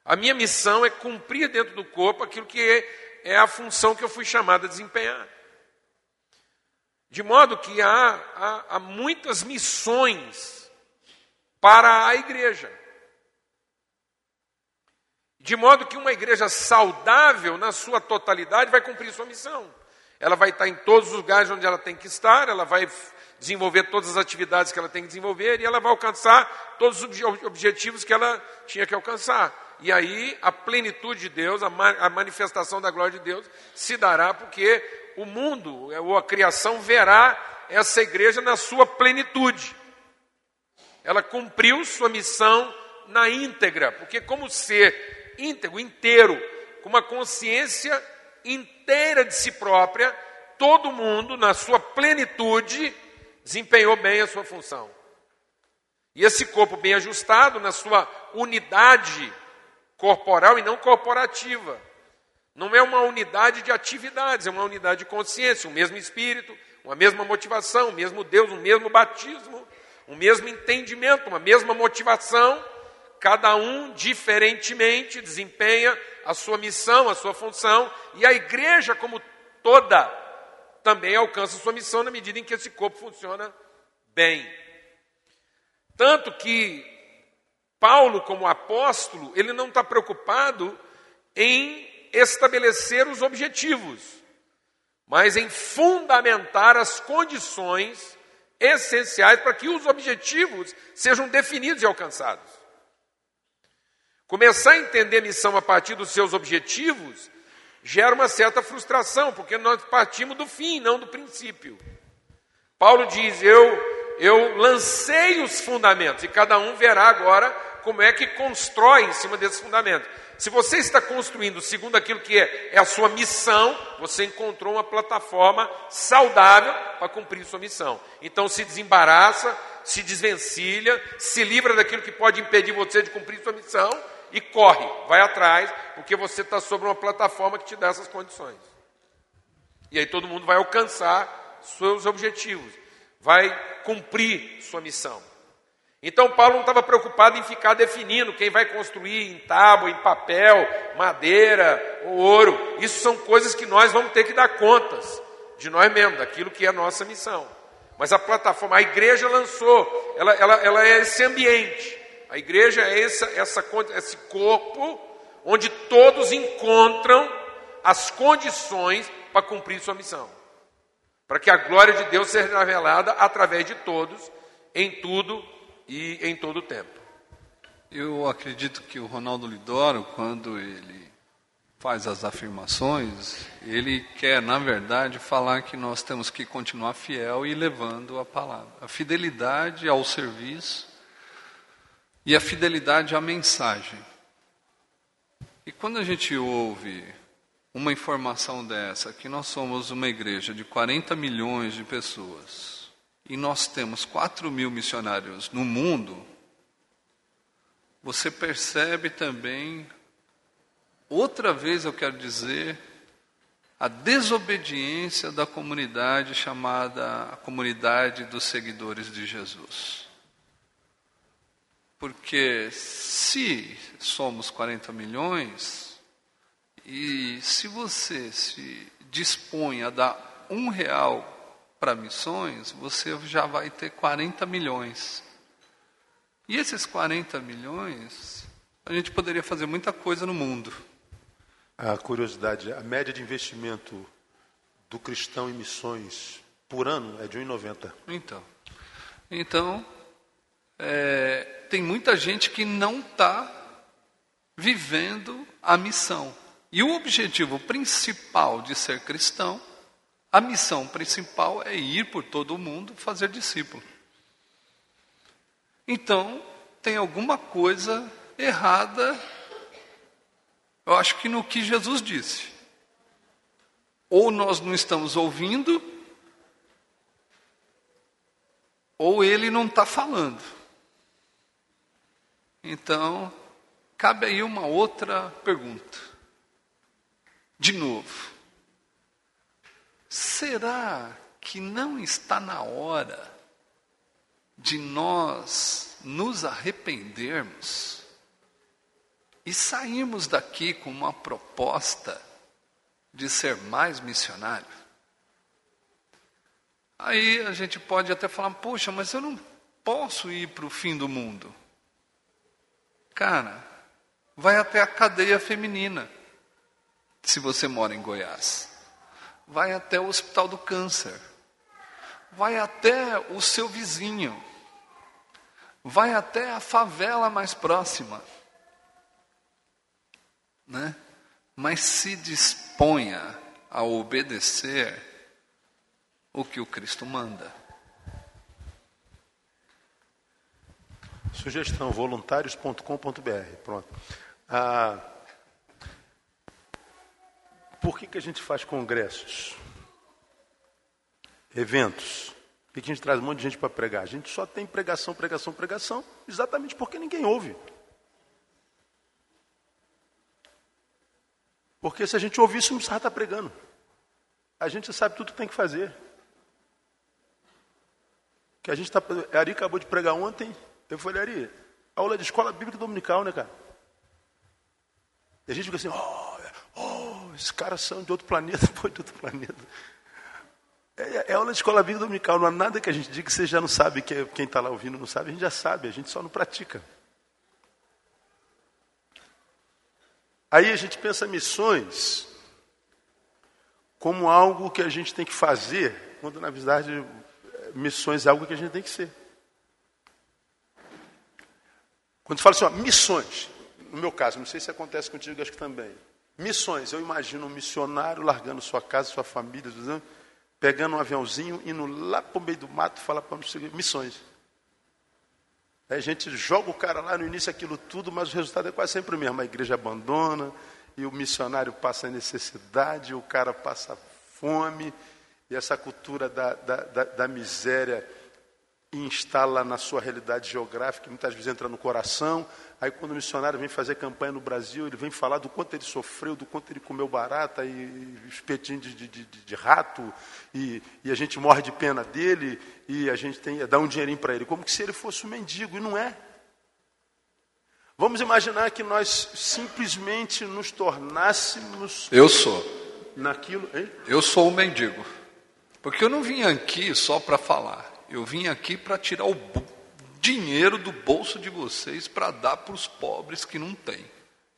Speaker 3: A minha missão é cumprir dentro do corpo aquilo que é, é a função que eu fui chamado a desempenhar. De modo que há, há, há muitas missões para a igreja. De modo que uma igreja saudável, na sua totalidade, vai cumprir sua missão. Ela vai estar em todos os lugares onde ela tem que estar, ela vai desenvolver todas as atividades que ela tem que desenvolver e ela vai alcançar todos os objetivos que ela tinha que alcançar. E aí a plenitude de Deus, a, manifestação da glória de Deus se dará porque o mundo, é, ou a criação, verá essa igreja na sua plenitude. Ela cumpriu sua missão na íntegra, porque como ser íntegro, inteiro, com uma consciência inteira de si própria, todo mundo, na sua plenitude, desempenhou bem a sua função. E esse corpo bem ajustado, na sua unidade corporal e não corporativa, não é uma unidade de atividades, é uma unidade de consciência, o mesmo espírito, uma mesma motivação, o mesmo Deus, o mesmo batismo, o mesmo entendimento, uma mesma motivação, cada um diferentemente desempenha a sua missão, a sua função, e a igreja, como toda, também alcança a sua missão na medida em que esse corpo funciona bem. Tanto que Paulo, como apóstolo, ele não está preocupado em estabelecer os objetivos, mas em fundamentar as condições essenciais para que os objetivos sejam definidos e alcançados. Começar a entender missão a partir dos seus objetivos gera uma certa frustração, porque nós partimos do fim, não do princípio. Paulo diz: Eu, eu lancei os fundamentos, e cada um verá agora como é que constrói em cima desses fundamentos. Se você está construindo segundo aquilo que é, é a sua missão, você encontrou uma plataforma saudável para cumprir sua missão. Então se desembaraça, se desvencilha, se livra daquilo que pode impedir você de cumprir sua missão e corre, vai atrás, porque você está sobre uma plataforma que te dá essas condições. E aí todo mundo vai alcançar seus objetivos, vai cumprir sua missão. Então Paulo não estava preocupado em ficar definindo quem vai construir em tábua, em papel, madeira ou ouro. Isso são coisas que nós vamos ter que dar contas de nós mesmos, daquilo que é a nossa missão. Mas a plataforma, a igreja lançou, ela, ela, ela é esse ambiente. A igreja é essa, essa, esse corpo onde todos encontram as condições para cumprir sua missão. Para que a glória de Deus seja revelada através de todos, em tudo e em todo o tempo.
Speaker 2: Eu acredito que o Ronaldo Lidoro, quando ele faz as afirmações, ele quer, na verdade, falar que nós temos que continuar fiel e levando a palavra. A fidelidade ao serviço e a fidelidade à mensagem. E quando a gente ouve uma informação dessa, que nós somos uma igreja de 40 milhões de pessoas e nós temos 4 mil missionários no mundo, você percebe também, outra vez eu quero dizer, a desobediência da comunidade chamada a comunidade dos seguidores de Jesus. Porque se somos 40 milhões, e se você se dispõe a dar um real para missões, você já vai ter 40 milhões. E esses 40 milhões, a gente poderia fazer muita coisa no mundo.
Speaker 4: A curiosidade, a média de investimento do cristão em missões por ano é de 1,90.
Speaker 2: Então, então é, tem muita gente que não está vivendo a missão. E o objetivo principal de ser cristão, a missão principal é ir por todo o mundo fazer discípulo. Então, tem alguma coisa errada, eu acho que no que Jesus disse. Ou nós não estamos ouvindo, ou ele não está falando. Então, cabe aí uma outra pergunta. De novo, será que não está na hora de nós nos arrependermos e sairmos daqui com uma proposta de ser mais missionário? Aí a gente pode até falar, poxa, mas eu não posso ir para o fim do mundo. Cara, vai até a cadeia feminina, se você mora em Goiás. Vai até o Hospital do Câncer. Vai até o seu vizinho. Vai até a favela mais próxima. Né? Mas se disponha a obedecer o que o Cristo manda.
Speaker 4: Sugestão, voluntários.com.br. Pronto. Ah, por que, que a gente faz congressos? Eventos? Por que a gente traz um monte de gente para pregar? A gente só tem pregação, pregação, pregação, exatamente porque ninguém ouve. Porque se a gente ouvisse, não precisava estar pregando. A gente sabe tudo que tem que fazer. Que a gente está. Ari acabou de pregar ontem, eu falei, Ari, aula de escola bíblica dominical, né, cara? E a gente fica assim, oh, oh, esses caras são de outro planeta, (laughs) foi de outro planeta. É, é, aula de escola bíblica dominical, não há nada que a gente diga que você já não sabe, que quem está lá ouvindo não sabe, a gente já sabe, a gente só não pratica. Aí a gente pensa missões como algo que a gente tem que fazer, quando na verdade missões é algo que a gente tem que ser. Quando fala assim, ó, missões, no meu caso, não sei se acontece contigo, acho que também. Missões, eu imagino um missionário largando sua casa, sua família, pegando um aviãozinho, indo lá para o meio do mato, falar para missões. Aí a gente joga o cara lá no início aquilo tudo, mas o resultado é quase sempre o mesmo. A igreja abandona, e o missionário passa necessidade, o cara passa fome, e essa cultura da, da, da, da miséria instala na sua realidade geográfica, muitas vezes entra no coração. Aí, quando o missionário vem fazer campanha no Brasil, ele vem falar do quanto ele sofreu, do quanto ele comeu barata e espetinho de, de, de, de rato, e, e, a gente morre de pena dele, e a gente tem dá um dinheirinho para ele, como que se ele fosse um mendigo, e não é. Vamos imaginar que nós simplesmente nos tornássemos.
Speaker 2: Eu sou.
Speaker 4: Naquilo. Hein?
Speaker 2: Eu sou um mendigo. Porque eu não vim aqui só para falar. Eu vim aqui para tirar o dinheiro do bolso de vocês para dar para os pobres que não têm.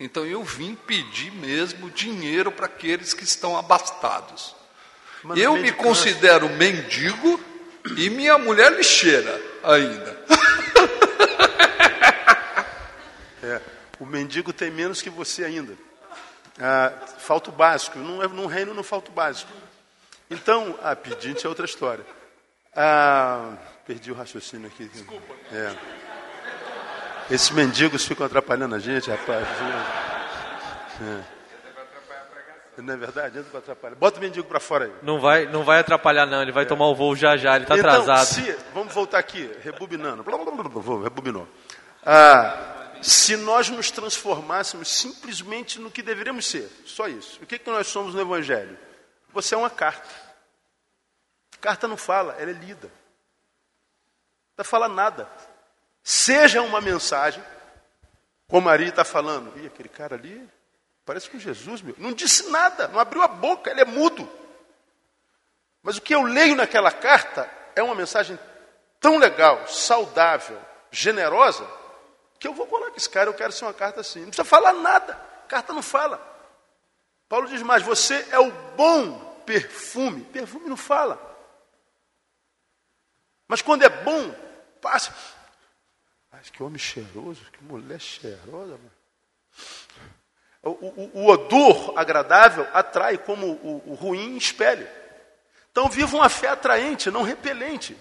Speaker 2: Então eu vim pedir mesmo dinheiro para aqueles que estão abastados. Mano, eu me considero mendigo e minha mulher lixeira ainda. (laughs)
Speaker 4: É, o mendigo tem menos que você ainda. Ah, falta o básico. Num, num reino não falta o básico. Então, a pedinte é outra história. Ah, perdi o raciocínio aqui. Desculpa. É. Esses mendigos ficam atrapalhando a gente, rapaz. É. Não é verdade? Entra para atrapalhar. Bota o mendigo para fora aí.
Speaker 1: Não vai, não vai atrapalhar, não. Ele vai é. tomar o voo já já, ele está
Speaker 4: então,
Speaker 1: atrasado.
Speaker 4: Se, vamos voltar aqui, rebobinando. Rebobinou. Ah, se nós nos transformássemos simplesmente no que deveríamos ser, só isso. O que, que nós somos no Evangelho? Você é uma carta. Carta não fala, ela é lida. Não fala nada. Seja uma mensagem, como Maria está falando. Ih, aquele cara ali parece com Jesus, meu. Não disse nada, não abriu a boca, ele é mudo. Mas o que eu leio naquela carta é uma mensagem tão legal, saudável, generosa, que eu vou colar com esse cara, eu quero ser uma carta assim. Não precisa falar nada, carta não fala. Paulo diz mais: você é o bom perfume. Perfume não fala. Mas quando é bom, passa. Mas que homem cheiroso, que mulher cheirosa. Mano. O, o, o, odor agradável atrai como o, o ruim espelha. Então viva uma fé atraente, não repelente.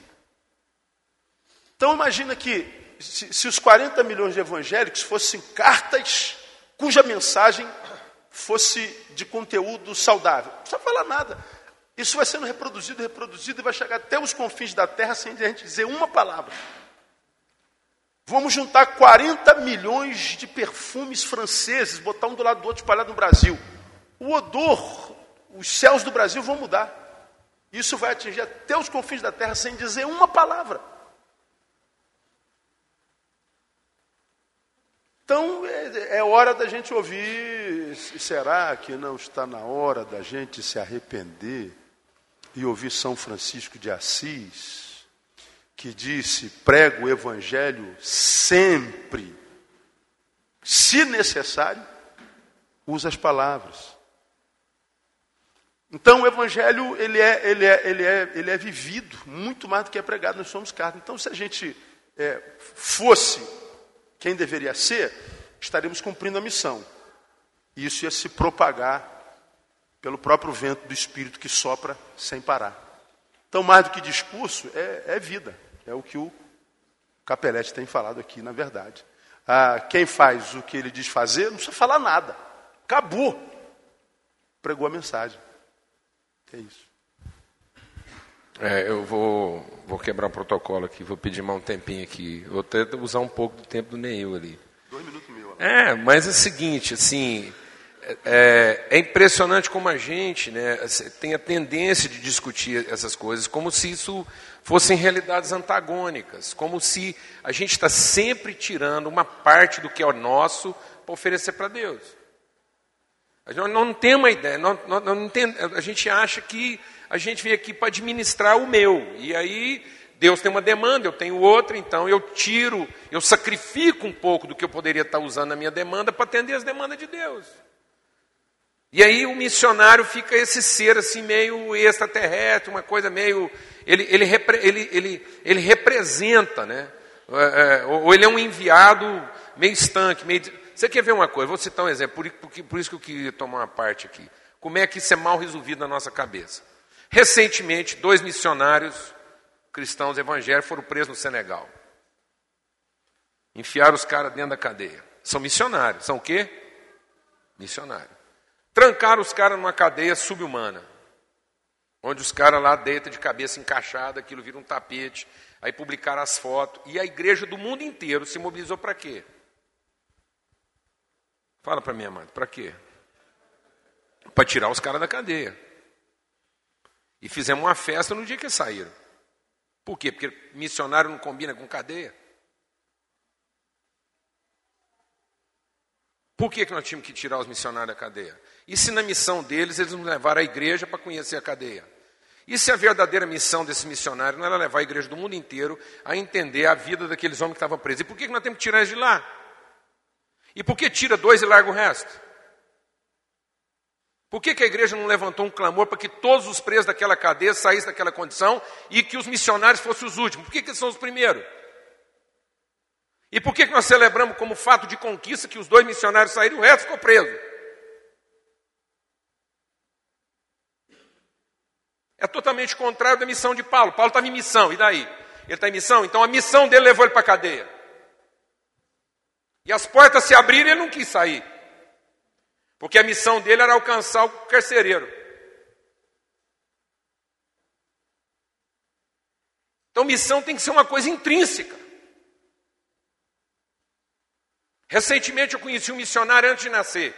Speaker 4: Então imagina que se, se os 40 milhões de evangélicos fossem cartas cuja mensagem fosse de conteúdo saudável. Não precisa falar nada. Isso vai sendo reproduzido, reproduzido e vai chegar até os confins da terra sem a gente dizer uma palavra. Vamos juntar 40 milhões de perfumes franceses, botar um do lado do outro espalhado no Brasil. O odor, os céus do Brasil vão mudar. Isso vai atingir até os confins da terra sem dizer uma palavra. Então é, é, hora da gente ouvir. Será que não está na hora da gente se arrepender e ouvir São Francisco de Assis, que disse: prega o Evangelho sempre, se necessário, usa as palavras. Então o Evangelho ele é, ele é, ele é, ele é vivido muito mais do que é pregado, nós somos carne. Então se a gente é, fosse quem deveria ser, estaremos cumprindo a missão. Isso ia se propagar pelo próprio vento do Espírito que sopra sem parar. Então, mais do que discurso, é, é vida. É o que o Capelete tem falado aqui, na verdade. Ah, quem faz o que ele diz fazer, não precisa falar nada. Acabou. Pregou a mensagem. É isso.
Speaker 3: É, eu vou, vou quebrar o protocolo aqui, vou pedir mais um tempinho aqui. Vou até usar um pouco do tempo do Neil ali.
Speaker 4: Dois minutos meu.
Speaker 3: É, mas é o seguinte, assim, é, é, impressionante como a gente né, tem a tendência de discutir essas coisas como se isso fossem realidades antagônicas, como se a gente está sempre tirando uma parte do que é nosso para oferecer para Deus. A gente não, tem uma ideia, não, não, não tem, a gente acha que a gente veio aqui para administrar o meu, e aí Deus tem uma demanda, eu tenho outra, então eu tiro, eu sacrifico um pouco do que eu poderia estar usando na minha demanda para atender as demandas de Deus. E aí o missionário fica esse ser assim meio extraterrestre, uma coisa meio. Ele, ele, ele, ele, ele representa, né? É, é, ou ele é um enviado meio estanque, meio. Você quer ver uma coisa? Vou citar um exemplo, por, por, por isso que eu queria tomar uma parte aqui. Como é que isso é mal resolvido na nossa cabeça? Recentemente, dois missionários cristãos evangélicos foram presos no Senegal. Enfiaram os caras dentro da cadeia. São missionários. São o quê? Missionários. Trancaram os caras numa cadeia subhumana. Onde os caras lá deitam de cabeça encaixada, aquilo vira um tapete. Aí publicaram as fotos. E a igreja do mundo inteiro se mobilizou para quê? Fala para mim, amado, para quê? Para tirar os caras da cadeia. E fizemos uma festa no dia que saíram. Por quê? Porque missionário não combina com cadeia. Por que, que nós tínhamos que tirar os missionários da cadeia? E se na missão deles eles nos levaram à igreja para conhecer a cadeia? E se a verdadeira missão desse missionário não era levar a igreja do mundo inteiro a entender a vida daqueles homens que estavam presos? E por que, que nós temos que tirar eles de lá? E por que tira dois e larga o resto? Por que, que, a igreja não levantou um clamor para que todos os presos daquela cadeia saíssem daquela condição e que os missionários fossem os últimos? Por que, que eles são os primeiros? E por que nós celebramos como fato de conquista que os dois missionários saíram e o resto ficou preso? É totalmente contrário da missão de Paulo. Paulo estava em missão, e daí? Ele está em missão, então a missão dele levou ele para a cadeia. E as portas se abriram e ele não quis sair. Porque a missão dele era alcançar o carcereiro. Então, missão tem que ser uma coisa intrínseca. Recentemente eu conheci um missionário antes de nascer.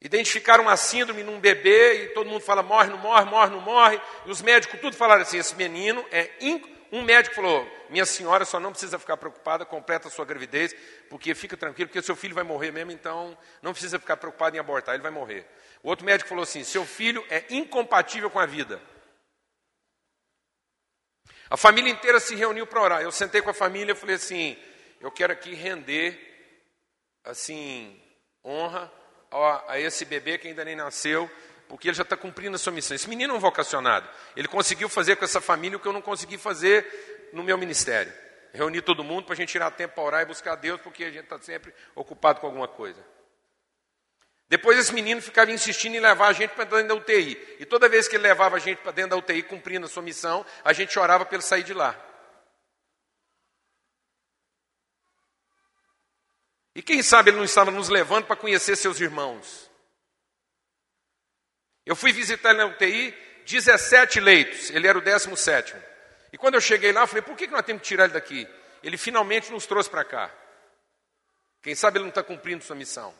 Speaker 3: Identificaram uma síndrome num bebê e todo mundo fala morre, não morre, morre, não morre. E os médicos tudo falaram assim: esse menino é. Um médico falou: minha senhora só não precisa ficar preocupada, completa a sua gravidez, porque fica tranquilo, porque seu filho vai morrer mesmo, então não precisa ficar preocupado em abortar, ele vai morrer. O outro médico falou assim: seu filho é incompatível com a vida. A família inteira se reuniu para orar. Eu sentei com a família e falei assim: eu quero aqui render, assim, honra a, a esse bebê que ainda nem nasceu, porque ele já está cumprindo a sua missão. Esse menino é um vocacionado. Ele conseguiu fazer com essa família o que eu não consegui fazer no meu ministério. Reunir todo mundo para a gente tirar tempo para orar e buscar Deus, porque a gente está sempre ocupado com alguma coisa. Depois esse menino ficava insistindo em levar a gente para dentro da UTI. E toda vez que ele levava a gente para dentro da UTI, cumprindo a sua missão, a gente chorava ele sair de lá. E quem sabe ele não estava nos levando para conhecer seus irmãos. Eu fui visitar ele na UTI, 17 leitos, ele era o 17. E quando eu cheguei lá, eu falei: por que nós temos que tirar ele daqui? Ele finalmente nos trouxe para cá. Quem sabe ele não está cumprindo sua missão.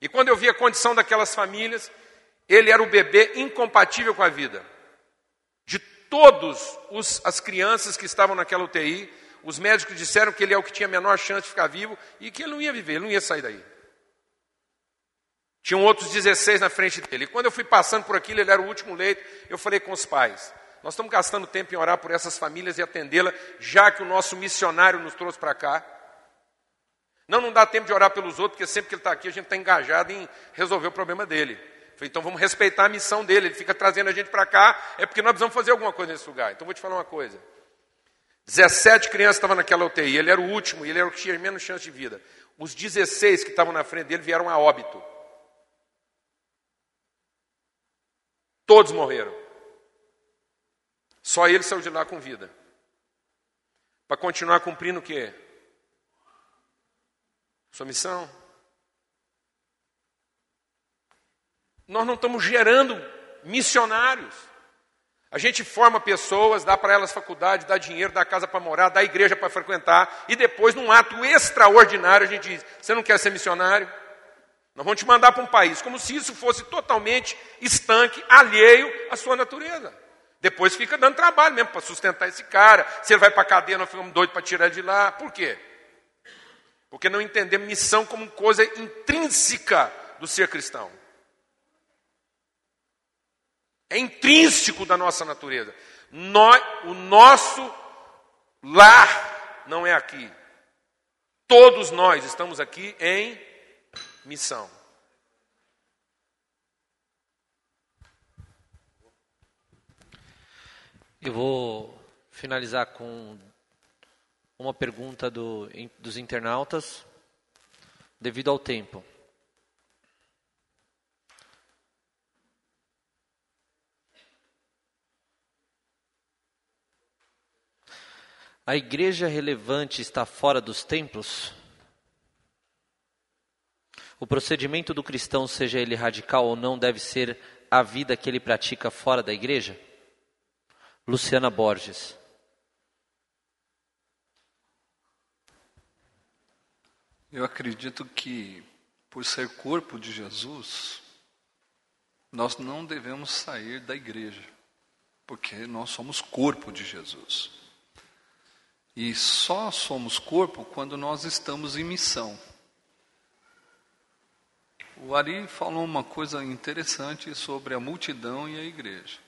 Speaker 3: E quando eu vi a condição daquelas famílias, ele era o bebê incompatível com a vida. De todas as crianças que estavam naquela UTI, os médicos disseram que ele é o que tinha a menor chance de ficar vivo e que ele não ia viver, ele não ia sair daí. Tinham outros 16 na frente dele. E quando eu fui passando por aquilo, ele era o último leito, eu falei com os pais: Nós estamos gastando tempo em orar por essas famílias e atendê-la, já que o nosso missionário nos trouxe para cá. Não, não dá tempo de orar pelos outros, porque sempre que ele está aqui, a gente está engajado em resolver o problema dele. falei, então vamos respeitar a missão dele. Ele fica trazendo a gente para cá, é porque nós precisamos fazer alguma coisa nesse lugar. Então vou te falar uma coisa. 17 crianças estavam naquela UTI, ele era o último, ele era o que tinha menos chance de vida. Os 16 que estavam na frente dele vieram a óbito. Todos morreram. Só ele saiu de lá com vida. Para continuar cumprindo o quê? Sua missão. Nós não estamos gerando missionários. A gente forma pessoas, dá para elas faculdade, dá dinheiro, dá casa para morar, dá igreja para frequentar, e depois, num ato extraordinário, a gente diz: Você não quer ser missionário? Nós vamos te mandar para um país, como se isso fosse totalmente estanque, alheio à sua natureza. Depois fica dando trabalho mesmo para sustentar esse cara. Se ele vai para a cadeia, nós ficamos doidos para tirar ele de lá. Por quê? Porque não entendemos missão como coisa intrínseca do ser cristão. É intrínseco da nossa natureza. O nosso lar não é aqui. Todos nós estamos aqui em missão.
Speaker 1: Eu vou finalizar com uma pergunta do, dos internautas, devido ao tempo. A igreja relevante está fora dos templos? O procedimento do cristão, seja ele radical ou não, deve ser a vida que ele pratica fora da igreja? Luciana Borges.
Speaker 2: Eu acredito que, por ser corpo de Jesus, nós não devemos sair da igreja, porque nós somos corpo de Jesus. E só somos corpo quando nós estamos em missão. O Ari falou uma coisa interessante sobre a multidão e a igreja.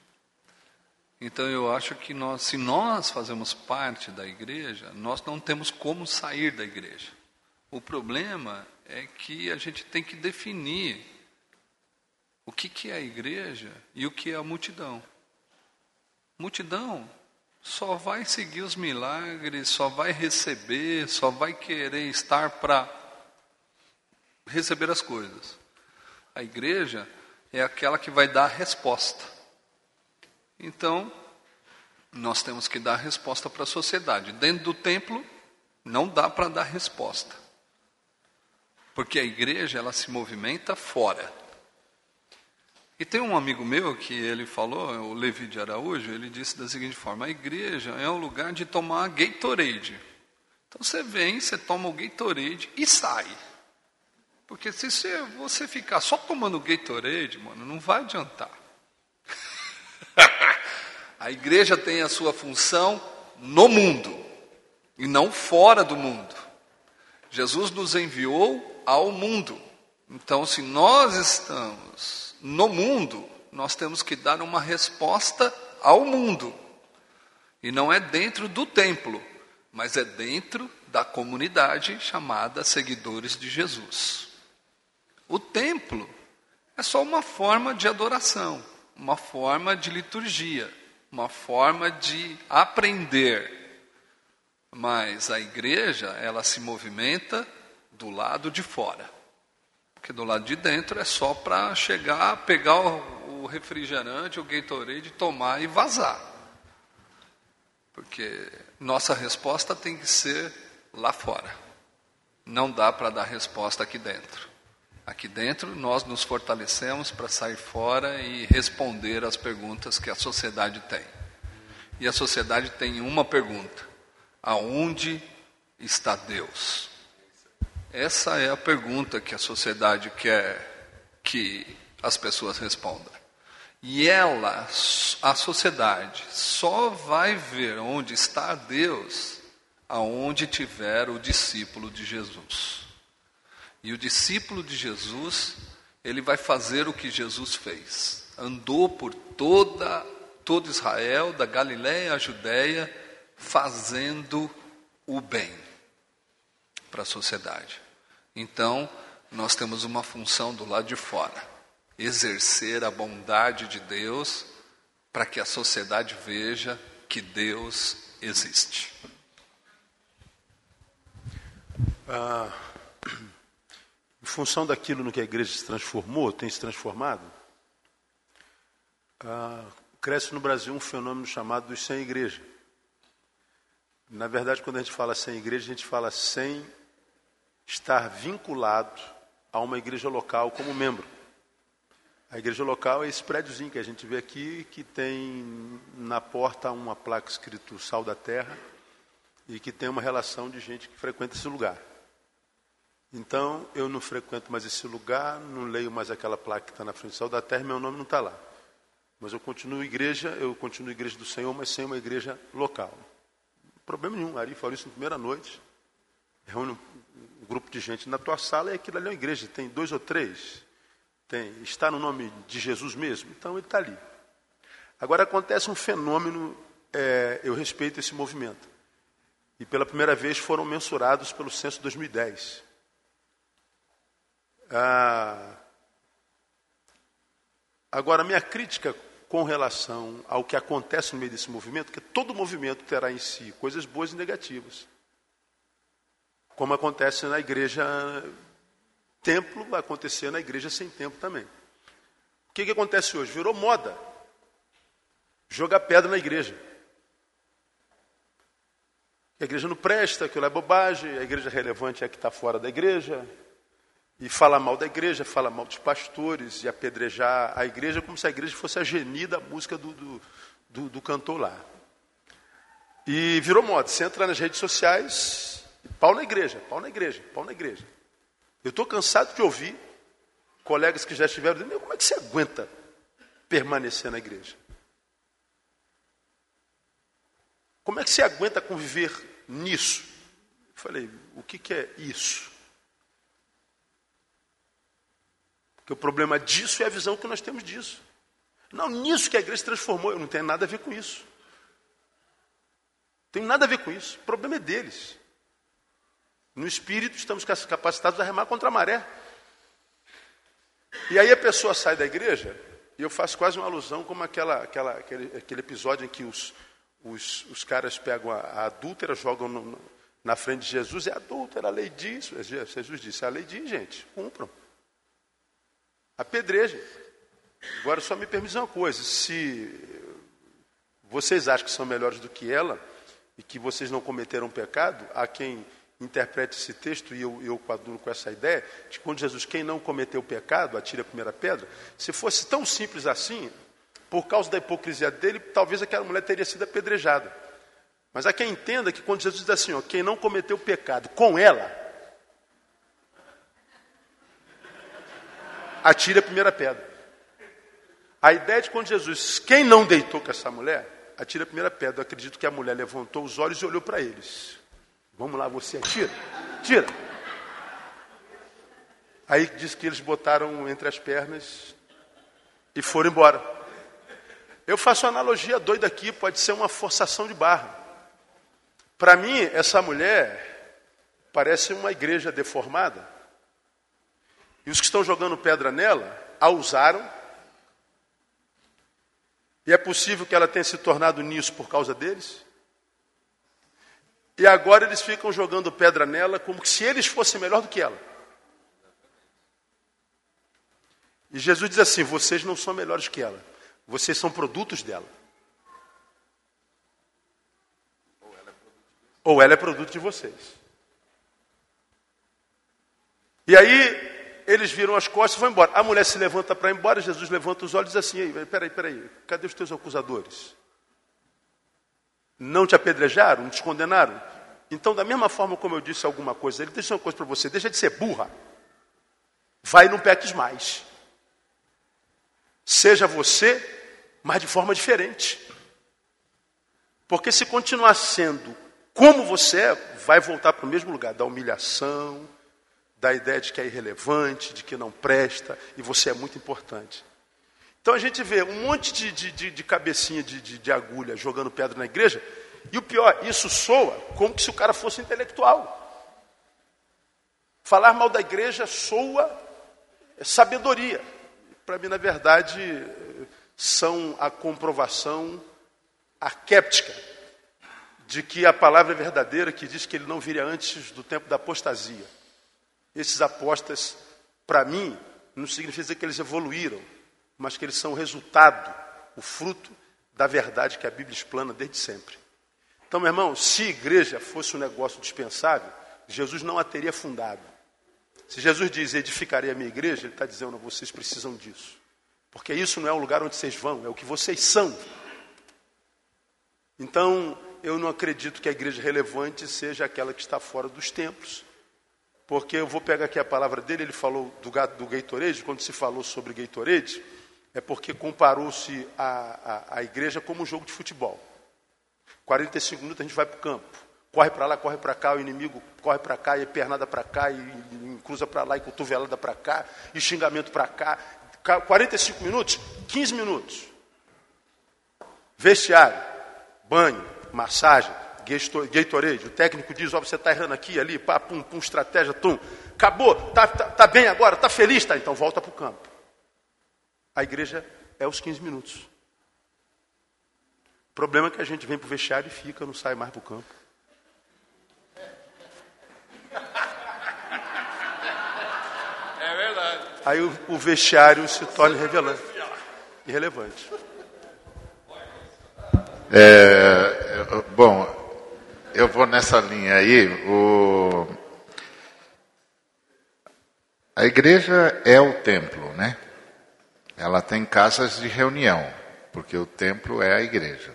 Speaker 2: Então eu acho que nós, se nós fazemos parte da igreja, nós não temos como sair da igreja. O problema é que a gente tem que definir o que, que é a igreja e o que é a multidão. Multidão só vai seguir os milagres, só vai receber, só vai querer estar para receber as coisas. A igreja é aquela que vai dar a resposta. Então, nós temos que dar a resposta para a sociedade. Dentro do templo, não dá para dar resposta. Porque a igreja, ela se movimenta fora. E tem um amigo meu que ele falou, o Levi de Araújo, ele disse da seguinte forma: a igreja é um lugar de tomar Gatorade. Então você vem, você toma o Gatorade e sai. Porque se você, você ficar só tomando Gatorade, mano, não vai adiantar. (laughs) a igreja tem a sua função no mundo e não fora do mundo. Jesus nos enviou ao mundo. Então, se nós estamos no mundo, nós temos que dar uma resposta ao mundo. E não é dentro do templo, mas é dentro da comunidade chamada seguidores de Jesus. O templo é só uma forma de adoração, uma forma de liturgia, uma forma de aprender. Mas a igreja, ela se movimenta do lado de fora. Porque do lado de dentro é só para chegar, pegar o, o refrigerante, o Gatorade, tomar e vazar. Porque nossa resposta tem que ser lá fora. Não dá para dar resposta aqui dentro. Aqui dentro nós nos fortalecemos para sair fora e responder às perguntas que a sociedade tem. E a sociedade tem uma pergunta: aonde está Deus? Essa é a pergunta que a sociedade quer que as pessoas respondam. E ela, a sociedade, só vai ver onde está Deus aonde tiver o discípulo de Jesus. E o discípulo de Jesus, ele vai fazer o que Jesus fez. Andou por toda todo Israel, da Galiléia à Judéia, fazendo o bem para a sociedade. Então, nós temos uma função do lado de fora: exercer a bondade de Deus para que a sociedade veja que Deus existe.
Speaker 4: Ah, em função daquilo no que a igreja se transformou, tem se transformado, ah, cresce no Brasil um fenômeno chamado dos sem igreja. Na verdade, quando a gente fala sem igreja, a gente fala sem estar vinculado a uma igreja local como membro. A igreja local é esse prédiozinho que a gente vê aqui, que tem na porta uma placa escrito Sal da Terra e que tem uma relação de gente que frequenta esse lugar. Então, eu não frequento mais esse lugar, não leio mais aquela placa que está na frente do Sal da Terra, meu nome não está lá. Mas eu continuo igreja, eu continuo igreja do Senhor, mas sem uma igreja local. Problema nenhum, Ari falou isso na primeira noite. Reúne um grupo de gente na tua sala e aquilo ali é uma igreja, tem dois ou três. Tem, está no nome de Jesus mesmo, então ele está ali. Agora acontece um fenômeno, é, eu respeito esse movimento. E pela primeira vez foram mensurados pelo censo 2010. Ah, agora, minha crítica com relação ao que acontece no meio desse movimento, que todo movimento terá em si coisas boas e negativas como acontece na igreja templo, vai acontecer na igreja sem templo também. O que, que acontece hoje? Virou moda jogar pedra na igreja. A igreja não presta, aquilo é bobagem, a igreja relevante é a que está fora da igreja. E fala mal da igreja, fala mal dos pastores, e apedrejar a igreja como se a igreja fosse a geni da música do, do, do, do cantor lá. E virou moda. Você entra nas redes sociais, Pau na igreja, pau na igreja, pau na igreja. Eu estou cansado de ouvir colegas que já estiveram dizendo, como é que você aguenta permanecer na igreja? Como é que você aguenta conviver nisso? Eu falei, o que, que é isso? Porque o problema disso é a visão que nós temos disso. Não, nisso que a igreja se transformou, eu não tenho nada a ver com isso. Tenho nada a ver com isso. O problema é deles. No espírito, estamos capacitados a remar contra a maré. E aí a pessoa sai da igreja, e eu faço quase uma alusão como aquela, aquela, aquele, aquele episódio em que os, os, os caras pegam a, a adúltera, jogam no, na frente de Jesus, é adúltera, a lei diz. Jesus disse, a lei diz, gente, cumpram. Apedrejem. Agora, só me permite uma coisa: se vocês acham que são melhores do que ela e que vocês não cometeram pecado, há quem interprete esse texto, e eu, eu coaduno com essa ideia, de quando Jesus, quem não cometeu pecado, atire a primeira pedra, se fosse tão simples assim, por causa da hipocrisia dele, talvez aquela mulher teria sido apedrejada. Mas há quem entenda que quando Jesus diz assim, ó, quem não cometeu pecado com ela, atire a primeira pedra. A ideia de quando Jesus, quem não deitou com essa mulher, atire a primeira pedra. Eu acredito que a mulher levantou os olhos e olhou para eles. Vamos lá, você atira. Tira. Aí diz que eles botaram entre as pernas e foram embora. Eu faço uma analogia doida aqui, pode ser uma forçação de barra. Para mim, essa mulher parece uma igreja deformada. E os que estão jogando pedra nela a usaram. E é possível que ela tenha se tornado nisso por causa deles. E agora eles ficam jogando pedra nela como se eles fossem melhor do que ela. E Jesus diz assim: vocês não são melhores que ela, vocês são produtos dela. Ou ela é produto de vocês. E aí eles viram as costas e vão embora. A mulher se levanta para ir embora, Jesus levanta os olhos e diz assim: peraí, peraí, cadê os teus acusadores? Não te apedrejaram? Não te condenaram? Então, da mesma forma como eu disse alguma coisa, ele deixa uma coisa para você, deixa de ser burra. Vai e não peques mais. Seja você, mas de forma diferente. Porque se continuar sendo como você é, vai voltar para o mesmo lugar da humilhação, da ideia de que é irrelevante, de que não presta, e você é muito importante. Então a gente vê um monte de, de, de, de cabecinha de, de, de agulha jogando pedra na igreja, e o pior, isso soa como se o cara fosse intelectual. Falar mal da igreja soa sabedoria. Para mim, na verdade, são a comprovação arquéptica de que a palavra é verdadeira, que diz que ele não viria antes do tempo da apostasia. Esses apostas, para mim, não significa que eles evoluíram, mas que eles são o resultado, o fruto da verdade que a Bíblia explana desde sempre. Então, meu irmão, se igreja fosse um negócio dispensável, Jesus não a teria fundado. Se Jesus diz edificarei a minha igreja, ele está dizendo, vocês precisam disso. Porque isso não é o lugar onde vocês vão, é o que vocês são. Então, eu não acredito que a igreja relevante seja aquela que está fora dos templos. Porque eu vou pegar aqui a palavra dele, ele falou do, do Gatorade, quando se falou sobre Gatorade, é porque comparou-se a, a, a igreja como um jogo de futebol. 45 minutos a gente vai para o campo. Corre para lá, corre para cá, o inimigo corre para cá, e é pernada para cá, e, e cruza para lá, e cotovelada para cá, e xingamento para cá. 45 minutos, 15 minutos. Vestiário, banho, massagem, Gatorade. O técnico diz: Ó, você está errando aqui, ali, pá, pum, pum, estratégia, tum. Acabou, tá, tá, tá bem agora, tá feliz, tá? Então volta para o campo. A igreja é os 15 minutos. O problema é que a gente vem para o vestiário e fica, não sai mais para o campo.
Speaker 3: É verdade.
Speaker 4: Aí o, o vestiário se torna irrelevante. irrelevante.
Speaker 5: É, bom, eu vou nessa linha aí. O... A igreja é o templo, né? Ela tem casas de reunião, porque o templo é a igreja.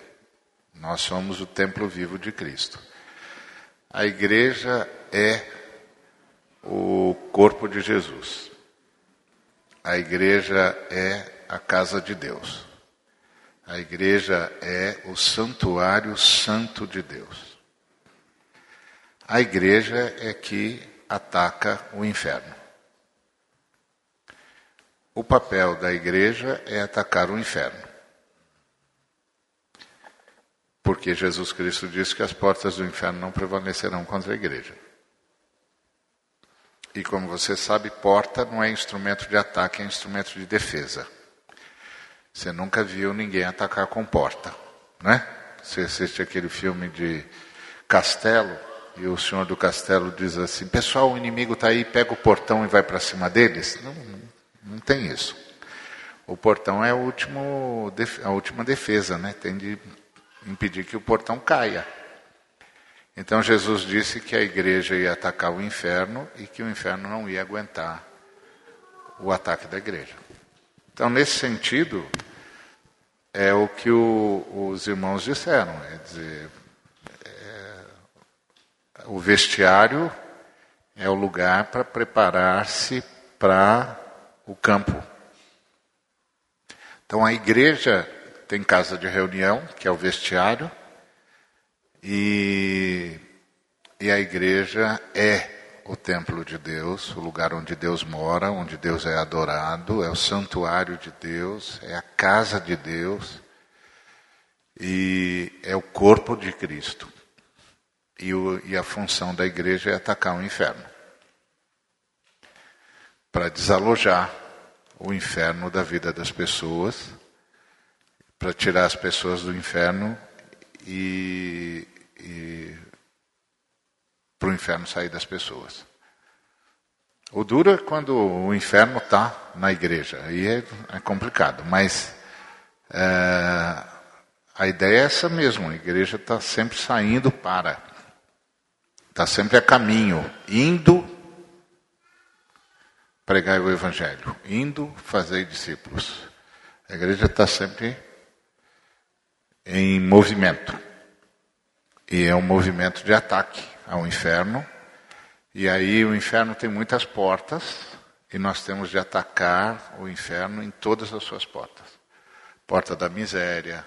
Speaker 5: Nós somos o templo vivo de Cristo. A igreja é o corpo de Jesus. A igreja é a casa de Deus. A igreja é o santuário santo de Deus. A igreja é que ataca o inferno. O papel da igreja é atacar o inferno. Porque Jesus Cristo disse que as portas do inferno não prevalecerão contra a igreja. E como você sabe, porta não é instrumento de ataque, é instrumento de defesa. Você nunca viu ninguém atacar com porta, né? Você assiste aquele filme de Castelo e o senhor do castelo diz assim: Pessoal, o inimigo está aí, pega o portão e vai para cima deles. Não, não tem isso. o portão é a, última defesa, né? tem de impedir que o portão caia. Então Jesus disse que a igreja ia atacar o inferno e que o inferno não ia aguentar o ataque da igreja. Então, nesse sentido, é o que o, os irmãos disseram. É dizer, é, o vestiário é o lugar para preparar-se para o campo. Então a igreja tem casa de reunião, que é o vestiário, e, e a igreja é o templo de Deus, o lugar onde Deus mora, onde Deus é adorado, é o santuário de Deus, é a casa de Deus e é o corpo de Cristo. E, o, e a função da igreja é atacar o inferno para desalojar o inferno da vida das pessoas, para tirar as pessoas do inferno e, e para o inferno sair das pessoas. O duro é quando o inferno está na igreja, aí é, é complicado, mas é, a ideia é essa mesmo, a igreja está sempre saindo para, está sempre a caminho, indo pregar o evangelho, indo fazer discípulos. A igreja está sempre em movimento. E é um movimento de ataque ao inferno. E aí o inferno tem muitas portas e nós temos de atacar o inferno em todas as suas portas. Porta da miséria,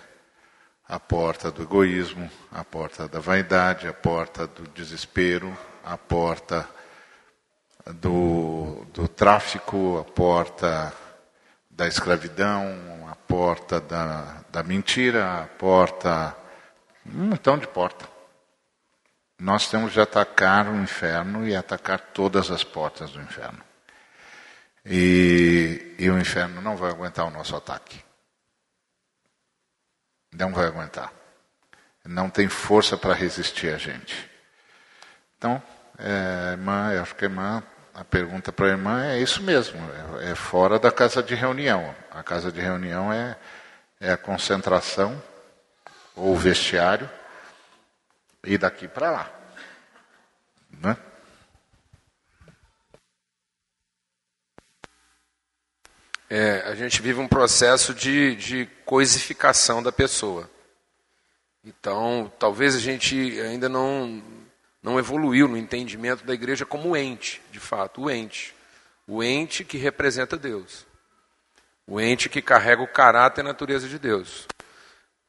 Speaker 5: a porta do egoísmo, a porta da vaidade, a porta do desespero, a porta do, do tráfico, a porta da escravidão, a porta da, da mentira, a porta. um montão de porta. Nós temos de atacar o inferno e atacar todas as portas do inferno. E, e o inferno não vai aguentar o nosso ataque. Não vai aguentar. Não tem força para resistir a gente. Então, é, irmã, eu acho que a irmã, a pergunta para a irmã é isso mesmo, é, é, fora da casa de reunião. A casa de reunião é, é a concentração ou vestiário e daqui para lá. Né?
Speaker 3: É, a gente vive um processo de, de coisificação da pessoa. Então, talvez a gente ainda não, não evoluiu no entendimento da igreja como ente, de fato, o ente. O ente que representa Deus. O ente que carrega o caráter e a natureza de Deus.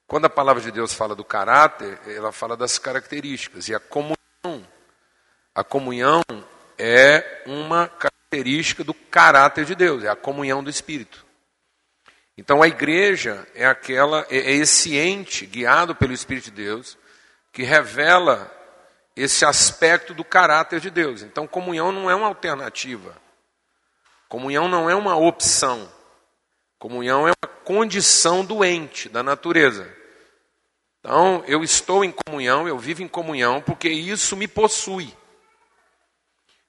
Speaker 3: Quando a palavra de Deus fala do caráter, ela fala das características. E a comunhão, a comunhão é uma característica do caráter de Deus, é a comunhão do Espírito. Então a igreja é aquela, é, é esse ente guiado pelo Espírito de Deus que revela esse aspecto do caráter de Deus. Então comunhão não é uma alternativa. Comunhão não é uma opção. Comunhão é uma condição doente da natureza. Então, eu estou em comunhão, eu vivo em comunhão, porque isso me possui.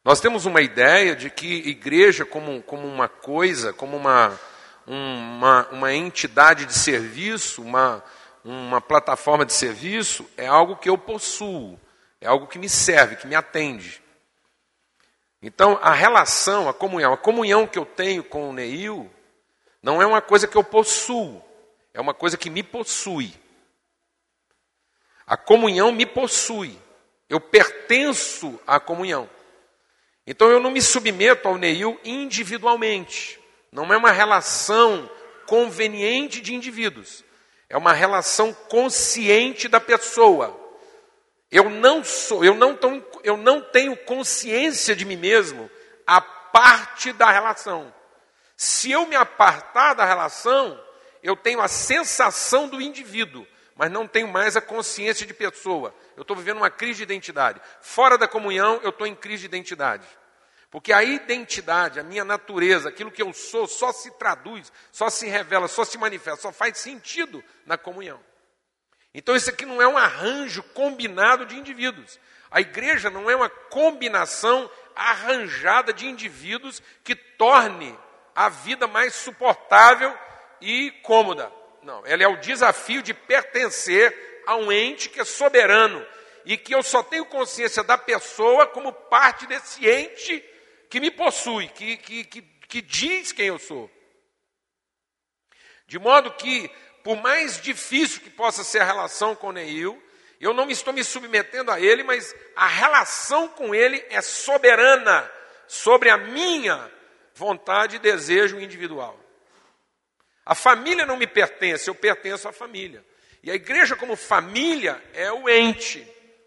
Speaker 3: Nós temos uma ideia de que igreja, como, como uma coisa, como uma, uma, uma entidade de serviço, uma, uma plataforma de serviço, é algo que eu possuo, é algo que me serve, que me atende. Então, a relação, a comunhão, a comunhão que eu tenho com o Neil, não é uma coisa que eu possuo, é uma coisa que me possui. A comunhão me possui. Eu pertenço à comunhão. Então eu não me submeto ao Neil individualmente. Não é uma relação conveniente de indivíduos. É uma relação consciente da pessoa. Eu não sou, eu não, eu não tenho consciência de mim mesmo a parte da relação. Se eu me apartar da relação, eu tenho a sensação do indivíduo, mas não tenho mais a consciência de pessoa. Eu estou vivendo uma crise de identidade. Fora da comunhão, eu estou em crise de identidade. Porque a identidade, a minha natureza, aquilo que eu sou, só se traduz, só se revela, só se manifesta, só faz sentido na comunhão. Então, isso aqui não é um arranjo combinado de indivíduos. A igreja não é uma combinação arranjada de indivíduos que torne a vida mais suportável e cômoda. Não, ela é o desafio de pertencer a um ente que é soberano e que eu só tenho consciência da pessoa como parte desse ente que me possui, que, que, que, que diz quem eu sou. De modo que, por mais difícil que possa ser a relação com Neil, eu não estou me submetendo a ele, mas a relação com ele é soberana sobre a minha vontade e desejo individual. A família não me pertence, eu pertenço à família. E a igreja, como família, é o ente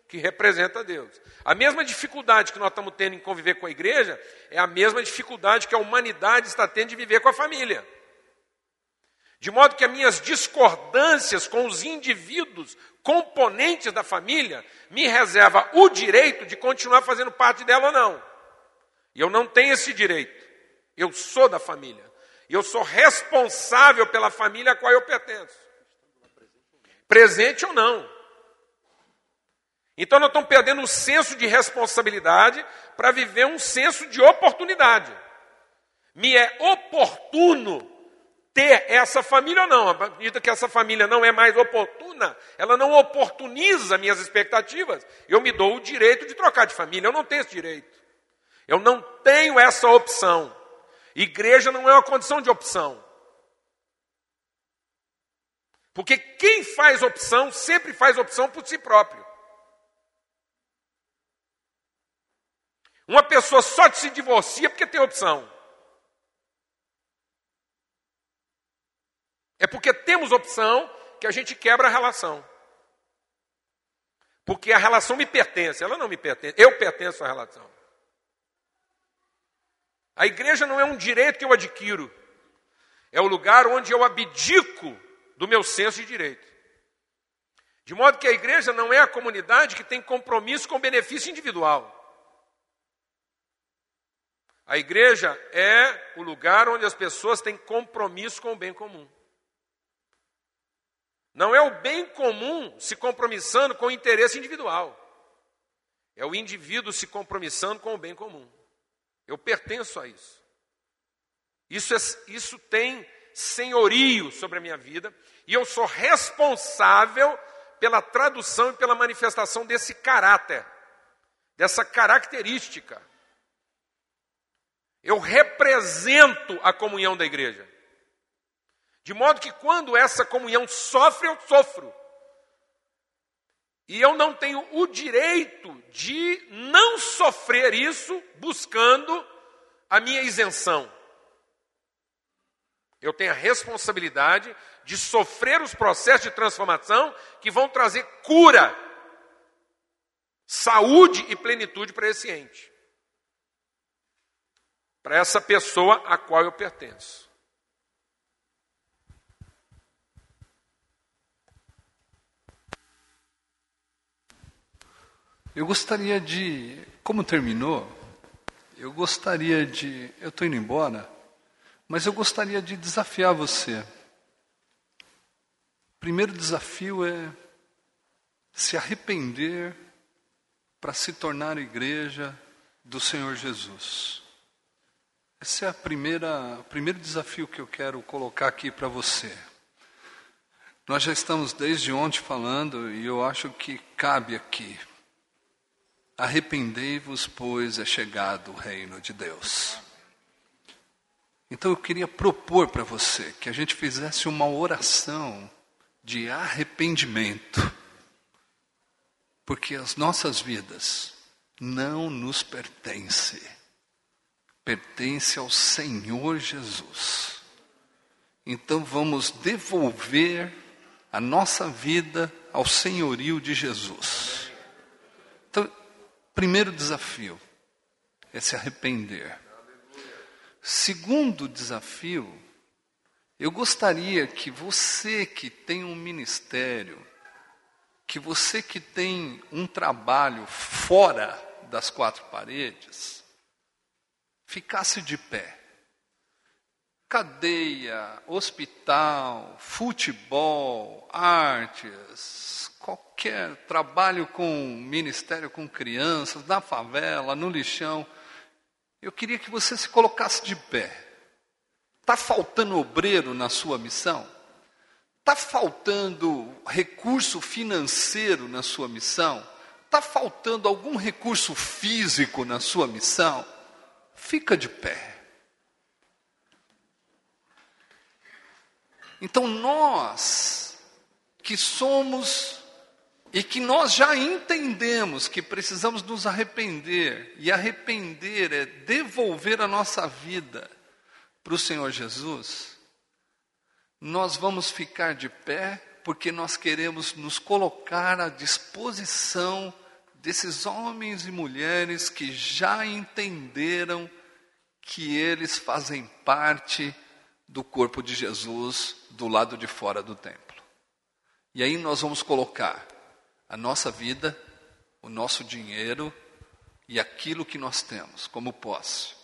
Speaker 3: que representa Deus. A mesma dificuldade que nós estamos tendo em conviver com a igreja é a mesma dificuldade que a humanidade está tendo de viver com a família. De modo que as minhas discordâncias com os indivíduos, componentes da família, me reserva o direito de continuar fazendo parte dela ou não. E eu não tenho esse direito. Eu sou da família. E eu sou responsável pela família a qual eu pertenço. Presente ou não. Então nós estamos perdendo o senso de responsabilidade para viver um senso de oportunidade. Me é oportuno ter essa família ou não. À medida que essa família não é mais oportuna, ela não oportuniza minhas expectativas, eu me dou o direito de trocar de família. Eu não tenho esse direito. Eu não tenho essa opção. Igreja não é uma condição de opção. Porque quem faz opção sempre faz opção por si próprio. Uma pessoa só se divorcia porque tem opção. É porque temos opção que a gente quebra a relação. Porque a relação me pertence, ela não me pertence, eu pertenço à relação. A igreja não é um direito que eu adquiro, é o lugar onde eu abdico do meu senso de direito. De modo que a igreja não é a comunidade que tem compromisso com o benefício individual. A igreja é o lugar onde as pessoas têm compromisso com o bem comum. Não é o bem comum se compromissando com o interesse individual. É o indivíduo se compromissando com o bem comum. Eu pertenço a isso. Isso, é, isso tem senhorio sobre a minha vida e eu sou responsável pela tradução e pela manifestação desse caráter, dessa característica. Eu represento a comunhão da igreja. De modo que quando essa comunhão sofre, eu sofro. E eu não tenho o direito de não sofrer isso buscando a minha isenção. Eu tenho a responsabilidade de sofrer os processos de transformação que vão trazer cura, saúde e plenitude para esse ente, para essa pessoa a qual eu pertenço.
Speaker 2: Eu gostaria de, como terminou, eu gostaria de, eu estou indo embora, mas eu gostaria de desafiar você. O primeiro desafio é se arrepender para se tornar igreja do Senhor Jesus. Esse é a primeira, o primeiro desafio que eu quero colocar aqui para você. Nós já estamos desde ontem falando e eu acho que cabe aqui. Arrependei-vos, pois é chegado o reino de Deus. Então eu queria propor para você que a gente fizesse uma oração de arrependimento, porque as nossas vidas não nos pertencem, pertence ao Senhor Jesus. Então vamos devolver a nossa vida ao senhorio de Jesus. Primeiro desafio é se arrepender. Segundo desafio, eu gostaria que você que tem um ministério, que você que tem um trabalho fora das quatro paredes, ficasse de pé. Cadeia, hospital, futebol, artes, qualquer trabalho com ministério com crianças, na favela, no lixão, eu queria que você se colocasse de pé. Está faltando obreiro na sua missão? Está faltando recurso financeiro na sua missão? Está faltando algum recurso físico na sua missão? Fica de pé. Então nós que somos e que nós já entendemos que precisamos nos arrepender, e arrepender é devolver a nossa vida para o Senhor Jesus, nós vamos ficar de pé porque nós queremos nos colocar à disposição desses homens e mulheres que já entenderam que eles fazem parte do corpo de Jesus do lado de fora do templo. E aí nós vamos colocar a nossa vida, o nosso dinheiro e aquilo que nós temos como posse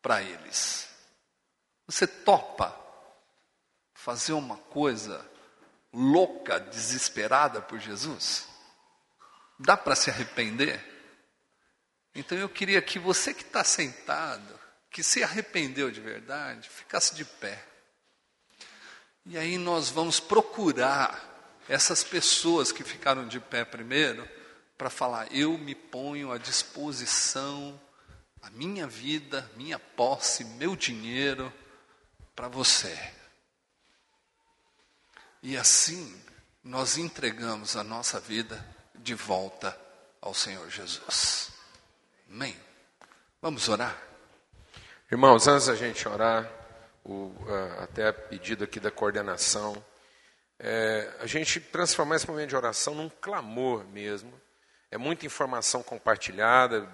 Speaker 2: para eles. Você topa fazer uma coisa louca, desesperada por Jesus? Dá para se arrepender? Então eu queria que você que está sentado, que se arrependeu de verdade, ficasse de pé. E aí nós vamos procurar essas pessoas que ficaram de pé primeiro para falar: eu me ponho à disposição, a minha vida, minha posse, meu dinheiro para você. E assim nós entregamos a nossa vida de volta ao Senhor Jesus. Amém. Vamos orar?
Speaker 3: Irmãos, antes da gente orar, o, uh, até a pedido aqui da coordenação, é, a gente transformar esse momento de oração num clamor mesmo. É muita informação compartilhada,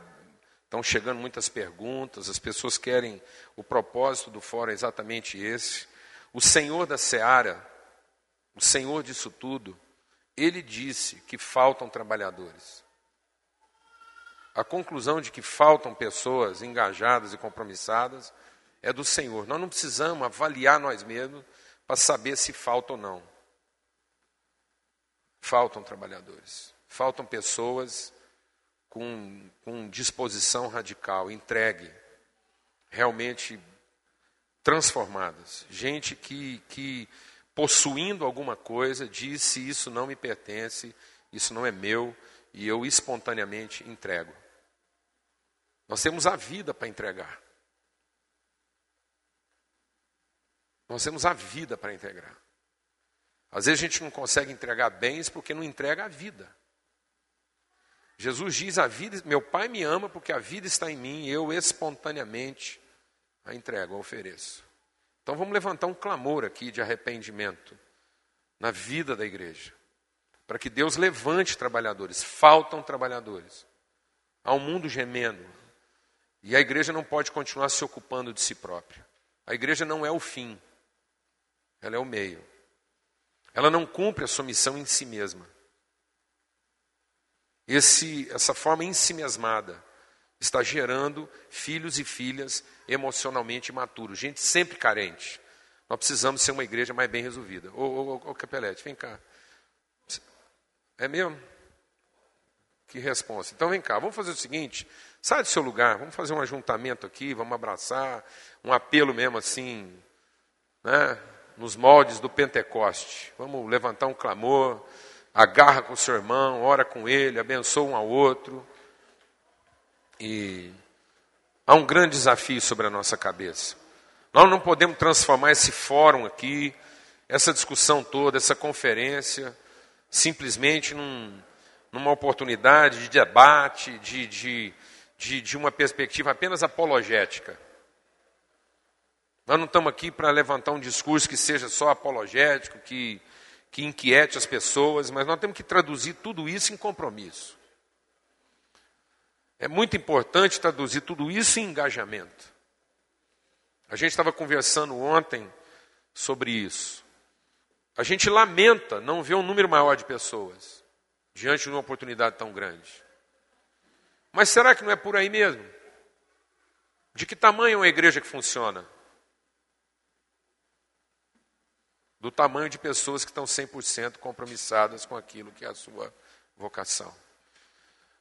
Speaker 3: estão chegando muitas perguntas, as pessoas querem. O propósito do fórum é exatamente esse. O Senhor da seara, o Senhor disso tudo, ele disse que faltam trabalhadores. A conclusão de que faltam pessoas engajadas e compromissadas é do Senhor. Nós não precisamos avaliar nós mesmos para saber se falta ou não. Faltam trabalhadores, faltam pessoas com, com disposição radical, entregue, realmente transformadas. Gente que, que, possuindo alguma coisa, disse: Isso não me pertence, isso não é meu, e eu espontaneamente entrego. Nós temos a vida para entregar. Nós temos a vida para entregar. Às vezes a gente não consegue entregar bens porque não entrega a vida. Jesus diz: a vida, meu Pai me ama porque a vida está em mim e eu espontaneamente a entrego, a ofereço. Então vamos levantar um clamor aqui de arrependimento na vida da igreja, para que Deus levante trabalhadores. Faltam trabalhadores. Há um mundo gemendo e a igreja não pode continuar se ocupando de si própria. A igreja não é o fim, ela é o meio. Ela não cumpre a sua missão em si mesma. Esse, essa forma ensimesmada está gerando filhos e filhas emocionalmente imaturos, gente sempre carente. Nós precisamos ser uma igreja mais bem resolvida. Ô, ô, ô, Capelete, vem cá. É mesmo? Que resposta. Então vem cá, vamos fazer o seguinte: sai do seu lugar, vamos fazer um ajuntamento aqui, vamos abraçar, um apelo mesmo assim, né? Nos moldes do Pentecoste. Vamos levantar um clamor, agarra com o seu irmão, ora com ele, abençoa um ao outro. E há um grande desafio sobre a nossa cabeça. Nós não podemos transformar esse fórum aqui, essa discussão toda, essa conferência, simplesmente num, numa oportunidade de debate, de, de, de, de uma perspectiva apenas apologética. Nós não estamos aqui para levantar um discurso que seja só apologético, que, que inquiete as pessoas, mas nós temos que traduzir tudo isso em compromisso. É muito importante traduzir tudo isso em engajamento. A gente estava conversando ontem sobre isso. A gente lamenta não ver um número maior de pessoas diante de uma oportunidade tão grande. Mas será que não é por aí mesmo? De que tamanho é uma igreja que funciona? Do tamanho de pessoas que estão 100% compromissadas com aquilo que é a sua vocação.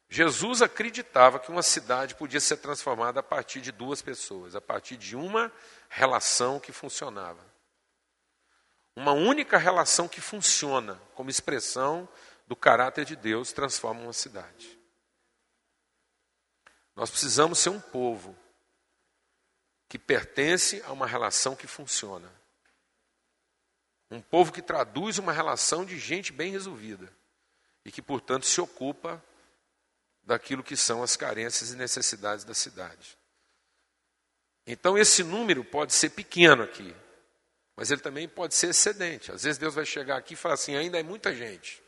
Speaker 3: Jesus acreditava que uma cidade podia ser transformada a partir de duas pessoas, a partir de uma relação que funcionava. Uma única relação que funciona como expressão do caráter de Deus transforma uma cidade. Nós precisamos ser um povo que pertence a uma relação que funciona. Um povo que traduz uma relação de gente bem resolvida e que, portanto, se ocupa daquilo que são as carências e necessidades da cidade. Então, esse número pode ser pequeno aqui, mas ele também pode ser excedente. Às vezes, Deus vai chegar aqui e falar assim: ainda é muita gente.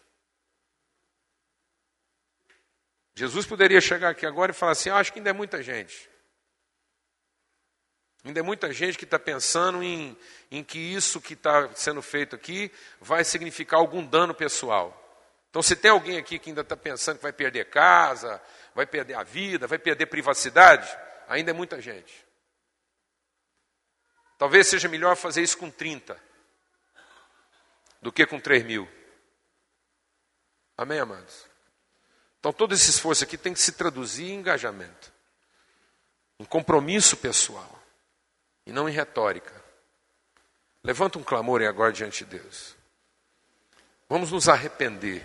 Speaker 3: Jesus poderia chegar aqui agora e falar assim: ah, acho que ainda é muita gente. Ainda é muita gente que está pensando em, em que isso que está sendo feito aqui vai significar algum dano pessoal. Então, se tem alguém aqui que ainda está pensando que vai perder casa, vai perder a vida, vai perder privacidade, ainda é muita gente. Talvez seja melhor fazer isso com 30 do que com 3 mil. Amém, amados? Então, todo esse esforço aqui tem que se traduzir em engajamento, em compromisso pessoal, e não em retórica. Levanta um clamor aí agora diante de Deus. Vamos nos arrepender.